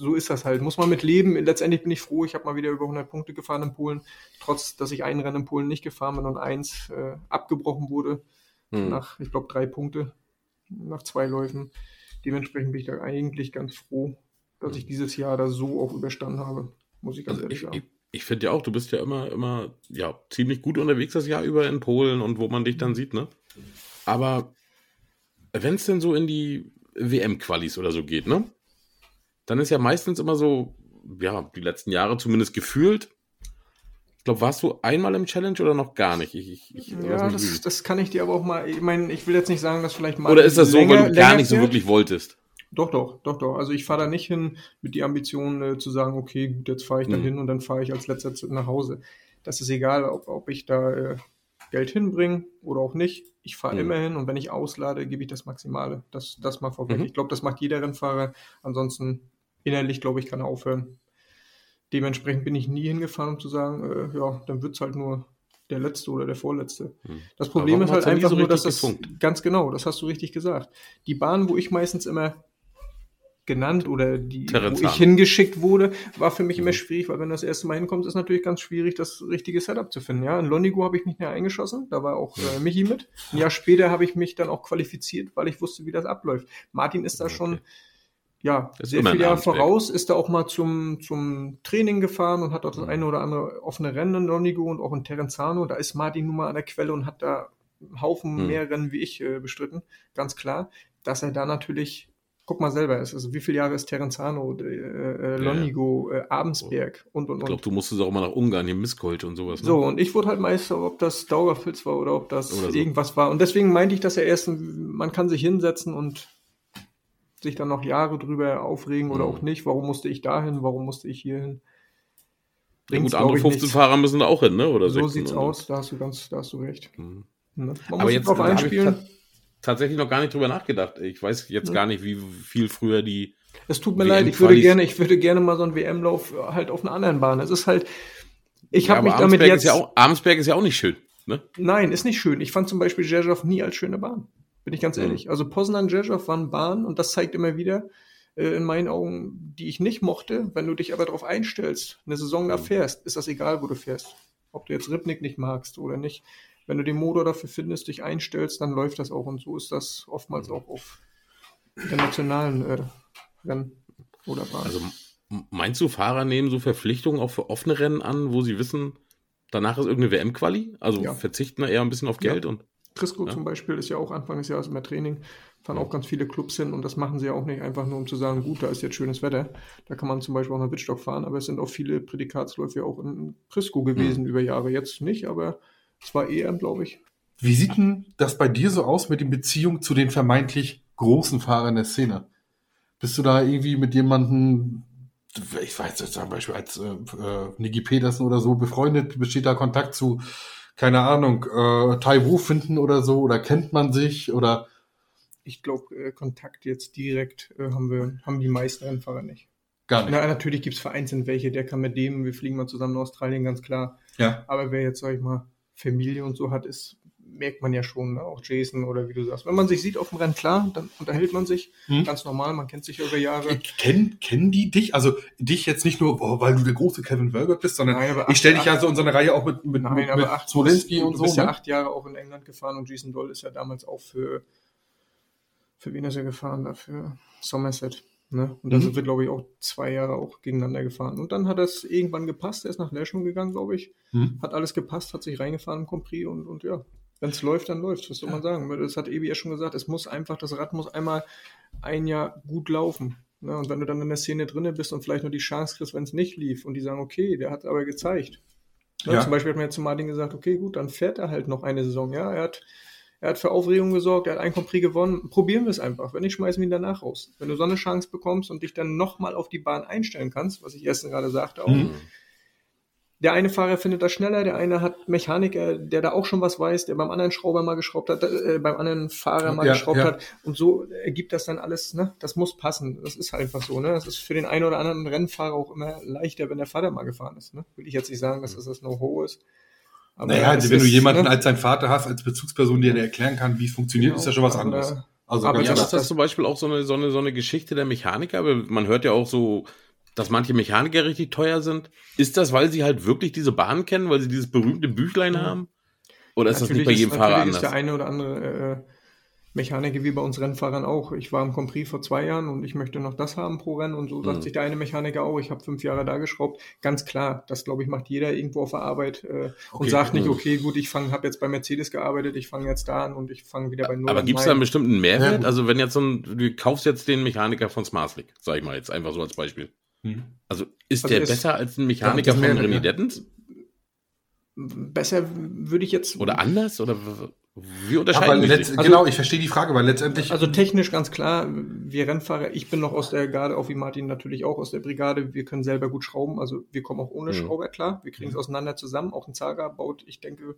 [SPEAKER 2] so ist das halt. Muss man mit leben. Letztendlich bin ich froh, ich habe mal wieder über 100 Punkte gefahren in Polen, trotz dass ich ein Rennen in Polen nicht gefahren bin und eins äh, abgebrochen wurde. Hm. Nach, ich glaube, drei Punkte nach zwei Läufen. Dementsprechend bin ich da eigentlich ganz froh, dass ich dieses Jahr da so auch überstanden habe. Muss ich ganz also ehrlich ich, sagen.
[SPEAKER 1] Ich, ich finde ja auch, du bist ja immer, immer, ja, ziemlich gut unterwegs das Jahr über in Polen und wo man dich dann sieht, ne? Aber wenn es denn so in die WM-Qualis oder so geht, ne? Dann ist ja meistens immer so, ja, die letzten Jahre zumindest gefühlt, Ich glaube, warst du einmal im Challenge oder noch gar nicht? Ich, ich, ich,
[SPEAKER 2] Ja, das, das kann ich dir aber auch mal, ich meine, ich will jetzt nicht sagen, dass vielleicht mal.
[SPEAKER 1] oder ist das so,
[SPEAKER 2] länger-
[SPEAKER 1] weil du gar nicht so wirklich wolltest?
[SPEAKER 2] Doch, doch, doch, doch. Also ich fahre da nicht hin mit die Ambition äh, zu sagen, okay, gut, jetzt fahre ich da
[SPEAKER 1] Mhm.
[SPEAKER 2] hin und dann fahre ich als letzter nach Hause. Das ist egal, ob, ob ich da äh, Geld hinbringe oder auch nicht. Ich fahre
[SPEAKER 1] Mhm.
[SPEAKER 2] immer hin und wenn ich auslade, gebe ich das Maximale. Das, das mal vorweg.
[SPEAKER 1] Mhm.
[SPEAKER 2] Ich glaube, das macht jeder Rennfahrer. Ansonsten innerlich, glaube ich, kann er aufhören. Dementsprechend bin ich nie hingefahren, um zu sagen, äh, ja, dann wird's halt nur der letzte oder der vorletzte.
[SPEAKER 1] Mhm.
[SPEAKER 2] Das Problem ist halt einfach
[SPEAKER 1] so
[SPEAKER 2] nur, dass das
[SPEAKER 1] gefunkt?
[SPEAKER 2] ganz genau, das hast du richtig gesagt. Die Bahn, wo ich meistens immer genannt oder die, wo ich hingeschickt wurde, war für mich immer
[SPEAKER 1] Mhm.
[SPEAKER 2] schwierig, weil wenn du das erste Mal hinkommst, ist natürlich ganz schwierig, das richtige Setup zu finden. Ja, in Lonigo habe ich mich näher eingeschossen, da war auch äh, Michi mit. Ein Jahr später habe ich mich dann auch qualifiziert, weil ich wusste, wie das abläuft. Martin ist da
[SPEAKER 1] Okay.
[SPEAKER 2] schon ja,
[SPEAKER 1] Ist
[SPEAKER 2] sehr viele Jahre voraus, ist da auch mal zum, zum Training gefahren und hat auch das
[SPEAKER 1] Mhm.
[SPEAKER 2] eine oder andere offene Rennen in Lonigo und auch in Terenzano. Da ist Martin nun mal an der Quelle und hat da einen Haufen
[SPEAKER 1] Mhm.
[SPEAKER 2] mehr Rennen wie ich äh, bestritten. Ganz klar, dass er da natürlich, guck mal selber, ist, also wie viele Jahre ist Terenzano, äh, äh, Lonigo, äh, Abensberg und und
[SPEAKER 1] Ich
[SPEAKER 2] und.
[SPEAKER 1] glaube, du musstest auch mal nach Ungarn, hier Misskolte und sowas. Ne?
[SPEAKER 2] So, und ich wurde halt Meister, ob das Dauerfilz war oder ob das
[SPEAKER 1] Oder so.
[SPEAKER 2] irgendwas war. Und deswegen meinte ich, dass er erst, man kann sich hinsetzen und sich dann noch Jahre drüber aufregen oder
[SPEAKER 1] Mhm.
[SPEAKER 2] auch nicht. Warum musste ich dahin? Warum musste ich hier hin?
[SPEAKER 1] Ja,
[SPEAKER 2] Bringt's,
[SPEAKER 1] gut, andere
[SPEAKER 2] ich,
[SPEAKER 1] 15
[SPEAKER 2] nichts.
[SPEAKER 1] Fahrer müssen da auch hin, ne? Oder
[SPEAKER 2] So
[SPEAKER 1] 16
[SPEAKER 2] sieht's
[SPEAKER 1] oder
[SPEAKER 2] aus, da hast du ganz, da hast du recht.
[SPEAKER 1] Mhm.
[SPEAKER 2] Ne?
[SPEAKER 1] Aber jetzt
[SPEAKER 2] drauf
[SPEAKER 1] ich
[SPEAKER 2] einspielen.
[SPEAKER 1] ta- tatsächlich noch gar nicht drüber nachgedacht. Ich weiß jetzt
[SPEAKER 2] Ja.
[SPEAKER 1] gar nicht, wie viel früher die.
[SPEAKER 2] Es tut mir leid, ich würde gerne, ich würde gerne mal so einen WM-Lauf halt auf einer anderen Bahn. Es ist halt, ich
[SPEAKER 1] Ja,
[SPEAKER 2] habe mich
[SPEAKER 1] aber
[SPEAKER 2] damit jetzt.
[SPEAKER 1] Ist ja auch, Arnsberg ist ja auch nicht schön. Ne?
[SPEAKER 2] Nein, ist nicht schön. Ich fand zum Beispiel Zherzhov nie als schöne Bahn. Bin ich ganz
[SPEAKER 1] Mhm.
[SPEAKER 2] ehrlich. Also Poznan, Zherzhov waren Bahnen und das zeigt immer wieder, äh, in meinen Augen, die ich nicht mochte. Wenn du dich aber darauf einstellst, eine Saison da
[SPEAKER 1] Mhm.
[SPEAKER 2] fährst, ist das egal, wo du fährst. Ob du jetzt Ripnik nicht magst oder nicht. Wenn du den Motor dafür findest, dich einstellst, dann läuft das auch. Und so ist das oftmals
[SPEAKER 1] Mhm.
[SPEAKER 2] auch auf der nationalen äh, Rennen oder Bahn.
[SPEAKER 1] Also meinst du, Fahrer nehmen so Verpflichtungen auch für offene Rennen an, wo sie wissen, danach ist irgendeine WM-Quali? Also
[SPEAKER 2] Ja.
[SPEAKER 1] verzichten da eher ein bisschen auf
[SPEAKER 2] Ja.
[SPEAKER 1] Geld und.
[SPEAKER 2] Trisco
[SPEAKER 1] Ja.
[SPEAKER 2] zum Beispiel ist ja auch Anfang des Jahres immer Training. Fahren auch ganz viele Clubs hin und das machen sie ja auch nicht einfach nur, um zu sagen, gut, da ist jetzt schönes Wetter. Da kann man zum Beispiel auch nach Wittstock fahren, aber es sind auch viele Prädikatsläufe auch in Trisco gewesen über Jahre. Jetzt nicht, aber es war EM, glaube ich.
[SPEAKER 3] Wie sieht denn das bei dir so aus mit den Beziehungen zu den vermeintlich großen Fahrern der Szene? Bist du da irgendwie mit jemandem, ich weiß jetzt zum Beispiel als äh, äh, Niki Petersen oder so befreundet, besteht da Kontakt zu, keine Ahnung, äh, Tai Wu finden oder so, oder kennt man sich oder
[SPEAKER 2] Ich glaube, äh, Kontakt jetzt direkt äh, haben wir, haben die meisten Rennfahrer nicht.
[SPEAKER 3] gar nicht?
[SPEAKER 2] Na, natürlich gibt es vereinzelt welche, der kann mit dem, wir fliegen mal zusammen nach Australien, ganz klar.
[SPEAKER 3] Ja.
[SPEAKER 2] Aber wer jetzt, sag ich mal, Familie und so hat, ist, merkt man ja schon, ne? auch Jason oder wie du sagst. Wenn man sich sieht auf dem Rennen, klar, dann unterhält man sich.
[SPEAKER 3] Hm.
[SPEAKER 2] Ganz normal, man kennt sich über Jahre.
[SPEAKER 3] Kennen, kennen die dich? Also dich jetzt nicht nur, oh, weil du der große Kevin Wölbert bist, sondern
[SPEAKER 2] Nein,
[SPEAKER 3] ich stelle dich ja so in so eine Reihe auch mit, mit,
[SPEAKER 2] Nein,
[SPEAKER 3] mit,
[SPEAKER 2] aber
[SPEAKER 3] mit
[SPEAKER 2] acht,
[SPEAKER 3] Smolenski
[SPEAKER 2] du,
[SPEAKER 3] und
[SPEAKER 2] du
[SPEAKER 3] so.
[SPEAKER 2] bist ja
[SPEAKER 3] ne?
[SPEAKER 2] acht Jahre auch in England gefahren und Jason Doll ist ja damals auch für, für wen ist er gefahren? Da für Somerset. Ne? Und da
[SPEAKER 3] Mhm.
[SPEAKER 2] sind wir, glaube ich, auch zwei Jahre auch gegeneinander gefahren. Und dann hat das irgendwann gepasst. Er ist nach Leschung gegangen, glaube ich.
[SPEAKER 3] Hm?
[SPEAKER 2] Hat alles gepasst, hat sich reingefahren im Compris und, und ja, wenn es läuft, dann läuft Was soll man sagen? Das hat Ebi ja schon gesagt. Es muss einfach, das Rad muss einmal ein Jahr gut laufen. Ne? Und wenn du dann in der Szene drinne bist und vielleicht nur die Chance kriegst, wenn es nicht lief und die sagen, okay, der hat aber gezeigt. Ne?
[SPEAKER 3] Ja.
[SPEAKER 2] Zum Beispiel hat man jetzt zu Martin gesagt, okay, gut, dann fährt er halt noch eine Saison. Ja, er hat, er hat für Aufregung gesorgt, er hat ein Compris gewonnen. Probieren wir es einfach. Wenn nicht, schmeißen wir ihn danach raus. Wenn du so eine Chance bekommst und dich dann nochmal auf die Bahn einstellen kannst, was ich erst gerade sagte auch,
[SPEAKER 3] Mhm.
[SPEAKER 2] Der eine Fahrer findet das schneller, der eine hat Mechaniker, der da auch schon was weiß, der beim anderen Schrauber mal geschraubt hat, äh, beim anderen Fahrer mal
[SPEAKER 3] Ja,
[SPEAKER 2] geschraubt
[SPEAKER 3] ja.
[SPEAKER 2] hat. Und so ergibt das dann alles, ne? Das muss passen. Das ist halt einfach so, ne? Das ist für den einen oder anderen Rennfahrer auch immer leichter, wenn der Vater mal gefahren ist, ne? Will ich jetzt nicht sagen, dass das das No-Ho ist. Aber
[SPEAKER 3] Naja, also wenn du
[SPEAKER 2] ist,
[SPEAKER 3] jemanden
[SPEAKER 2] ne?
[SPEAKER 3] als deinen Vater hast, als Bezugsperson, der dir erklären kann, wie es funktioniert,
[SPEAKER 2] Genau,
[SPEAKER 3] ist ja schon was
[SPEAKER 2] aber-
[SPEAKER 3] anderes. Also
[SPEAKER 2] aber
[SPEAKER 1] Ja,
[SPEAKER 2] das-
[SPEAKER 1] aber ist das zum Beispiel auch so eine, so eine, so eine Geschichte der Mechaniker? Aber man hört ja auch so, dass manche Mechaniker richtig teuer sind. Ist das, weil sie halt wirklich diese Bahn kennen, weil sie dieses berühmte Büchlein
[SPEAKER 2] Ja.
[SPEAKER 1] haben? Oder ist das nicht
[SPEAKER 2] Natürlich
[SPEAKER 1] bei jedem Fahrer
[SPEAKER 2] natürlich ist der
[SPEAKER 1] anders?
[SPEAKER 2] eine oder andere äh, Mechaniker wie bei uns Rennfahrern auch. Ich war im Compris vor zwei Jahren und ich möchte noch das haben pro Rennen und so sagt
[SPEAKER 1] Mhm.
[SPEAKER 2] sich der eine Mechaniker auch, ich habe fünf Jahre da geschraubt. Ganz klar, das glaube ich macht jeder irgendwo auf der Arbeit äh, und
[SPEAKER 3] Okay,
[SPEAKER 2] sagt nicht,
[SPEAKER 1] mhm.
[SPEAKER 2] okay, gut, ich fange, habe jetzt bei Mercedes gearbeitet, ich fange jetzt da an und ich fange wieder bei Null
[SPEAKER 1] Aber gibt es da einen bestimmten Mehrwert?
[SPEAKER 3] Ja,
[SPEAKER 1] also wenn jetzt so ein, du kaufst jetzt den Mechaniker von Smarslick, sag ich mal jetzt einfach so als Beispiel.
[SPEAKER 3] Hm.
[SPEAKER 1] Also ist
[SPEAKER 2] Also
[SPEAKER 1] der
[SPEAKER 2] ist-
[SPEAKER 1] besser als ein
[SPEAKER 3] Ja,
[SPEAKER 1] Mechaniker von René
[SPEAKER 3] ja.
[SPEAKER 1] Dettens?
[SPEAKER 2] Besser würde ich jetzt.
[SPEAKER 1] Oder anders? Oder wie
[SPEAKER 3] Aber
[SPEAKER 1] unterscheiden
[SPEAKER 3] letzt,
[SPEAKER 1] sich?
[SPEAKER 3] genau, ich verstehe die Frage, weil letztendlich.
[SPEAKER 2] Also technisch ganz klar, wir Rennfahrer, ich bin noch aus der Garde, auch wie Martin natürlich auch aus der Brigade, wir können selber gut schrauben, also wir kommen auch ohne
[SPEAKER 1] Mhm.
[SPEAKER 2] Schrauber klar, wir kriegen es auseinander zusammen, auch ein Zaga baut, ich denke,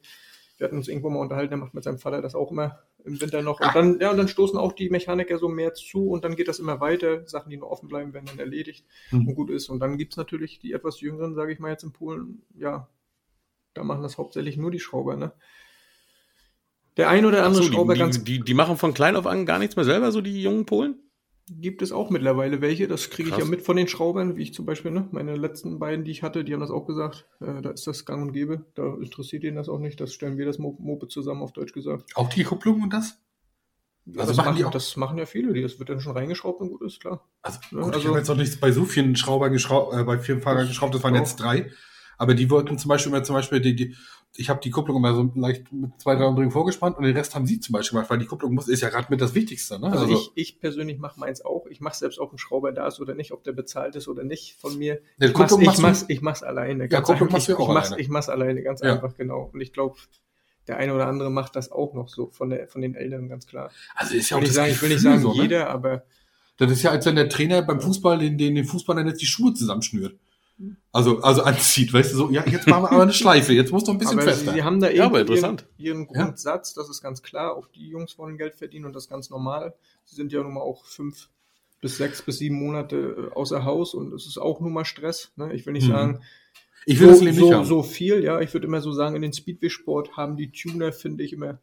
[SPEAKER 2] wir hatten uns irgendwo mal unterhalten, der macht mit seinem Vater das auch immer im Winter noch und dann, ja, und dann stoßen auch die Mechaniker so mehr zu und dann geht das immer weiter, Sachen, die noch offen bleiben, werden dann erledigt
[SPEAKER 3] Mhm.
[SPEAKER 2] und gut ist und dann gibt's natürlich die etwas jüngeren, sage ich mal jetzt in Polen, ja, da machen das hauptsächlich nur die Schrauber, ne. Der ein oder andere
[SPEAKER 1] so,
[SPEAKER 2] Schrauber
[SPEAKER 1] die,
[SPEAKER 2] ganz
[SPEAKER 1] die, die machen von klein auf an gar nichts mehr selber, so die jungen Polen?
[SPEAKER 2] Gibt es auch mittlerweile welche. Das kriege ich ja mit von den Schraubern, wie ich zum Beispiel, ne, meine letzten beiden, die ich hatte, die haben das auch gesagt. Äh, da ist das gang und gäbe. Da interessiert ihnen das auch nicht. Das stellen wir das Mo- Moped zusammen, auf Deutsch gesagt.
[SPEAKER 3] auch die Kupplung und das?
[SPEAKER 2] Ja,
[SPEAKER 3] Also
[SPEAKER 2] das,
[SPEAKER 3] machen die auch-
[SPEAKER 2] das machen ja viele. Die, das wird dann schon reingeschraubt und gut ist, klar.
[SPEAKER 3] Also,
[SPEAKER 2] Ja,
[SPEAKER 3] gut, ich
[SPEAKER 2] also-
[SPEAKER 3] habe jetzt noch nicht bei so vielen Schraubern geschraubt, äh, bei vielen Fahrern geschraubt, das waren jetzt drei. Aber die wollten zum Beispiel immer zum Beispiel die, die ich habe die Kupplung immer so leicht mit zwei, drei Umdrehungen vorgespannt und den Rest haben sie zum Beispiel gemacht, weil die Kupplung muss, ist ja gerade mit das Wichtigste, ne?
[SPEAKER 2] Also, ich, ich persönlich mache meins auch. Ich mache selbst, ob ein Schrauber da ist oder nicht, ob der bezahlt ist oder nicht von mir.
[SPEAKER 3] Ja,
[SPEAKER 2] ich, mach's,
[SPEAKER 3] Kupplung
[SPEAKER 2] ich, mach's, ich mach's alleine.
[SPEAKER 3] Ja, Kupplung machst du
[SPEAKER 2] ich,
[SPEAKER 3] auch
[SPEAKER 2] ich, mach's,
[SPEAKER 3] alleine.
[SPEAKER 2] ich mach's alleine, ganz
[SPEAKER 3] Ja.
[SPEAKER 2] einfach, genau. Und ich glaube, der eine oder andere macht das auch noch so von, der, von den Älteren, ganz klar.
[SPEAKER 3] also ist ja
[SPEAKER 2] Ich will, nicht
[SPEAKER 3] das
[SPEAKER 2] sagen, ich will nicht sagen
[SPEAKER 3] so, ne?
[SPEAKER 2] jeder, aber
[SPEAKER 3] Das ist ja, als wenn der Trainer beim Fußball den, den, den Fußballern jetzt die Schuhe zusammenschnürt. Also, also anzieht, weißt du, so, ja, jetzt machen wir aber eine Schleife, jetzt muss noch ein bisschen
[SPEAKER 2] aber sie,
[SPEAKER 3] fester.
[SPEAKER 2] sie haben da
[SPEAKER 1] Ja, aber
[SPEAKER 2] irgendwie
[SPEAKER 1] interessant.
[SPEAKER 2] ihren, ihren. Grundsatz, das ist ganz klar. Auch die Jungs wollen Geld verdienen und das ist ganz normal. Sie sind ja nun mal auch fünf bis sechs bis sieben Monate äh, außer Haus und es ist auch nun mal Stress. Ne? Ich will nicht
[SPEAKER 3] Mhm.
[SPEAKER 2] sagen,
[SPEAKER 3] ich will
[SPEAKER 2] so,
[SPEAKER 3] das Leben nicht
[SPEAKER 2] so,
[SPEAKER 3] haben.
[SPEAKER 2] so viel, ja. Ich würde immer so sagen, in den Speedway-Sport haben die Tuner, finde ich, immer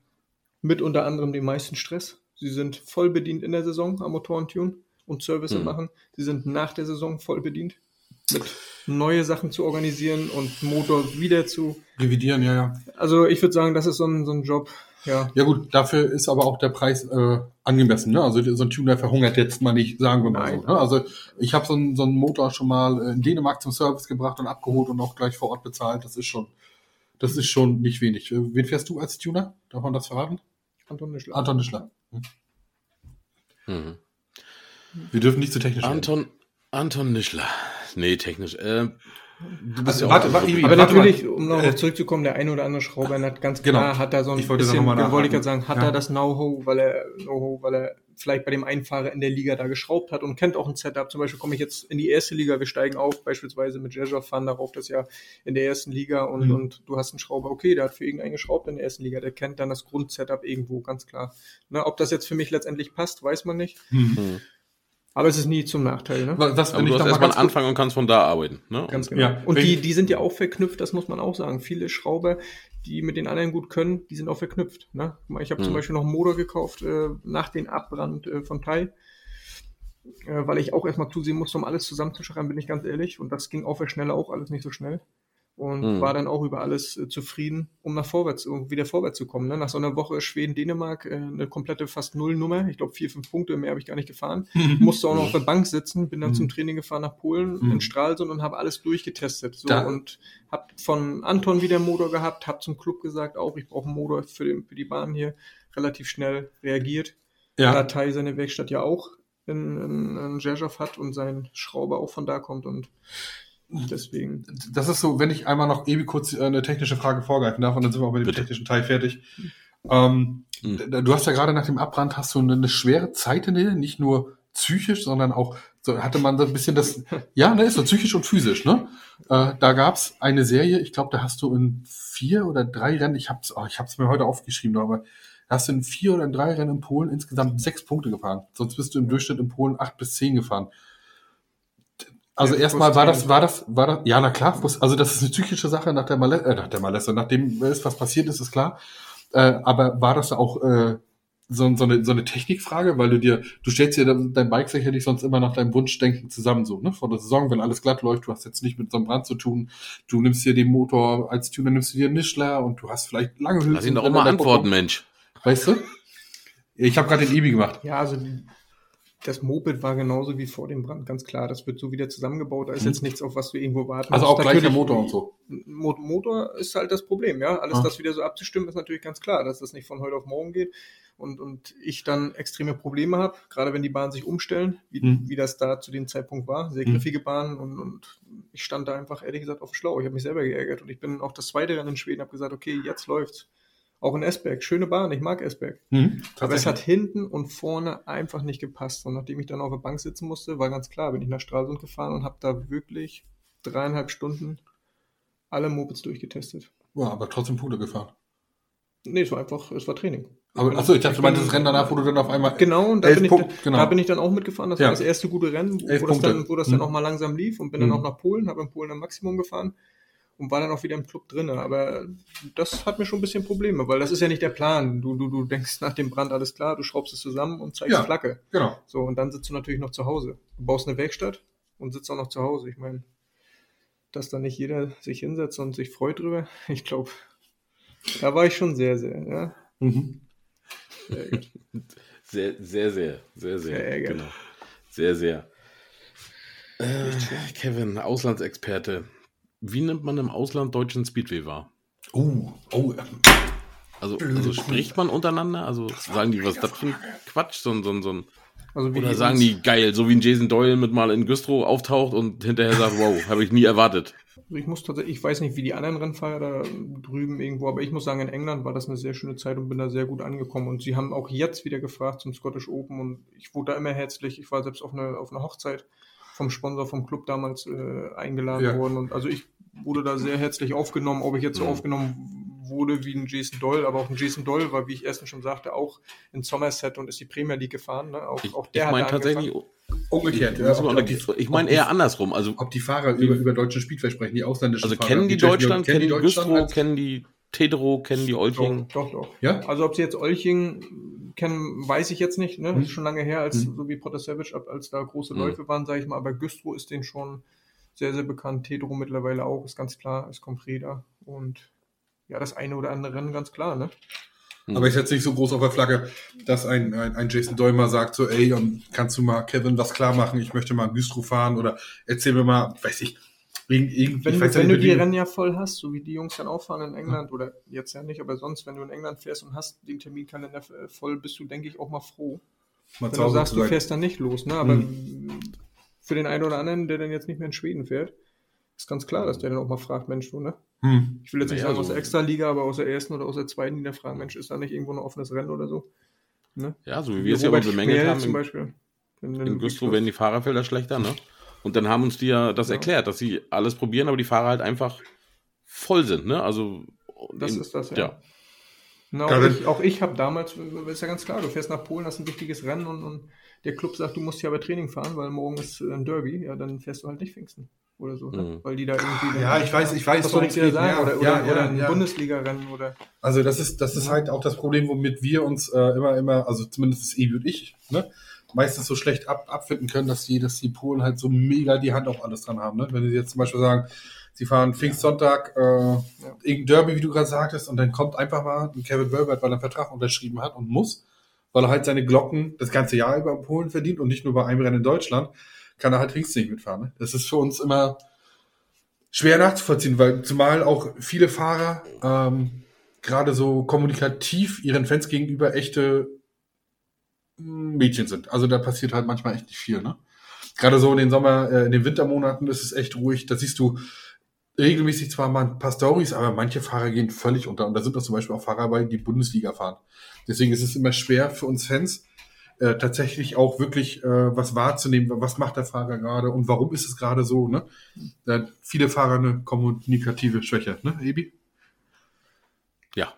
[SPEAKER 2] mit unter anderem den meisten Stress. Sie sind voll bedient in der Saison am Motorentune und Service
[SPEAKER 1] Mhm.
[SPEAKER 2] machen. Sie sind nach der Saison voll bedient neue Sachen zu organisieren und Motor wieder zu.
[SPEAKER 3] Revidieren, ja, ja.
[SPEAKER 2] Also ich würde sagen, das ist so ein, so ein Job, ja.
[SPEAKER 3] Ja gut, dafür ist aber auch der Preis äh, angemessen. Ne? Also so ein Tuner verhungert jetzt mal nicht, sagen wir mal
[SPEAKER 2] Nein.
[SPEAKER 3] so. Ne? Also ich habe so einen so einen Motor schon mal in Dänemark zum Service gebracht und abgeholt und auch gleich vor Ort bezahlt. Das ist schon, das ist schon nicht wenig. Äh, Wen fährst du als Tuner? Darf man das verraten?
[SPEAKER 2] Anton Nischler.
[SPEAKER 3] Anton Nischler. Hm.
[SPEAKER 1] Mhm.
[SPEAKER 3] Wir dürfen nicht zu technisch werden.
[SPEAKER 1] Anton, Anton Nischler. Nee, technisch. Äh, du bist
[SPEAKER 3] Also,
[SPEAKER 1] ja
[SPEAKER 3] warte,
[SPEAKER 1] auch,
[SPEAKER 3] warte, Ivi,
[SPEAKER 2] Aber natürlich, um noch
[SPEAKER 3] Äh,
[SPEAKER 2] zurückzukommen, der eine oder andere Schrauber hat ganz
[SPEAKER 3] Genau.
[SPEAKER 2] klar, hat er so ein
[SPEAKER 3] Ich wollte da
[SPEAKER 2] bisschen,
[SPEAKER 3] noch mal
[SPEAKER 2] wollte ich gerade sagen, hat
[SPEAKER 3] Ja.
[SPEAKER 2] er das Know-how, weil er, Know-how, weil er vielleicht bei dem einen Fahrer in der Liga da geschraubt hat und kennt auch ein Setup. Zum Beispiel komme ich jetzt in die erste Liga, wir steigen auf, beispielsweise mit Jezhov fahren darauf das Jahr in der ersten Liga und,
[SPEAKER 3] Mhm.
[SPEAKER 2] und du hast einen Schrauber, okay, der hat für irgendeinen geschraubt in der ersten Liga, der kennt dann das Grundsetup irgendwo, ganz klar. Ne, ob das jetzt für mich letztendlich passt, weiß man nicht.
[SPEAKER 3] Hm.
[SPEAKER 1] Hm.
[SPEAKER 2] Aber es ist nie zum Nachteil, ne?
[SPEAKER 3] Was,
[SPEAKER 1] Aber
[SPEAKER 3] wenn
[SPEAKER 1] du
[SPEAKER 3] ich
[SPEAKER 1] hast erstmal
[SPEAKER 3] ganz
[SPEAKER 1] einen
[SPEAKER 3] kurz-
[SPEAKER 1] Anfang und kannst von da arbeiten. Ne?
[SPEAKER 2] Ganz genau.
[SPEAKER 3] Ja,
[SPEAKER 2] und die, die sind ja auch verknüpft, das muss man auch sagen. Viele Schrauber, die mit den anderen gut können, die sind auch verknüpft. Ne? Ich habe zum
[SPEAKER 1] Mhm.
[SPEAKER 2] Beispiel noch einen Motor gekauft äh, nach dem Abbrand äh, von Tai, äh, weil ich auch erstmal zusehen musste, um alles zusammenzuschreiben, bin ich ganz ehrlich. Und das ging auch schneller auch alles nicht so schnell. Und
[SPEAKER 1] Mhm.
[SPEAKER 2] war dann auch über alles äh, zufrieden, um nach vorwärts, um wieder vorwärts zu kommen. Ne? Nach so einer Woche Schweden-Dänemark äh, eine komplette fast Null-Nummer. Ich glaube, vier, fünf Punkte, mehr habe ich gar nicht gefahren musste auch noch auf der Bank sitzen, bin dann
[SPEAKER 3] Mhm.
[SPEAKER 2] zum Training gefahren nach Polen
[SPEAKER 3] Mhm.
[SPEAKER 2] in Stralsund und habe alles durchgetestet. So
[SPEAKER 3] Da-
[SPEAKER 2] und habe von Anton wieder einen Motor gehabt, habe zum Club gesagt, auch ich brauche einen Motor für, den, für die Bahn hier, relativ schnell reagiert.
[SPEAKER 3] Ja.
[SPEAKER 2] Da Tai seine Werkstatt ja auch in, in, in Jerschow hat und sein Schrauber auch von da kommt und deswegen.
[SPEAKER 3] das ist so, wenn ich einmal noch ewig kurz äh, eine technische Frage vorgreifen darf und dann sind wir auch mit dem
[SPEAKER 1] Bitte.
[SPEAKER 3] technischen Teil fertig. Ähm,
[SPEAKER 1] Mhm.
[SPEAKER 3] d- Du hast ja gerade nach dem Abbrand hast du eine, eine schwere Zeit in dir, nicht nur psychisch, sondern auch so hatte man so ein bisschen das, ja, ne, ist so psychisch und physisch, ne? Äh, da gab's eine Serie, ich glaube, da hast du in vier oder drei Rennen, ich hab's, oh, ich hab's mir heute aufgeschrieben, aber da hast du in vier oder in drei Rennen in Polen insgesamt sechs Punkte gefahren. Sonst bist du im Durchschnitt in Polen acht bis zehn gefahren. Also
[SPEAKER 2] Ja,
[SPEAKER 3] erstmal war das, war das, war das, ja, na klar, also das ist eine psychische Sache nach der Malesse, äh, nach der Malesse, nachdem ist was passiert ist, ist klar. Äh, aber war das auch äh, so, so, eine, so eine Technikfrage, weil du dir, du stellst dir dein Bike sicherlich sonst immer nach deinem Wunschdenken zusammen, so, ne? Vor der Saison, wenn alles glatt läuft, du hast jetzt nicht mit so einem Brand zu tun, du nimmst dir den Motor als Tuner, nimmst du dir einen Nischler und du hast vielleicht lange Hülsen.
[SPEAKER 1] Lass ihn doch mal
[SPEAKER 3] der
[SPEAKER 1] antworten. Mensch.
[SPEAKER 3] Weißt du? Ich habe gerade den Ibi gemacht.
[SPEAKER 2] Ja, also die, das Moped war genauso wie vor dem Brand, ganz klar. Das wird so wieder zusammengebaut. Da ist
[SPEAKER 3] Mhm.
[SPEAKER 2] jetzt nichts, auf was du irgendwo warten
[SPEAKER 3] Also
[SPEAKER 2] musst.
[SPEAKER 3] auch gleicher
[SPEAKER 2] Natürlich,
[SPEAKER 3] Motor und so.
[SPEAKER 2] Mo Motor ist halt das Problem, ja. Alles
[SPEAKER 3] Ah.
[SPEAKER 2] das wieder so abzustimmen, ist natürlich ganz klar, dass das nicht von heute auf morgen geht. Und, und ich dann extreme Probleme habe, gerade wenn die Bahnen sich umstellen, wie,
[SPEAKER 3] Mhm.
[SPEAKER 2] wie das da zu dem Zeitpunkt war. Sehr
[SPEAKER 3] Mhm.
[SPEAKER 2] griffige Bahnen und, und ich stand da einfach ehrlich gesagt auf dem Schlauch. Ich habe mich selber geärgert und ich bin auch das zweite Rennen in Schweden, habe gesagt, okay, jetzt läuft's. Auch in Esberg, schöne Bahn, ich mag Esberg.
[SPEAKER 3] Mhm.
[SPEAKER 2] Aber es hat hinten und vorne einfach nicht gepasst. Und nachdem ich dann auf der Bank sitzen musste, war ganz klar, bin ich nach Stralsund gefahren und habe da wirklich dreieinhalb Stunden alle Mopeds durchgetestet.
[SPEAKER 3] Ja, aber trotzdem Punkte gefahren.
[SPEAKER 2] Nee, es war einfach, es war Training.
[SPEAKER 3] Aber, achso, ich dachte, du meintest das Rennen danach, wo du dann auf einmal.
[SPEAKER 2] Genau, und da bin, ich,
[SPEAKER 3] Punkte,
[SPEAKER 2] da,
[SPEAKER 3] genau.
[SPEAKER 2] da bin ich dann auch mitgefahren. Das
[SPEAKER 3] Ja.
[SPEAKER 2] war das erste gute Rennen, wo, wo das dann, wo das dann auch mal langsam lief und bin
[SPEAKER 3] Mhm.
[SPEAKER 2] dann auch nach Polen, habe in Polen am Maximum gefahren und war dann auch wieder im Club drin. Aber das hat mir schon ein bisschen Probleme, weil das ist ja nicht der Plan. Du, du, du denkst nach dem Brand alles klar, du schraubst es zusammen und zeigst
[SPEAKER 3] Ja.
[SPEAKER 2] Flagge.
[SPEAKER 3] Genau.
[SPEAKER 2] So, und dann sitzt du natürlich noch zu Hause. Du baust eine Werkstatt und sitzt auch noch zu Hause. Ich meine, dass da nicht jeder sich hinsetzt und sich freut drüber, ich glaube, da war ich schon sehr, sehr, ja.
[SPEAKER 3] Mhm.
[SPEAKER 2] Sehr.
[SPEAKER 1] Sehr, sehr, sehr, sehr, sehr. Genau. Sehr, sehr. Äh, Kevin, Auslandsexperte. Wie nimmt man im Ausland deutschen Speedway wahr?
[SPEAKER 3] Oh, oh, ähm,
[SPEAKER 1] Also, also spricht man untereinander? Also sagen die, was ist das für ein Quatsch? So, ein- so, ein- so ein,
[SPEAKER 2] Also wie
[SPEAKER 1] oder
[SPEAKER 2] die
[SPEAKER 1] sagen die, geil, so wie ein Jason Doyle mit mal in Güstrow auftaucht und hinterher sagt, wow, habe ich nie erwartet.
[SPEAKER 2] Also ich muss tatsächlich, ich weiß nicht, wie die anderen Rennfahrer da drüben irgendwo, aber ich muss sagen, in England war das eine sehr schöne Zeit und bin da sehr gut angekommen. Und sie haben auch jetzt wieder gefragt zum Scottish Open und ich wurde da immer herzlich. Ich war selbst auf eine, auf eine Hochzeit vom Sponsor vom Club damals äh, eingeladen
[SPEAKER 3] Ja.
[SPEAKER 2] worden. Und also ich wurde da sehr herzlich aufgenommen, ob ich jetzt so
[SPEAKER 1] Mhm.
[SPEAKER 2] aufgenommen wurde wie ein Jason Doyle, aber auch ein Jason Doyle war, wie ich erstens schon sagte, auch in Somerset und ist die Premier League gefahren. Ne? Auch,
[SPEAKER 1] Ich,
[SPEAKER 2] auch
[SPEAKER 1] ich
[SPEAKER 2] der
[SPEAKER 1] meine
[SPEAKER 2] hat da
[SPEAKER 1] tatsächlich,
[SPEAKER 3] umgekehrt.
[SPEAKER 1] ich,
[SPEAKER 3] Ja, ob, die,
[SPEAKER 1] ich meine eher andersrum. Also,
[SPEAKER 3] ob die Fahrer über, über deutschen Speedway sprechen, die ausländischen
[SPEAKER 1] also
[SPEAKER 3] Fahrer.
[SPEAKER 1] kennen die
[SPEAKER 3] Doyle-
[SPEAKER 1] Deutschland, kennen die
[SPEAKER 3] Deutschland
[SPEAKER 1] Güstrow, kennen die Tedro, kennen die
[SPEAKER 2] Doch,
[SPEAKER 1] Olching.
[SPEAKER 2] doch, doch.
[SPEAKER 3] Ja?
[SPEAKER 2] Also ob sie jetzt Olching kennen, weiß ich jetzt nicht. Ne?
[SPEAKER 3] Hm.
[SPEAKER 2] Ist schon lange her, als
[SPEAKER 3] Hm.
[SPEAKER 2] so wie Protasevich, ab- als da große
[SPEAKER 1] Hm.
[SPEAKER 2] Läufe waren, sage ich mal. Aber Güstrow ist den schon sehr, sehr bekannt. Tedro mittlerweile auch, ist ganz klar, ist Compreda. Und ja, das eine oder andere Rennen ganz klar, ne?
[SPEAKER 3] Aber ich setze nicht so groß auf der Flagge, dass ein, ein, ein Jason Doyle mal sagt so, ey, und kannst du mal Kevin was klar machen? Ich möchte mal Güstrow fahren oder erzähl mir mal, weiß ich, irgend,
[SPEAKER 2] Wenn,
[SPEAKER 3] ja
[SPEAKER 2] wenn du die Rennen ja voll hast, so wie die Jungs dann auch fahren in England, oder jetzt ja nicht, aber sonst, wenn du in England fährst und hast den Terminkalender äh, voll, bist du, denke ich, auch mal froh.
[SPEAKER 3] mal
[SPEAKER 2] Wenn du sagst, du fährst dann nicht los, ne? Aber
[SPEAKER 3] Mhm.
[SPEAKER 2] für den einen oder anderen, der dann jetzt nicht mehr in Schweden fährt, ist ganz klar, dass der dann auch mal fragt, Mensch, du, ne?
[SPEAKER 3] Hm.
[SPEAKER 2] Ich will jetzt nicht
[SPEAKER 1] Naja,
[SPEAKER 2] sagen aus
[SPEAKER 1] so-
[SPEAKER 2] der Extra-Liga, aber aus der ersten oder aus der zweiten, die da fragen, Mensch, ist da nicht irgendwo ein offenes Rennen oder so? Ne?
[SPEAKER 1] Ja, so wie wir es ja
[SPEAKER 2] Robert
[SPEAKER 1] bemängelt haben.
[SPEAKER 2] zum
[SPEAKER 1] In,
[SPEAKER 2] Beispiel. In,
[SPEAKER 1] in Güstrow werden die Fahrerfelder schlechter, ne? Und dann haben uns die ja das
[SPEAKER 2] Ja.
[SPEAKER 1] erklärt, dass sie alles probieren, aber die Fahrer halt einfach voll sind, ne? Also
[SPEAKER 2] Das
[SPEAKER 1] in-
[SPEAKER 2] ist das, ja.
[SPEAKER 1] ja.
[SPEAKER 2] Na, auch,
[SPEAKER 3] Ja,
[SPEAKER 2] ich, auch ich habe damals, ist ja ganz klar, du fährst nach Polen, hast ein wichtiges Rennen und, und der Club sagt, du musst hier aber Training fahren, weil morgen ist äh, ein Derby, ja, dann fährst du halt nicht Pfingsten oder so, ne?
[SPEAKER 1] Mhm.
[SPEAKER 2] weil die da irgendwie...
[SPEAKER 3] Ja, ich weiß, ich weiß,
[SPEAKER 2] was soll ich dir sagen?
[SPEAKER 3] Ja,
[SPEAKER 2] oder, oder,
[SPEAKER 3] ja, ja,
[SPEAKER 2] oder ein
[SPEAKER 3] ja.
[SPEAKER 2] Bundesliga-Rennen oder...
[SPEAKER 3] Also das ist, das ist
[SPEAKER 2] Ja.
[SPEAKER 3] halt auch das Problem, womit wir uns äh, immer, immer, also zumindest das Ebi und ich, ne, meistens so schlecht ab, abfinden können, dass die, dass die Polen halt so mega die Hand auf alles dran haben. Ne? Wenn sie jetzt zum Beispiel sagen, sie fahren Pfingstsonntag, äh, irgendein Derby, wie du gerade sagtest, und dann kommt einfach mal ein Kevin Wölbert, weil er einen Vertrag unterschrieben hat und muss, weil er halt seine Glocken das ganze Jahr über in Polen verdient und nicht nur bei einem Rennen in Deutschland, kann er halt Pfingsten nicht mitfahren. Ne? Das ist für uns immer schwer nachzuvollziehen, weil zumal auch viele Fahrer ähm, gerade so kommunikativ ihren Fans gegenüber echte Mädchen sind. Also da passiert halt manchmal echt nicht viel. Ne? Gerade so in den Sommer, äh, in den Wintermonaten ist es echt ruhig. Da siehst du regelmäßig zwar mal ein paar Stories, aber manche Fahrer gehen völlig unter. Und da sind das zum Beispiel auch Fahrer bei, die Bundesliga fahren. Deswegen ist es immer schwer für uns Fans, äh, tatsächlich auch wirklich äh, was wahrzunehmen, was macht der Fahrer gerade und warum ist es gerade so, ne? Da viele Fahrer eine kommunikative Schwäche, ne, Ebi?
[SPEAKER 1] Ja.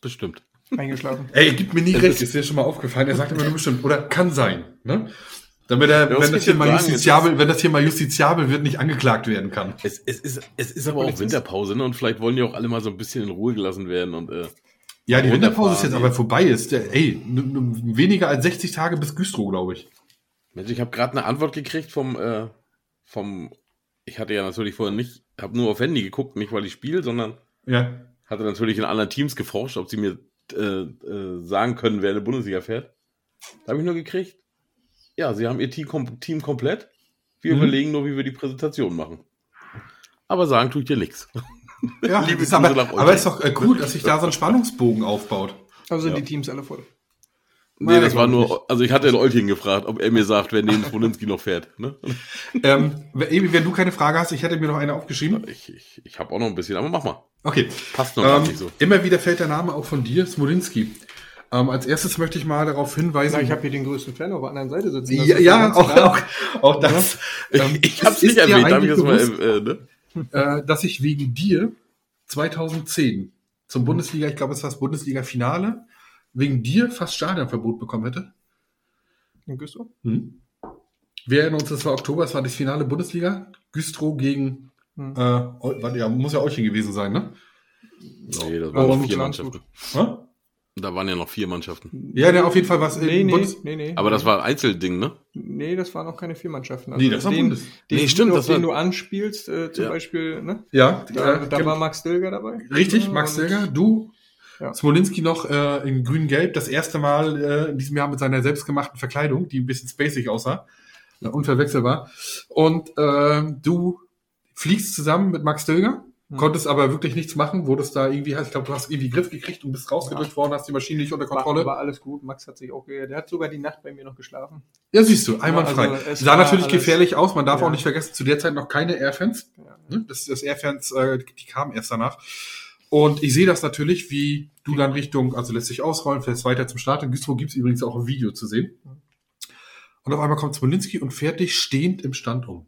[SPEAKER 1] Bestimmt.
[SPEAKER 2] Eingeschlafen.
[SPEAKER 3] Ey, gib mir nie
[SPEAKER 1] Das
[SPEAKER 3] recht,
[SPEAKER 1] ist-
[SPEAKER 3] dir schon mal aufgefallen, er sagt immer nur bestimmt, oder kann sein, ne? Damit er,
[SPEAKER 1] Ja,
[SPEAKER 3] wenn das hier mal
[SPEAKER 1] sagen?
[SPEAKER 3] justiziabel, wenn das hier mal justiziabel wird, nicht angeklagt werden kann.
[SPEAKER 1] Es, es, ist, es ist aber auch Winterpause, ne? Und vielleicht wollen die auch alle mal so ein bisschen in Ruhe gelassen werden und äh,
[SPEAKER 3] Ja, die Winterpause ist jetzt aber vorbei. Ist der, ey, weniger als 60 Tage bis Güstrow, glaube ich.
[SPEAKER 1] Mensch, ich habe gerade eine Antwort gekriegt vom, äh, vom, ich hatte ja natürlich vorher nicht, habe nur auf Handy geguckt, nicht weil ich spiele, sondern
[SPEAKER 3] Ja.
[SPEAKER 1] hatte natürlich in anderen Teams geforscht, ob sie mir äh, äh, sagen können, wer in der Bundesliga fährt. Da habe ich nur gekriegt. ja, sie haben ihr Team, kom Team komplett. Wir
[SPEAKER 3] Mhm.
[SPEAKER 1] überlegen nur, wie wir die Präsentation machen. Aber sagen tue ich dir nichts.
[SPEAKER 3] Ja,
[SPEAKER 1] Liebe
[SPEAKER 3] ist aber, aber ist doch äh, cool, dass sich da so ein Spannungsbogen aufbaut.
[SPEAKER 2] Also sind
[SPEAKER 1] Ja.
[SPEAKER 2] die Teams alle voll.
[SPEAKER 1] Nee,
[SPEAKER 3] Nein,
[SPEAKER 1] das war nur, also ich hatte den Oltchen gefragt, ob er mir sagt, wer neben Smolinski noch fährt. Ne?
[SPEAKER 3] Ähm, Ebi, wenn du keine Frage hast, ich hätte mir noch eine aufgeschrieben.
[SPEAKER 1] Ich, ich, ich habe auch noch ein bisschen, aber mach mal.
[SPEAKER 3] Okay.
[SPEAKER 1] Passt noch gar
[SPEAKER 3] Ähm,
[SPEAKER 1] nicht so.
[SPEAKER 3] Immer wieder fällt der Name auch von dir, Smolinski. Ähm, als erstes möchte ich mal darauf hinweisen.
[SPEAKER 2] Na, ich habe hier den größten Fan auf der anderen Seite sitzen.
[SPEAKER 3] Ja, ja auch, auch, auch das. Ähm,
[SPEAKER 1] ich hab's
[SPEAKER 3] ist
[SPEAKER 1] nicht erwähnt, darf ich das mal, äh, ne?
[SPEAKER 3] äh, dass ich wegen dir 2010 zum Bundesliga, ich glaube, es war das Bundesliga-Finale, wegen dir fast Stadionverbot bekommen hätte.
[SPEAKER 2] In Güstrow?
[SPEAKER 3] Hm. Wir erinnern uns, das war Oktober, es war das Finale Bundesliga. Güstrow gegen,
[SPEAKER 2] Hm.
[SPEAKER 3] äh, warte, ja, muss ja Euchen gewesen sein, ne?
[SPEAKER 1] Nee, das
[SPEAKER 2] Ja,
[SPEAKER 1] waren noch vier. Mannschaften.
[SPEAKER 3] Hä?
[SPEAKER 1] Da waren ja noch vier Mannschaften.
[SPEAKER 3] Ja, ne, auf jeden Fall was
[SPEAKER 2] Nee, nee,
[SPEAKER 3] Bundes
[SPEAKER 2] nee, nee.
[SPEAKER 1] Aber das war Einzelding, ne?
[SPEAKER 2] Nee, das waren noch keine vier Mannschaften.
[SPEAKER 3] Nee, das war
[SPEAKER 2] den,
[SPEAKER 3] Bundes.
[SPEAKER 2] Den
[SPEAKER 1] Nee, stimmt,
[SPEAKER 2] Sieg,
[SPEAKER 1] das
[SPEAKER 2] auf den
[SPEAKER 1] war-
[SPEAKER 2] du anspielst, äh, zum
[SPEAKER 1] Ja.
[SPEAKER 2] Beispiel, ne?
[SPEAKER 3] Ja,
[SPEAKER 2] Da,
[SPEAKER 3] äh,
[SPEAKER 2] da
[SPEAKER 3] gem-
[SPEAKER 2] war Max Dilger dabei.
[SPEAKER 3] richtig,
[SPEAKER 2] Ja,
[SPEAKER 3] Max Silger, du,
[SPEAKER 2] Ja.
[SPEAKER 3] Smolinski noch äh, in grün-gelb, das erste Mal äh, in diesem Jahr mit seiner selbstgemachten Verkleidung, die ein bisschen spacig aussah, äh, unverwechselbar. Und äh, du fliegst zusammen mit Max Dilger,
[SPEAKER 2] Hm.
[SPEAKER 3] konntest aber wirklich nichts machen, wurdest da irgendwie, ich glaube, du hast irgendwie Griff gekriegt und bist rausgedrückt worden, hast die Maschine nicht unter
[SPEAKER 2] War,
[SPEAKER 3] Kontrolle.
[SPEAKER 2] war alles gut. Max hat sich auch, ge- der hat sogar die Nacht bei mir noch geschlafen.
[SPEAKER 3] Ja, siehst du, einwandfrei.
[SPEAKER 2] also
[SPEAKER 3] Sah
[SPEAKER 2] war
[SPEAKER 3] natürlich gefährlich aus. Man darf
[SPEAKER 2] Ja.
[SPEAKER 3] auch nicht vergessen, zu der Zeit noch keine Airfans.
[SPEAKER 2] Ja.
[SPEAKER 3] Ne? Das, das Airfans, äh, die kamen erst danach. Und ich sehe das natürlich, wie du dann Richtung, also lässt sich ausrollen, fährst weiter zum Start. In Güstrow gibt's übrigens auch ein Video zu sehen. Und auf einmal kommt Smolinski und fährt dich stehend im Stand um.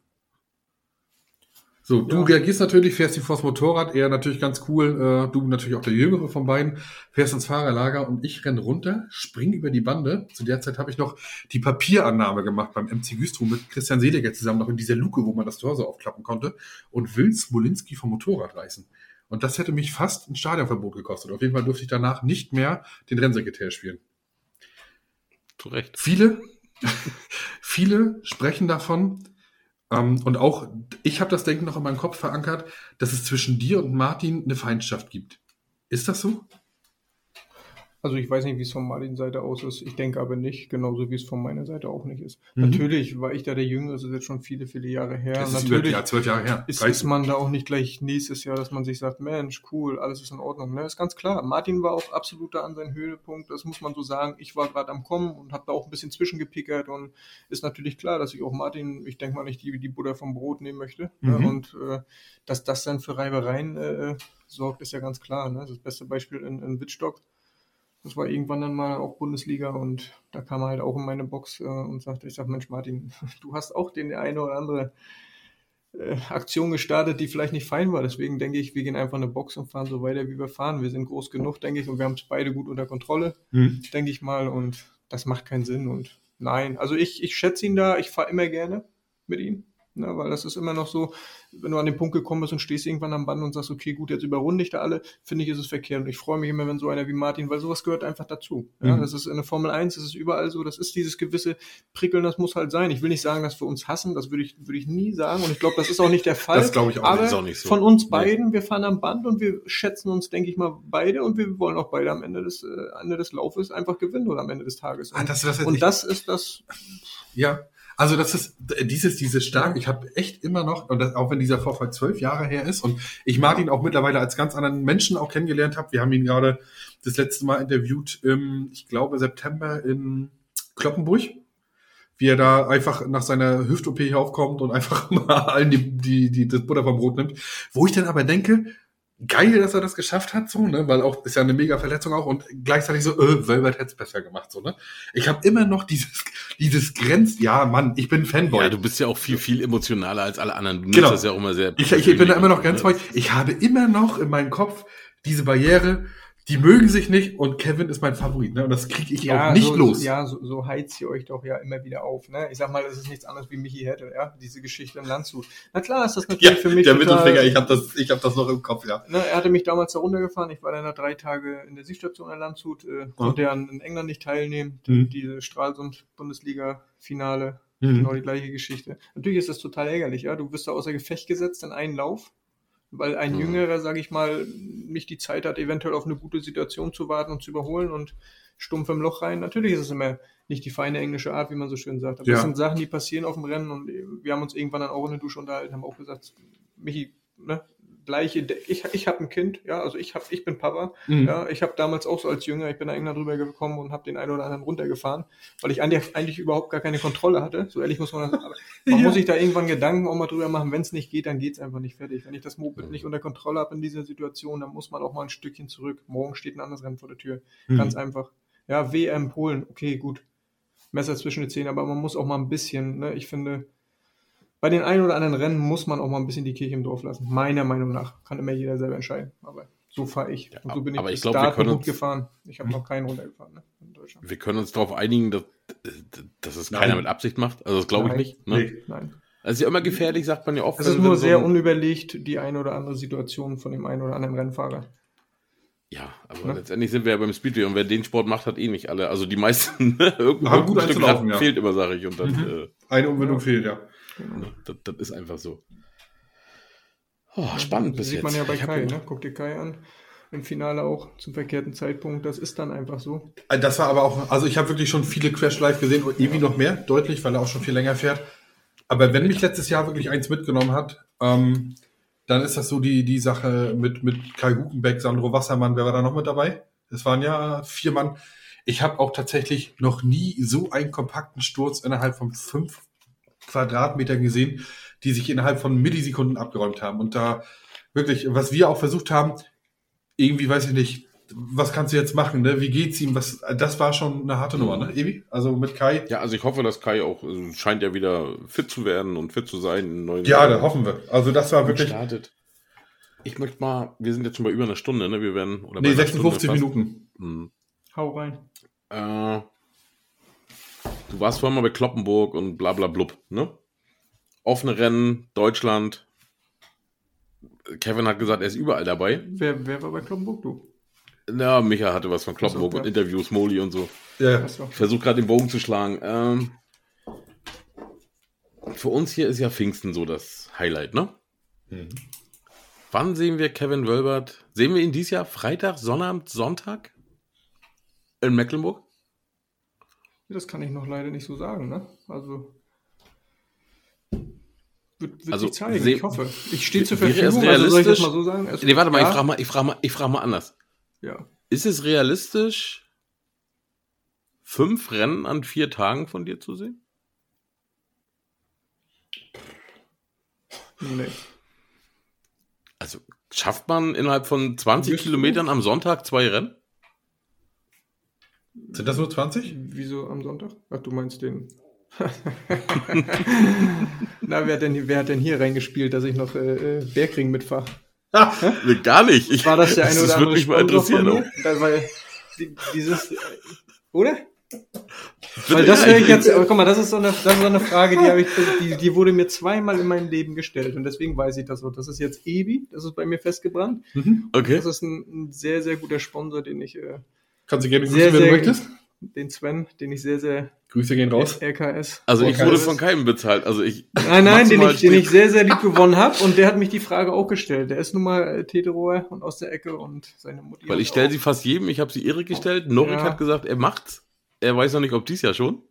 [SPEAKER 3] So, du
[SPEAKER 2] Ja.
[SPEAKER 3] reagierst natürlich, fährst ihn vors Motorrad, er natürlich ganz cool, äh, du natürlich auch der Jüngere von beiden, fährst ins Fahrerlager und ich renn runter, spring über die Bande. Zu der Zeit habe ich noch die Papierannahme gemacht beim MC Güstrow mit Christian Seliger zusammen, noch in dieser Luke, wo man das Tor so aufklappen konnte und will Smolinski vom Motorrad reißen. Und das hätte mich fast ein Stadionverbot gekostet. Auf jeden Fall durfte ich danach nicht mehr den Rennsekretär spielen.
[SPEAKER 1] Zu Recht.
[SPEAKER 3] Viele, viele sprechen davon, ähm, und auch ich habe das Denken noch in meinem Kopf verankert, dass es zwischen dir und Martin eine Feindschaft gibt. Ist das so?
[SPEAKER 2] Also ich weiß nicht, wie es von Martins Seite aus ist. Ich denke aber nicht, genauso wie es von meiner Seite auch nicht ist.
[SPEAKER 3] Mhm.
[SPEAKER 2] Natürlich war ich da der Jüngere, das ist jetzt schon viele, viele Jahre her.
[SPEAKER 3] Das ist über
[SPEAKER 2] Natürlich
[SPEAKER 3] ja, zwölf Jahre her.
[SPEAKER 2] ist,
[SPEAKER 3] 13.
[SPEAKER 2] ist man da auch nicht gleich nächstes Jahr, dass man sich sagt, Mensch, cool, alles ist in Ordnung. Ne? Ist ganz klar. Martin war auch absolut da an seinem Höhepunkt, das muss man so sagen. Ich war gerade am Kommen und habe da auch ein bisschen zwischengepickert und ist natürlich klar, dass ich auch Martin, ich denke mal nicht die, die Butter vom Brot nehmen möchte. Ne?
[SPEAKER 3] Mhm.
[SPEAKER 2] Und äh, dass das dann für Reibereien äh, sorgt, ist ja ganz klar. Ne? Das beste Beispiel in, in Wittstock. Das war irgendwann dann mal auch Bundesliga und da kam er halt auch in meine Box äh, und sagte, ich sag, Mensch Martin, du hast auch den eine oder andere äh, Aktion gestartet, die vielleicht nicht fein war. Deswegen denke ich, wir gehen einfach in eine Box und fahren so weiter, wie wir fahren. Wir sind groß genug, denke ich, und wir haben es beide gut unter Kontrolle,
[SPEAKER 3] Mhm.
[SPEAKER 2] denke ich mal. Und das macht keinen Sinn. Und nein, also ich, ich schätze ihn da, ich fahre immer gerne mit ihm. Ne, weil das ist immer noch so, wenn du an den Punkt gekommen bist und stehst irgendwann am Band und sagst, okay, gut, jetzt überrunde ich da alle, finde ich, ist es verkehrt. Und ich freue mich immer, wenn so einer wie Martin, weil sowas gehört einfach dazu. Ja,
[SPEAKER 3] Mhm.
[SPEAKER 2] das ist in der Formel 1, das ist überall so, das ist dieses gewisse Prickeln, das muss halt sein. Ich will nicht sagen, dass wir uns hassen, das würde ich, würde ich nie sagen. Und ich glaube, das ist auch nicht der Fall.
[SPEAKER 3] Das glaube ich auch
[SPEAKER 2] Aber
[SPEAKER 3] nicht.
[SPEAKER 1] ist auch nicht so.
[SPEAKER 2] von uns
[SPEAKER 1] Nee.
[SPEAKER 2] beiden, wir fahren am Band und wir schätzen uns, denke ich mal, beide und wir wollen auch beide am Ende des, äh, Ende des Laufes einfach gewinnen oder am Ende des Tages.
[SPEAKER 3] Ah, das, das,
[SPEAKER 2] und das ist das,
[SPEAKER 3] Ja, also das ist dieses, dieses stark. Ich habe echt immer noch, und das, auch wenn dieser Vorfall zwölf Jahre her ist und ich Martin auch mittlerweile als ganz anderen Menschen auch kennengelernt habe. Wir haben ihn gerade das letzte Mal interviewt im, ich glaube, September in Kloppenburg. Wie er da einfach nach seiner Hüft-OP hier aufkommt und einfach mal allen die, die, die, das Butter vom Brot nimmt. Wo ich dann aber denke, geil, dass er das geschafft hat, so, ne, weil auch, ist ja eine mega Verletzung auch und gleichzeitig so, äh, Velvet hätte es besser gemacht, so, ne. Ich habe immer noch dieses, dieses Grenz, ja, Mann, ich bin Fanboy.
[SPEAKER 1] Ja, du bist ja auch viel, viel emotionaler als alle anderen. Du
[SPEAKER 3] Genau.
[SPEAKER 1] das ja auch immer sehr.
[SPEAKER 3] ich, ich bin da immer noch ganz
[SPEAKER 1] ne?
[SPEAKER 3] weit. Ich habe immer noch in meinem Kopf diese Barriere, die mögen sich nicht und Kevin ist mein Favorit, ne, und das kriege ich auch nicht
[SPEAKER 2] so,
[SPEAKER 3] los.
[SPEAKER 2] Ja, so, so heizt ihr euch doch ja immer wieder auf. Ne? Ich sag mal, es ist nichts anderes wie Michi hätte, ja, diese Geschichte in Landshut. Na klar, ist das
[SPEAKER 3] Ja,
[SPEAKER 2] natürlich für mich
[SPEAKER 3] der
[SPEAKER 2] total,
[SPEAKER 3] Mittelfinger, ich habe das, ich habe das noch im Kopf, ja.
[SPEAKER 2] Ne, er hatte mich damals da runtergefahren. Ich war dann da drei Tage in der Sichtstation in Landshut, äh, konnte ja in England nicht teilnehmen.
[SPEAKER 3] Mhm.
[SPEAKER 2] Diese Stralsund-Bundesliga-Finale,
[SPEAKER 3] Mhm.
[SPEAKER 2] genau die gleiche Geschichte. Natürlich ist das total ärgerlich, ja. Du wirst da außer Gefecht gesetzt in einen Lauf. Weil ein
[SPEAKER 1] Mhm.
[SPEAKER 2] Jüngerer, sage ich mal, nicht die Zeit hat, eventuell auf eine gute Situation zu warten und zu überholen und stumpf im Loch rein. Natürlich ist es immer nicht die feine englische Art, wie man so schön sagt. Aber
[SPEAKER 3] Ja.
[SPEAKER 2] das sind Sachen, die passieren auf dem Rennen und wir haben uns irgendwann dann auch in der Dusche unterhalten, haben auch gesagt, Michi, ne, gleiche, ich, ich habe ein Kind, ja, also ich, hab, ich bin Papa,
[SPEAKER 3] Mhm.
[SPEAKER 2] ja, ich habe damals auch so als Jünger, ich bin da irgendwann drüber gekommen und habe den einen oder anderen runtergefahren, weil ich eigentlich, eigentlich überhaupt gar keine Kontrolle hatte. So ehrlich muss man das aber Man
[SPEAKER 3] Ja.
[SPEAKER 2] muss sich da irgendwann Gedanken auch mal drüber machen, wenn es nicht geht, dann geht es einfach nicht fertig. Wenn ich das Moped nicht unter Kontrolle habe in dieser Situation, dann muss man auch mal ein Stückchen zurück. Morgen steht ein anderes Rennen vor der Tür.
[SPEAKER 3] Mhm.
[SPEAKER 2] Ganz einfach. Ja, WM Polen, okay, gut. Messer zwischen den Zähnen, aber man muss auch mal ein bisschen, ne, ich finde, bei den ein oder anderen Rennen muss man auch mal ein bisschen die Kirche im Dorf lassen. Meiner Meinung nach. Kann immer jeder selber entscheiden. Aber so fahre ich. Und so bin ich
[SPEAKER 1] aber ich glaub, wir
[SPEAKER 2] dato
[SPEAKER 1] können
[SPEAKER 2] gut
[SPEAKER 1] uns-
[SPEAKER 2] gefahren. Ich habe noch keinen runtergefahren, ne, in Deutschland.
[SPEAKER 1] Wir können uns darauf einigen, dass, dass es
[SPEAKER 3] Nein.
[SPEAKER 1] keiner mit Absicht macht. Also das glaube ich nicht. Ne?
[SPEAKER 3] Nee.
[SPEAKER 2] Nein.
[SPEAKER 1] Das ist ja immer gefährlich, sagt man ja oft.
[SPEAKER 2] Es ist nur
[SPEAKER 1] so
[SPEAKER 2] sehr unüberlegt, die eine oder andere Situation von dem einen oder anderen Rennfahrer.
[SPEAKER 1] Ja, aber
[SPEAKER 2] Ne?
[SPEAKER 1] letztendlich sind wir ja beim Speedway und wer den Sport macht, hat eh nicht alle. Also die meisten ne? irgendwo
[SPEAKER 3] Haben gut
[SPEAKER 1] ein Stück Rad
[SPEAKER 3] ja.
[SPEAKER 1] fehlt immer, sage ich. Und dann,
[SPEAKER 3] Mhm. Eine Umwendung fehlt, ja.
[SPEAKER 1] Ne, das, das ist einfach so. Oh, spannend
[SPEAKER 2] Das
[SPEAKER 1] bis
[SPEAKER 2] sieht
[SPEAKER 1] jetzt.
[SPEAKER 2] man ja bei Kai, ne? Guck dir Kai an. Im Finale auch zum verkehrten Zeitpunkt. Das ist dann einfach so.
[SPEAKER 3] Äh, Das war aber auch, also ich habe wirklich schon viele Crash Live gesehen und irgendwie noch mehr, deutlich, weil er auch schon viel länger fährt. Aber wenn mich letztes Jahr wirklich eins mitgenommen hat, ähm, dann ist das so die, die Sache mit, mit Kai Hukenbeck, Sandro Wassermann, wer war da noch mit dabei? Es waren ja vier Mann. Ich habe auch tatsächlich noch nie so einen kompakten Sturz innerhalb von fünf Quadratmetern gesehen, die sich innerhalb von Millisekunden abgeräumt haben. Und da wirklich, was wir auch versucht haben, irgendwie weiß ich nicht, was kannst du jetzt machen, ne? Wie geht's ihm? Was, das war schon eine harte Nummer, ne, Evi? Also mit Kai.
[SPEAKER 1] Ja, also ich hoffe, dass Kai auch also scheint ja wieder fit zu werden und fit zu sein. in neuen
[SPEAKER 3] Ja, da hoffen wir. Also das war wirklich.
[SPEAKER 1] startet. Ich möchte mal, wir sind jetzt schon bei über einer Stunde, ne? Wir werden oder
[SPEAKER 3] Nee,
[SPEAKER 1] einer
[SPEAKER 3] 56
[SPEAKER 1] Stunde fast.
[SPEAKER 3] Minuten.
[SPEAKER 1] Hm.
[SPEAKER 2] Hau rein.
[SPEAKER 1] Äh, du warst vorhin mal bei Kloppenburg und bla bla blub, ne? Offene Rennen, Deutschland. Kevin hat gesagt, er ist überall dabei.
[SPEAKER 2] Wer, wer war bei Kloppenburg? Du.
[SPEAKER 1] Ja, Micha hatte was von Kloppenburg
[SPEAKER 2] Ach so,
[SPEAKER 1] und
[SPEAKER 2] ja.
[SPEAKER 1] Interviews, Moli und so.
[SPEAKER 3] Ja.
[SPEAKER 1] Ich versuche gerade den Bogen zu schlagen. Ähm, für uns hier ist ja Pfingsten so das Highlight, ne?
[SPEAKER 3] Mhm.
[SPEAKER 1] Wann sehen wir Kevin Wölbert? Sehen wir ihn dieses Jahr Freitag, Sonnabend, Sonntag? In Mecklenburg?
[SPEAKER 2] Das kann ich noch leider nicht so sagen, ne? Also. Wird, wird
[SPEAKER 1] Also,
[SPEAKER 2] sich zeigen, ich hoffe. Ich stehe zur Verfügung, also soll ich das mal so sagen? Es-
[SPEAKER 1] Nee, warte mal,
[SPEAKER 2] ja,
[SPEAKER 1] ich frage mal, ich frage mal, ich frage mal anders.
[SPEAKER 2] Ja.
[SPEAKER 1] Ist es realistisch, fünf Rennen an vier Tagen von dir zu sehen?
[SPEAKER 2] Nee.
[SPEAKER 1] Also schafft man innerhalb von 20
[SPEAKER 2] Wirst du-
[SPEAKER 1] Kilometern am Sonntag zwei Rennen?
[SPEAKER 3] Sind das nur 20?
[SPEAKER 2] Wieso am Sonntag? Ach, du meinst den. Na, wer hat, denn, wer hat denn hier reingespielt, dass ich noch äh, äh, Bergring mitfahre?
[SPEAKER 1] Gar nicht. Ich,
[SPEAKER 2] War das der eine oder
[SPEAKER 1] das
[SPEAKER 2] andere
[SPEAKER 1] würde mich mal interessieren.
[SPEAKER 2] Da, weil die, dieses, äh, oder? Weil das
[SPEAKER 1] Ja,
[SPEAKER 2] höre ich jetzt, aber guck mal, das ist so eine, das ist so eine Frage, die, habe ich, die, die wurde mir zweimal in meinem Leben gestellt und deswegen weiß ich das so. Das ist jetzt Ebi, das ist bei mir festgebrannt.
[SPEAKER 3] Mhm.
[SPEAKER 1] Okay.
[SPEAKER 2] Das ist ein, ein sehr, sehr guter Sponsor, den ich äh,
[SPEAKER 3] Kannst du gerne grüßen,
[SPEAKER 2] sehr,
[SPEAKER 3] wenn du
[SPEAKER 2] sehr,
[SPEAKER 3] möchtest.
[SPEAKER 2] den Sven, den ich sehr, sehr
[SPEAKER 3] Grüße gehen raus.
[SPEAKER 2] RKS.
[SPEAKER 1] Also ich wurde von keinem bezahlt. Also ich.
[SPEAKER 2] Nein, nein, den ich, den ich sehr, sehr lieb gewonnen habe und der hat mich die Frage auch gestellt. Der ist nun mal äh, Teteroer und aus der Ecke und seine Mutti.
[SPEAKER 1] Weil ich stelle sie fast jedem. Ich habe sie Erik gestellt. Norik
[SPEAKER 2] Ja.
[SPEAKER 1] hat gesagt, er macht's. Er weiß noch nicht, ob dies Jahr schon.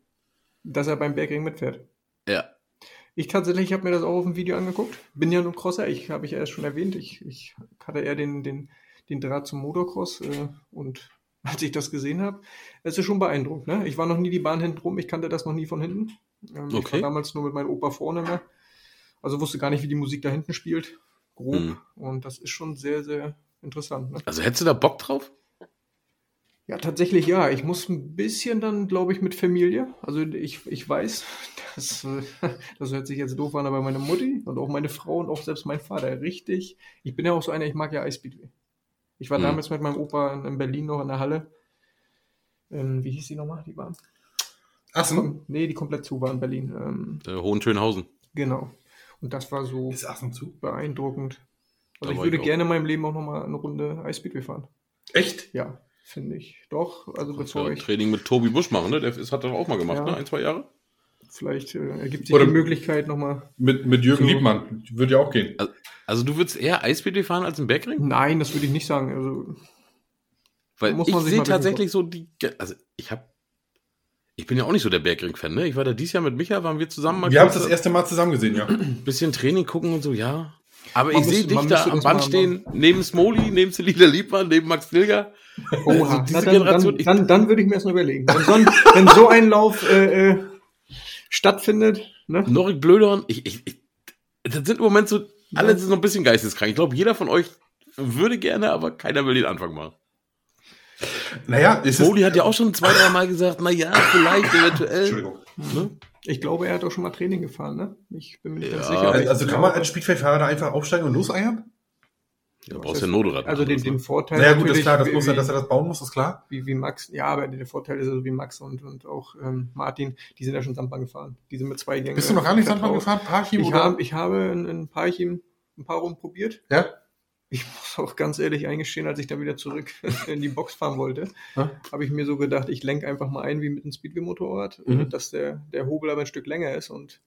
[SPEAKER 2] dass er beim Bergring mitfährt.
[SPEAKER 1] Ja.
[SPEAKER 2] Ich tatsächlich, ich habe mir das auch auf dem Video angeguckt. Bin ja nur Crosser, ich habe ich ja erst schon erwähnt. Ich, ich hatte eher den, den, den Draht zum Motocross äh, und als ich das gesehen habe, es ist schon beeindruckend. Ne? Ich war noch nie die Bahn hinten rum, ich kannte das noch nie von hinten. Ähm, Ich
[SPEAKER 1] Okay.
[SPEAKER 2] war damals nur mit meinem Opa vorne mehr. Also wusste gar nicht, wie die Musik da hinten spielt. Grob.
[SPEAKER 1] Mhm.
[SPEAKER 2] Und das ist schon sehr, sehr interessant. Ne?
[SPEAKER 1] Also hättest du da Bock drauf?
[SPEAKER 2] Ja, tatsächlich ja. Ich muss ein bisschen dann, glaube ich, mit Familie. Also ich, ich weiß, das, das hört sich jetzt doof an, aber meine Mutti und auch meine Frau und auch selbst mein Vater, richtig. Ich bin ja auch so einer, ich mag ja Eispeedway. Ich war
[SPEAKER 1] Hm.
[SPEAKER 2] damals mit meinem Opa in, in Berlin noch in der Halle. Ähm, wie hieß die nochmal, die Bahn?
[SPEAKER 3] Assen?
[SPEAKER 2] Nee, die komplett zu war in Berlin. Ähm,
[SPEAKER 1] Äh, Hohenschönhausen.
[SPEAKER 2] genau. Und das war so
[SPEAKER 3] Ist Assen zu?
[SPEAKER 2] beeindruckend.
[SPEAKER 1] Da
[SPEAKER 2] Also ich würde
[SPEAKER 1] ich
[SPEAKER 2] gerne in meinem Leben auch nochmal eine Runde Eispeedway fahren.
[SPEAKER 3] Echt?
[SPEAKER 2] Ja, finde ich. Doch, also bevor
[SPEAKER 1] ja
[SPEAKER 2] ich
[SPEAKER 1] Training mit Tobi Busch machen, ne? Der hat das auch mal gemacht,
[SPEAKER 2] Ja.
[SPEAKER 1] ne? Ein, zwei Jahre.
[SPEAKER 2] Vielleicht äh, ergibt sich
[SPEAKER 3] Oder-
[SPEAKER 2] die Möglichkeit nochmal.
[SPEAKER 3] Mit, mit Jürgen
[SPEAKER 2] So.
[SPEAKER 3] Liebmann. Würde ja auch gehen.
[SPEAKER 1] Also du würdest eher Eisbäder fahren als ein Bergring?
[SPEAKER 2] Nein, das würde ich nicht sagen. Also,
[SPEAKER 1] Weil
[SPEAKER 2] Muss
[SPEAKER 1] ich
[SPEAKER 2] man sich
[SPEAKER 1] sehe tatsächlich so die, also ich habe, ich bin ja auch nicht so der Bergring-Fan, ne? Ich war da dieses Jahr mit Micha, waren wir zusammen mal
[SPEAKER 3] Wir haben es das erste Mal zusammen gesehen, ja.
[SPEAKER 1] ein bisschen Training gucken und so, ja. Aber
[SPEAKER 2] Man
[SPEAKER 1] ich sehe dich da am Band stehen, neben Smoli, neben Celina Liebmann, neben Max Dilger.
[SPEAKER 2] oha,
[SPEAKER 1] Also diese
[SPEAKER 2] na, dann,
[SPEAKER 1] Generation,
[SPEAKER 2] dann,
[SPEAKER 1] ich-
[SPEAKER 2] dann, dann würde ich mir erst mal überlegen. Wenn so ein, wenn so ein Lauf äh, äh, stattfindet, ne?
[SPEAKER 1] Norik Blödern, ich, ich, ich, das sind im Moment so, alle sind so ein bisschen geisteskrank. Ich glaube, jeder von euch würde gerne, aber keiner will den Anfang machen.
[SPEAKER 3] Naja, es ist.
[SPEAKER 1] Smoli hat ja auch schon zwei, drei Mal gesagt, na ja, vielleicht, eventuell.
[SPEAKER 3] Entschuldigung.
[SPEAKER 1] Ne?
[SPEAKER 2] Ich glaube, er hat auch schon mal Training gefahren, ne? Ich bin mir nicht ganz
[SPEAKER 1] Ja,
[SPEAKER 2] sicher. aber ich
[SPEAKER 3] Also kann man als Speedway-Fahrer da einfach aufsteigen und loseiern?
[SPEAKER 1] Ja, du brauchst ja ein Motorrad.
[SPEAKER 2] Also den, den Vorteil.
[SPEAKER 3] Naja, gut, ist klar, das
[SPEAKER 2] wie-
[SPEAKER 3] muss er, dass er das bauen muss, ist klar.
[SPEAKER 2] wie, wie Max, ja, aber der Vorteil ist also wie Max und, und auch ähm, Martin, die sind ja schon Sandbahn gefahren. Die sind mit zwei Gängen.
[SPEAKER 3] Bist du noch gar nicht. Sandbahn gefahren? Parchim
[SPEAKER 2] Ich
[SPEAKER 3] oder?
[SPEAKER 2] habe, ich habe in, in Parchim ein paar Runden probiert.
[SPEAKER 3] Ja?
[SPEAKER 2] Ich muss auch ganz ehrlich eingestehen, als ich dann wieder zurück in die Box fahren wollte,
[SPEAKER 3] Ja.
[SPEAKER 2] habe ich mir so gedacht, ich lenke einfach mal ein wie mit einem Speedway-Motorrad,
[SPEAKER 3] Mhm.
[SPEAKER 2] dass der, der Hobel aber ein Stück länger ist und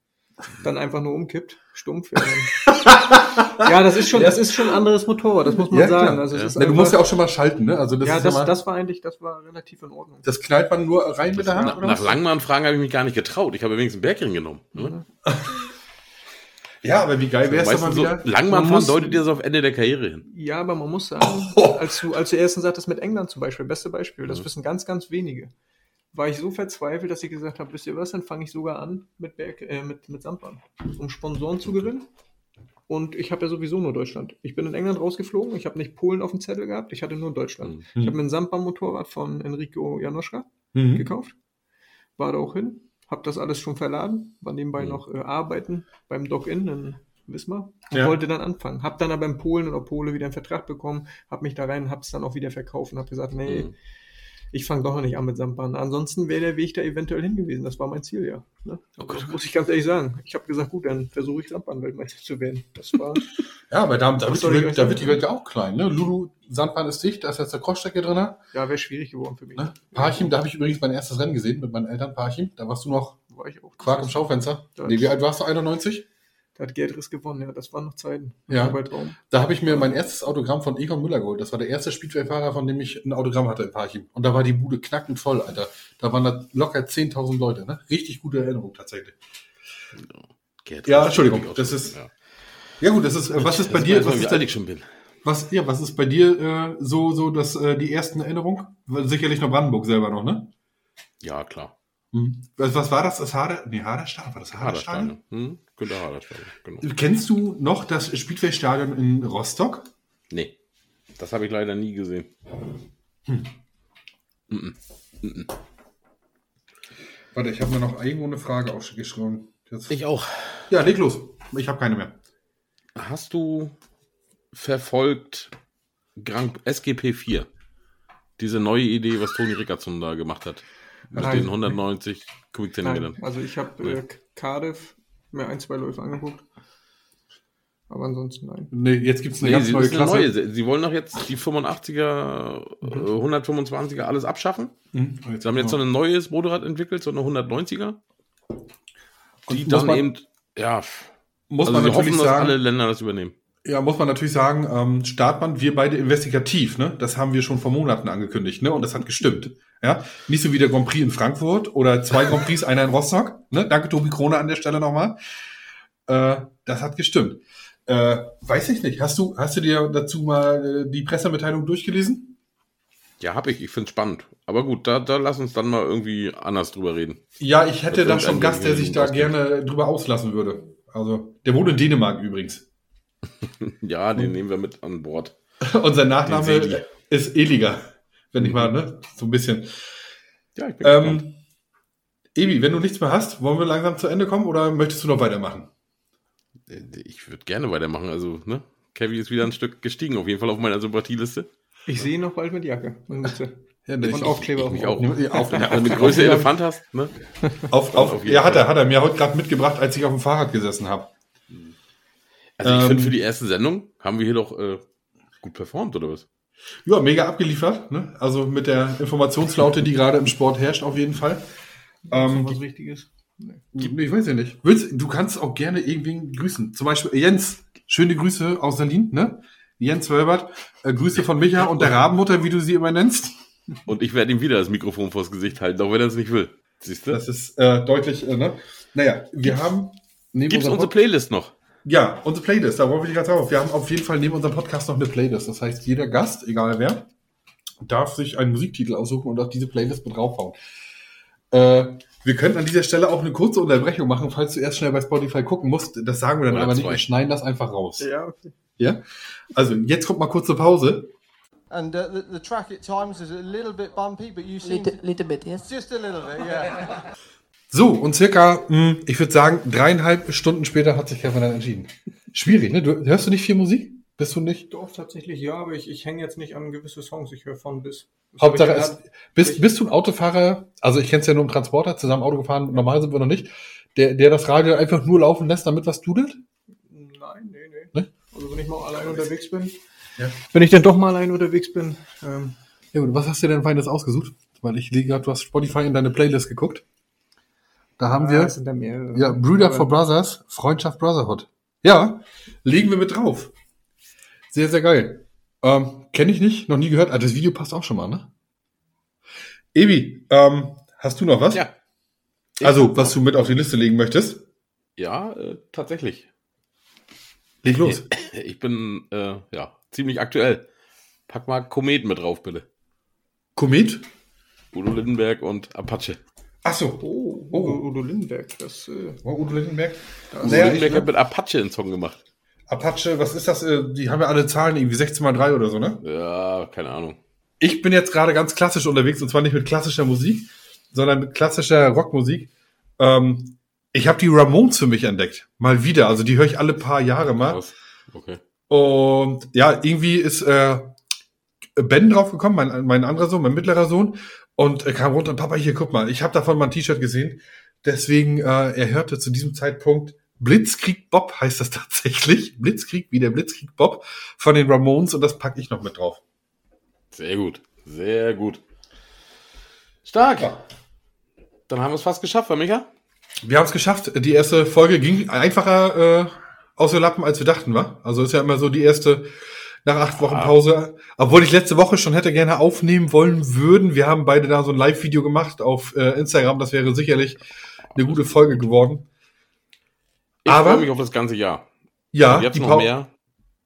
[SPEAKER 2] dann einfach nur umkippt, stumpf. Ja, das ist schon, das ist schon ein anderes Motorrad, das muss man
[SPEAKER 3] Ja,
[SPEAKER 2] sagen. Also es
[SPEAKER 1] Ja.
[SPEAKER 2] ist
[SPEAKER 3] Na, du musst ja auch schon mal schalten, ne? Also das
[SPEAKER 2] ja,
[SPEAKER 3] ist
[SPEAKER 2] das,
[SPEAKER 3] ja mal,
[SPEAKER 2] das war eigentlich, das war relativ in Ordnung.
[SPEAKER 3] das knallt man nur rein mit der Hand,
[SPEAKER 1] nach,
[SPEAKER 3] oder
[SPEAKER 1] nach? Langmann fragen habe ich mich gar nicht getraut. Ich habe wenigstens einen Bergring genommen. Ne?
[SPEAKER 3] Ja, aber wie geil wär's
[SPEAKER 1] Weißt
[SPEAKER 3] doch
[SPEAKER 1] du,
[SPEAKER 3] mal
[SPEAKER 1] so,
[SPEAKER 3] wieder?
[SPEAKER 1] Langmann
[SPEAKER 2] Man
[SPEAKER 1] fahren
[SPEAKER 2] muss-
[SPEAKER 1] deutet dir so auf Ende der Karriere hin.
[SPEAKER 2] Ja, aber man muss sagen,
[SPEAKER 3] Oh.
[SPEAKER 2] als du, als du erst sagtest mit England zum Beispiel, beste Beispiel, das
[SPEAKER 1] Mhm.
[SPEAKER 2] wissen ganz, ganz wenige, war ich so verzweifelt, dass ich gesagt habe, wisst ihr was, dann fange ich sogar an mit, Berg, äh, mit, mit Sandbahn, um Sponsoren zu gewinnen. Und ich habe ja sowieso nur Deutschland. Ich bin in England rausgeflogen, ich habe nicht Polen auf dem Zettel gehabt, ich hatte nur Deutschland.
[SPEAKER 1] Mhm.
[SPEAKER 2] Ich habe mir ein Sandbahn-Motorrad von Enrico Janoschka
[SPEAKER 3] Mhm.
[SPEAKER 2] gekauft, war da auch hin, habe das alles schon verladen, war nebenbei
[SPEAKER 1] Mhm.
[SPEAKER 2] noch äh, arbeiten beim Dock-In in Wismar und
[SPEAKER 3] Ja.
[SPEAKER 2] wollte dann anfangen. Hab dann aber in Polen oder Pole wieder einen Vertrag bekommen, hab mich da rein, hab's dann auch wieder verkauft und hab gesagt, nee,
[SPEAKER 1] Mhm.
[SPEAKER 2] Ich fange doch noch nicht an mit Sandbahn. Ansonsten wäre der Weg da eventuell hin gewesen. Das war mein Ziel, ja. Ne?
[SPEAKER 1] Oh Gott.
[SPEAKER 2] Das muss ich ganz ehrlich sagen. Ich habe gesagt, gut, dann versuche ich Sandbahn-Weltmeister zu werden. Das war
[SPEAKER 3] Ja, aber da, da, wird, die Welt, da wird die Welt ja auch klein, ne? Lulu, Sandbahn ist dicht, da ist jetzt der Crossstrecke drin.
[SPEAKER 2] ja wäre schwierig geworden für mich.
[SPEAKER 3] Ne? Parchim, da habe ich übrigens mein erstes Rennen gesehen mit meinen Eltern, Parchim. Da warst du noch
[SPEAKER 2] War ich auch.
[SPEAKER 3] Quark im Schaufenster. Nee, wie alt warst du? 91?
[SPEAKER 2] Da hat Gerd Riss gewonnen, ja. Das waren noch Zeiten.
[SPEAKER 3] Ja. Da habe ich mir mein erstes Autogramm von Egon Müller geholt. Das war der erste Speedway-Fahrer, von dem ich ein Autogramm hatte in Parchim. Und da war die Bude knackend voll, Alter. Da waren da locker 10.000 Leute, ne? Richtig gute Erinnerung tatsächlich.
[SPEAKER 1] Gerd,
[SPEAKER 3] Ja, Entschuldigung, das ist-
[SPEAKER 1] Ja.
[SPEAKER 3] Ja gut, das ist, äh, was ist bei dir, was ist,
[SPEAKER 1] alt
[SPEAKER 3] denn,
[SPEAKER 1] ich schon bin.
[SPEAKER 3] was, ja, was ist bei dir äh, so, so das, äh, die ersten Erinnerungen? Sicherlich noch Brandenburg selber noch, ne?
[SPEAKER 1] Ja, klar.
[SPEAKER 3] Hm. Was, war das? Das Hader, nee, Haderstadion, war das Haderstadion?
[SPEAKER 1] Hadersteine. Hm? Hadersteine, genau.
[SPEAKER 3] Kennst du noch das Speedway-Stadion in Rostock?
[SPEAKER 1] Nee, das habe ich leider nie gesehen.
[SPEAKER 3] Warte, ich habe mir noch irgendwo eine Frage aufgeschrieben. Jetzt.
[SPEAKER 1] Ich auch.
[SPEAKER 3] Ja, leg los. Ich habe keine mehr.
[SPEAKER 1] Hast du verfolgt Grand SGP 4? Diese neue Idee, was Toni Rickertson da gemacht hat. Mit
[SPEAKER 2] Nein.
[SPEAKER 1] den 190 Kubikzentimetern.
[SPEAKER 2] Nein, also ich habe
[SPEAKER 1] Nee.
[SPEAKER 2] äh, Cardiff mir ein, zwei Läufe angeguckt. Aber ansonsten nein.
[SPEAKER 3] Nee, jetzt gibt's eine
[SPEAKER 1] Nee,
[SPEAKER 3] ganz
[SPEAKER 1] sie,
[SPEAKER 3] neue Klasse.
[SPEAKER 1] neue. Sie- wollen doch jetzt die 85er, äh, 125er alles abschaffen.
[SPEAKER 3] Hm,
[SPEAKER 1] Sie haben jetzt so ein neues Motorrad entwickelt, so eine 190er. Die dann
[SPEAKER 3] man-
[SPEAKER 1] eben, ja,
[SPEAKER 3] muss
[SPEAKER 1] also
[SPEAKER 3] man
[SPEAKER 1] sie
[SPEAKER 3] natürlich
[SPEAKER 1] hoffen, dass
[SPEAKER 3] sagen,
[SPEAKER 1] alle Länder das übernehmen.
[SPEAKER 3] Ja, muss man natürlich sagen, ähm, Startband, wir beide investigativ, ne? Das haben wir schon vor Monaten angekündigt, ne? Und das hat gestimmt. Ja, nicht so wie der Grand Prix in Frankfurt oder zwei Grand Prix, einer in Rostock. Ne? Danke, Tobi Krone, an der Stelle nochmal. Äh, das hat gestimmt. Äh, weiß ich nicht. Hast du, hast du dir dazu mal äh, die Pressemitteilung durchgelesen?
[SPEAKER 1] Ja, hab ich. Ich find's spannend. Aber gut, da, da lass uns dann mal irgendwie anders drüber reden.
[SPEAKER 3] Ja, ich hätte da schon einen
[SPEAKER 1] ein
[SPEAKER 3] Gast, der sich da gerne drüber auslassen würde. Also, der wohnt in Dänemark übrigens.
[SPEAKER 1] Ja, den nehmen wir mit an Bord.
[SPEAKER 3] Und sein
[SPEAKER 1] Den
[SPEAKER 3] Nachname ist Eliger. Wenn ich mal, ne? So ein bisschen.
[SPEAKER 1] Ja, ich bin gespannt.
[SPEAKER 3] Ähm, Evi, wenn du nichts mehr hast, wollen wir langsam zu Ende kommen oder möchtest du noch weitermachen?
[SPEAKER 1] Äh, Ich würde gerne weitermachen. Also, ne? Kevin ist wieder ein Stück gestiegen, auf jeden Fall auf meiner Sympathieliste.
[SPEAKER 2] Ich sehe ihn noch bald mit Jacke.
[SPEAKER 3] Ja,
[SPEAKER 2] Und Aufkleber
[SPEAKER 1] ich
[SPEAKER 2] auf
[SPEAKER 1] mich
[SPEAKER 2] dem
[SPEAKER 1] auch.
[SPEAKER 3] Ja, auf,
[SPEAKER 1] Wenn du eine Größe Elefant hast, ne?
[SPEAKER 3] Auf, auf, ja, hat er, hat er mir heute gerade mitgebracht, als ich auf dem Fahrrad gesessen habe.
[SPEAKER 1] Also ich
[SPEAKER 3] Ähm,
[SPEAKER 1] finde, für die erste Sendung haben wir hier doch äh, gut performt, oder was?
[SPEAKER 3] Ja, mega abgeliefert. Ne? Also mit der Informationslaute, die gerade im Sport herrscht, auf jeden Fall.
[SPEAKER 2] Ähm, was Richtiges.
[SPEAKER 3] Nee, ich weiß ja nicht. Willst, du kannst auch gerne irgendwen grüßen. Zum Beispiel Jens. Schöne Grüße aus Berlin, ne? Jens Wölbert. Äh, Grüße von Micha und der Rabenmutter, wie du sie immer nennst.
[SPEAKER 1] Und ich werde ihm wieder das Mikrofon vors Gesicht halten, auch wenn er es nicht will. Siehst du?
[SPEAKER 3] Das ist äh, deutlich, äh, ne? Naja, wir haben neben
[SPEAKER 1] Gibt's
[SPEAKER 3] unserem
[SPEAKER 1] unsere Playlist noch?
[SPEAKER 3] Ja, unsere Playlist, da wollen wir gerade drauf. Wir haben auf jeden Fall neben unserem Podcast noch eine Playlist. Das heißt, jeder Gast, egal wer, darf sich einen Musiktitel aussuchen und auf diese Playlist mit draufhauen. Äh, wir könnten an dieser Stelle auch eine kurze Unterbrechung machen, falls du erst schnell bei Spotify gucken musst. Das sagen wir dann
[SPEAKER 1] Oder
[SPEAKER 3] aber nicht.
[SPEAKER 1] zwei.
[SPEAKER 3] Wir schneiden das einfach raus.
[SPEAKER 2] Ja, okay.
[SPEAKER 3] Ja? Also, jetzt kommt mal kurze Pause.
[SPEAKER 5] And uh, the, the track at times is a little bit bumpy, but you seem
[SPEAKER 4] Little, little bit, yes.
[SPEAKER 5] just a little bit, yeah.
[SPEAKER 3] So, und circa, mh, ich würde sagen, dreieinhalb Stunden später hat sich Kevin dann entschieden. Schwierig, ne? Du, hörst du nicht viel Musik? Bist du nicht?
[SPEAKER 2] Doch, tatsächlich ja, aber ich, ich hänge jetzt nicht an gewisse Songs. Ich höre von bis.
[SPEAKER 3] Hauptsache, es, bist, bist du ein Autofahrer, also ich kenne es ja nur im Transporter, zusammen Auto gefahren, normal sind wir noch nicht, der, der das Radio einfach nur laufen lässt, damit was dudelt?
[SPEAKER 2] Nein, nee, nee.
[SPEAKER 3] Ne?
[SPEAKER 2] Also wenn ich mal allein unterwegs bin.
[SPEAKER 3] Ja.
[SPEAKER 2] Wenn ich dann doch mal allein unterwegs bin. Ähm,
[SPEAKER 3] Ja, und was hast du denn Feines ausgesucht? Weil ich liege gerade, du hast Spotify in deine Playlist geguckt. Da haben
[SPEAKER 2] ah,
[SPEAKER 3] wir,
[SPEAKER 2] da mehrere.
[SPEAKER 3] ja, Brüder
[SPEAKER 2] Aber-
[SPEAKER 3] for Brothers, Freundschaft Brotherhood. Ja, legen wir mit drauf. Sehr, sehr geil. Ähm, Kenne ich nicht, noch nie gehört. Ah, das Video passt auch schon mal, ne? Evi, ähm, hast du noch was?
[SPEAKER 1] Ja.
[SPEAKER 3] Also, was du mit auf die Liste legen möchtest?
[SPEAKER 1] Ja, äh, tatsächlich.
[SPEAKER 3] Leg los.
[SPEAKER 1] Ich bin, äh, ja, ziemlich aktuell. Pack mal Komet mit drauf, bitte.
[SPEAKER 3] Komet?
[SPEAKER 1] Udo Lindenberg und Apache.
[SPEAKER 3] Ach so.
[SPEAKER 2] Oh,
[SPEAKER 3] Oh.
[SPEAKER 2] Udo, Lindenberg. Das, äh,
[SPEAKER 3] Oh, Udo Lindenberg.
[SPEAKER 1] Udo
[SPEAKER 3] Naja,
[SPEAKER 1] Lindenberg
[SPEAKER 3] ich-
[SPEAKER 1] hat mit Apache einen Song gemacht.
[SPEAKER 3] Apache, was ist das? Äh, Die haben ja alle Zahlen irgendwie 16 mal 3 oder so, ne?
[SPEAKER 1] Ja, keine Ahnung.
[SPEAKER 3] Ich bin jetzt gerade ganz klassisch unterwegs und zwar nicht mit klassischer Musik, sondern mit klassischer Rockmusik. Ähm, ich habe die Ramones für mich entdeckt. Mal wieder. Also die höre ich alle paar Jahre mal.
[SPEAKER 1] Okay.
[SPEAKER 3] Und ja, irgendwie ist äh, Ben draufgekommen, mein, mein anderer Sohn, mein mittlerer Sohn, und er kam runter und Papa, hier, guck mal, ich habe davon mal ein T-Shirt gesehen. Deswegen, äh, er hörte zu diesem Zeitpunkt Blitzkrieg Bob heißt das tatsächlich. Blitzkrieg, wie der Blitzkrieg Bob von den Ramones und das packe ich noch mit drauf.
[SPEAKER 1] Sehr gut. Sehr gut. Stark.
[SPEAKER 3] Ja.
[SPEAKER 1] Dann haben wir es fast geschafft, wa, Micha?
[SPEAKER 3] Wir haben es geschafft. Die erste Folge ging einfacher äh, aus den Lappen, als wir dachten, war. Also ist ja immer so die erste nach acht Wochen
[SPEAKER 1] Ah.
[SPEAKER 3] Pause. Obwohl ich letzte Woche schon hätte gerne aufnehmen wollen würden. Wir haben beide da so ein Live-Video gemacht auf äh, Instagram. Das wäre sicherlich eine gute Folge geworden.
[SPEAKER 1] Ich
[SPEAKER 3] Aber-
[SPEAKER 1] freue mich auf das ganze Jahr.
[SPEAKER 3] Ja, die
[SPEAKER 1] noch mehr?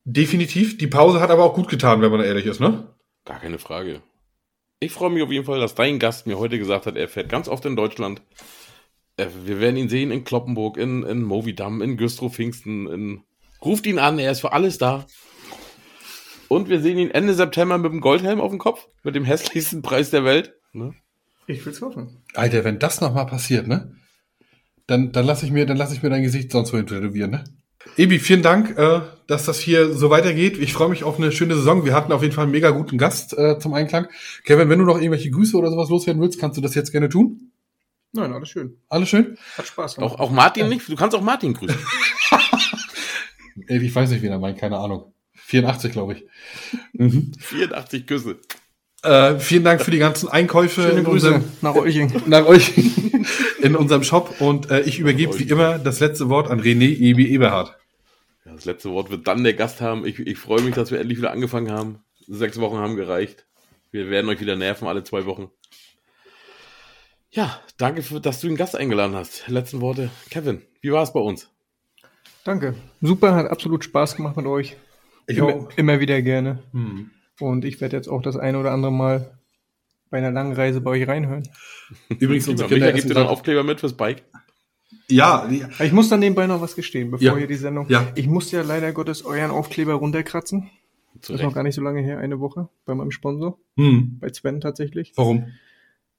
[SPEAKER 3] definitiv. Die Pause hat aber auch gut getan, wenn man ehrlich ist, ne?
[SPEAKER 1] Gar keine Frage. Ich freue mich auf jeden Fall, dass dein Gast mir heute gesagt hat, er fährt ganz oft in Deutschland. Äh, Wir werden ihn sehen in Kloppenburg, in, in Movidam, in Güstrow Pfingsten. In... Ruft ihn an, er ist für alles da. Und wir sehen ihn Ende September mit dem Goldhelm auf dem Kopf, mit dem hässlichsten Preis der Welt. Ne?
[SPEAKER 2] ich will's hoffen.
[SPEAKER 3] Alter, wenn das nochmal passiert, ne? Dann, dann lasse ich mir, dann lasse ich mir dein Gesicht sonst wohin tätowieren, ne? Ebi, vielen Dank, äh, dass das hier so weitergeht. Ich freue mich auf eine schöne Saison. Wir hatten auf jeden Fall einen mega guten Gast äh, zum Einklang. Kevin, wenn du noch irgendwelche Grüße oder sowas loswerden willst, kannst du das jetzt gerne tun.
[SPEAKER 2] Nein, alles schön.
[SPEAKER 3] Alles schön?
[SPEAKER 2] Hat Spaß gemacht.
[SPEAKER 1] Auch, auch Martin nicht? Du kannst auch Martin grüßen.
[SPEAKER 3] Ey, ich weiß nicht, wen er meint, keine Ahnung. 84, glaube ich. Mhm.
[SPEAKER 1] 84 Küsse.
[SPEAKER 3] Äh, vielen Dank für die ganzen Einkäufe
[SPEAKER 2] Schöne
[SPEAKER 3] in
[SPEAKER 2] Grüße
[SPEAKER 3] unserem,
[SPEAKER 2] nach euch.
[SPEAKER 3] nach euch in unserem Shop und äh, ich übergebe wie immer das letzte Wort an René Ebi Eberhardt.
[SPEAKER 1] Ja, das letzte Wort wird dann der Gast haben. Ich, ich freue mich, dass wir endlich wieder angefangen haben. Sechs Wochen haben gereicht. Wir werden euch wieder nerven, alle zwei Wochen. Ja, danke, für, dass du den Gast eingeladen hast. Letzten Worte. Kevin, wie war es bei uns?
[SPEAKER 2] Danke. Super, hat absolut Spaß gemacht mit euch.
[SPEAKER 3] Ich
[SPEAKER 2] immer,
[SPEAKER 3] auch.
[SPEAKER 2] immer wieder gerne.
[SPEAKER 3] Hm.
[SPEAKER 2] Und ich werde jetzt auch das eine oder andere Mal bei einer langen Reise bei euch reinhören.
[SPEAKER 3] Übrigens, unsere
[SPEAKER 1] Micha
[SPEAKER 3] Kinder
[SPEAKER 1] gibt dir dann Aufkleber mit fürs Bike.
[SPEAKER 3] Ja,
[SPEAKER 2] Ich muss dann nebenbei noch was gestehen, bevor
[SPEAKER 3] Ja.
[SPEAKER 2] hier die Sendung.
[SPEAKER 3] Ja.
[SPEAKER 2] Ich musste ja leider Gottes euren Aufkleber runterkratzen.
[SPEAKER 1] Zu
[SPEAKER 2] Das ist noch gar nicht so lange her, eine Woche, bei meinem Sponsor,
[SPEAKER 3] hm.
[SPEAKER 2] bei Sven tatsächlich.
[SPEAKER 3] Warum?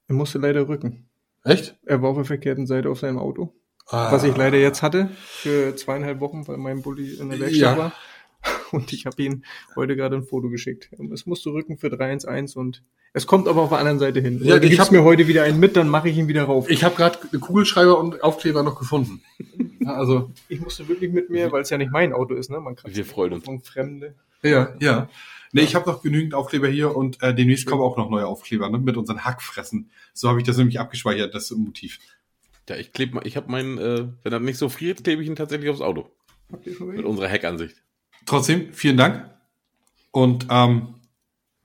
[SPEAKER 2] Er musste leider rücken.
[SPEAKER 3] Echt?
[SPEAKER 2] Er war auf der verkehrten Seite auf seinem Auto.
[SPEAKER 3] Ah.
[SPEAKER 2] Was ich leider jetzt hatte für zweieinhalb Wochen, weil mein Bulli in der Werkstatt
[SPEAKER 3] Ja.
[SPEAKER 2] war. Und ich habe ihm heute gerade ein Foto geschickt. Es musste rücken für 311 und es kommt aber auf der anderen Seite hin.
[SPEAKER 3] Ja,
[SPEAKER 2] du
[SPEAKER 3] ich
[SPEAKER 2] gibst
[SPEAKER 3] hab-
[SPEAKER 2] mir heute wieder einen mit, dann mache ich ihn wieder rauf.
[SPEAKER 3] Ich habe gerade Kugelschreiber und Aufkleber noch gefunden. Ja, also,
[SPEAKER 2] Ich musste wirklich mit mir, weil es ja nicht mein Auto ist, ne? Man kann
[SPEAKER 1] Wir freuen uns.
[SPEAKER 2] von Fremde.
[SPEAKER 3] ja, ja. Nee, ich habe noch genügend Aufkleber hier und äh, demnächst kommen auch noch neue Aufkleber ne, mit unseren Hackfressen. So habe ich das nämlich abgespeichert, das Motiv.
[SPEAKER 1] Ja, ich klebe mal, ich habe meinen, äh, wenn das nicht so friert, klebe ich ihn tatsächlich aufs Auto.
[SPEAKER 2] Habt ihr schon
[SPEAKER 1] Mit unserer Heckansicht.
[SPEAKER 3] Trotzdem, vielen Dank. Und ähm,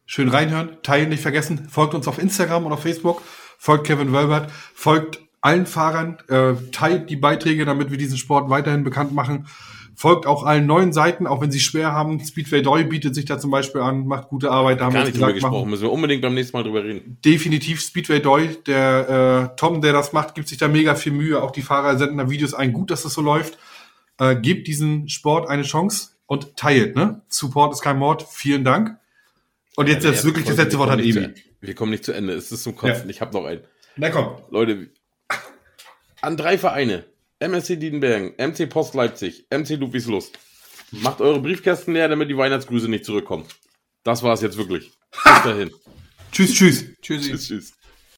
[SPEAKER 3] schön reinhören, teilen nicht vergessen. Folgt uns auf Instagram und auf Facebook. Folgt Kevin Wölbert. Folgt allen Fahrern. Äh, teilt die Beiträge, damit wir diesen Sport weiterhin bekannt machen. Folgt auch allen neuen Seiten, auch wenn sie schwer haben. Speedway Doi bietet sich da zum Beispiel an, macht gute Arbeit. Da haben
[SPEAKER 1] Gar
[SPEAKER 3] wir
[SPEAKER 1] nicht drüber
[SPEAKER 3] gesagt, machen
[SPEAKER 1] gesprochen. Müssen wir unbedingt beim nächsten Mal drüber reden.
[SPEAKER 3] definitiv Speedway Doi. Der äh, Tom, der das macht, gibt sich da mega viel Mühe. Auch die Fahrer senden da Videos ein. Gut, dass das so läuft. Äh, gebt diesen Sport eine Chance und teilt. Ne? Support ist kein Mord. Vielen Dank. Und jetzt,
[SPEAKER 1] Ja,
[SPEAKER 3] jetzt wirklich das letzte Wort
[SPEAKER 1] nicht
[SPEAKER 3] Ebi.
[SPEAKER 1] Wir kommen nicht zu Ende. Es ist zum Kotzen.
[SPEAKER 3] Ja.
[SPEAKER 1] Ich habe noch einen.
[SPEAKER 3] Na komm.
[SPEAKER 1] Leute, an drei Vereine. MSC Diedenbergen, MC Post Leipzig, MC Ludwigslust. Macht eure Briefkästen leer, damit die Weihnachtsgrüße nicht zurückkommen. Das war's jetzt wirklich. Bis dahin.
[SPEAKER 3] Tschüss, tschüss.
[SPEAKER 2] Tschüssi.
[SPEAKER 1] tschüss, tschüss.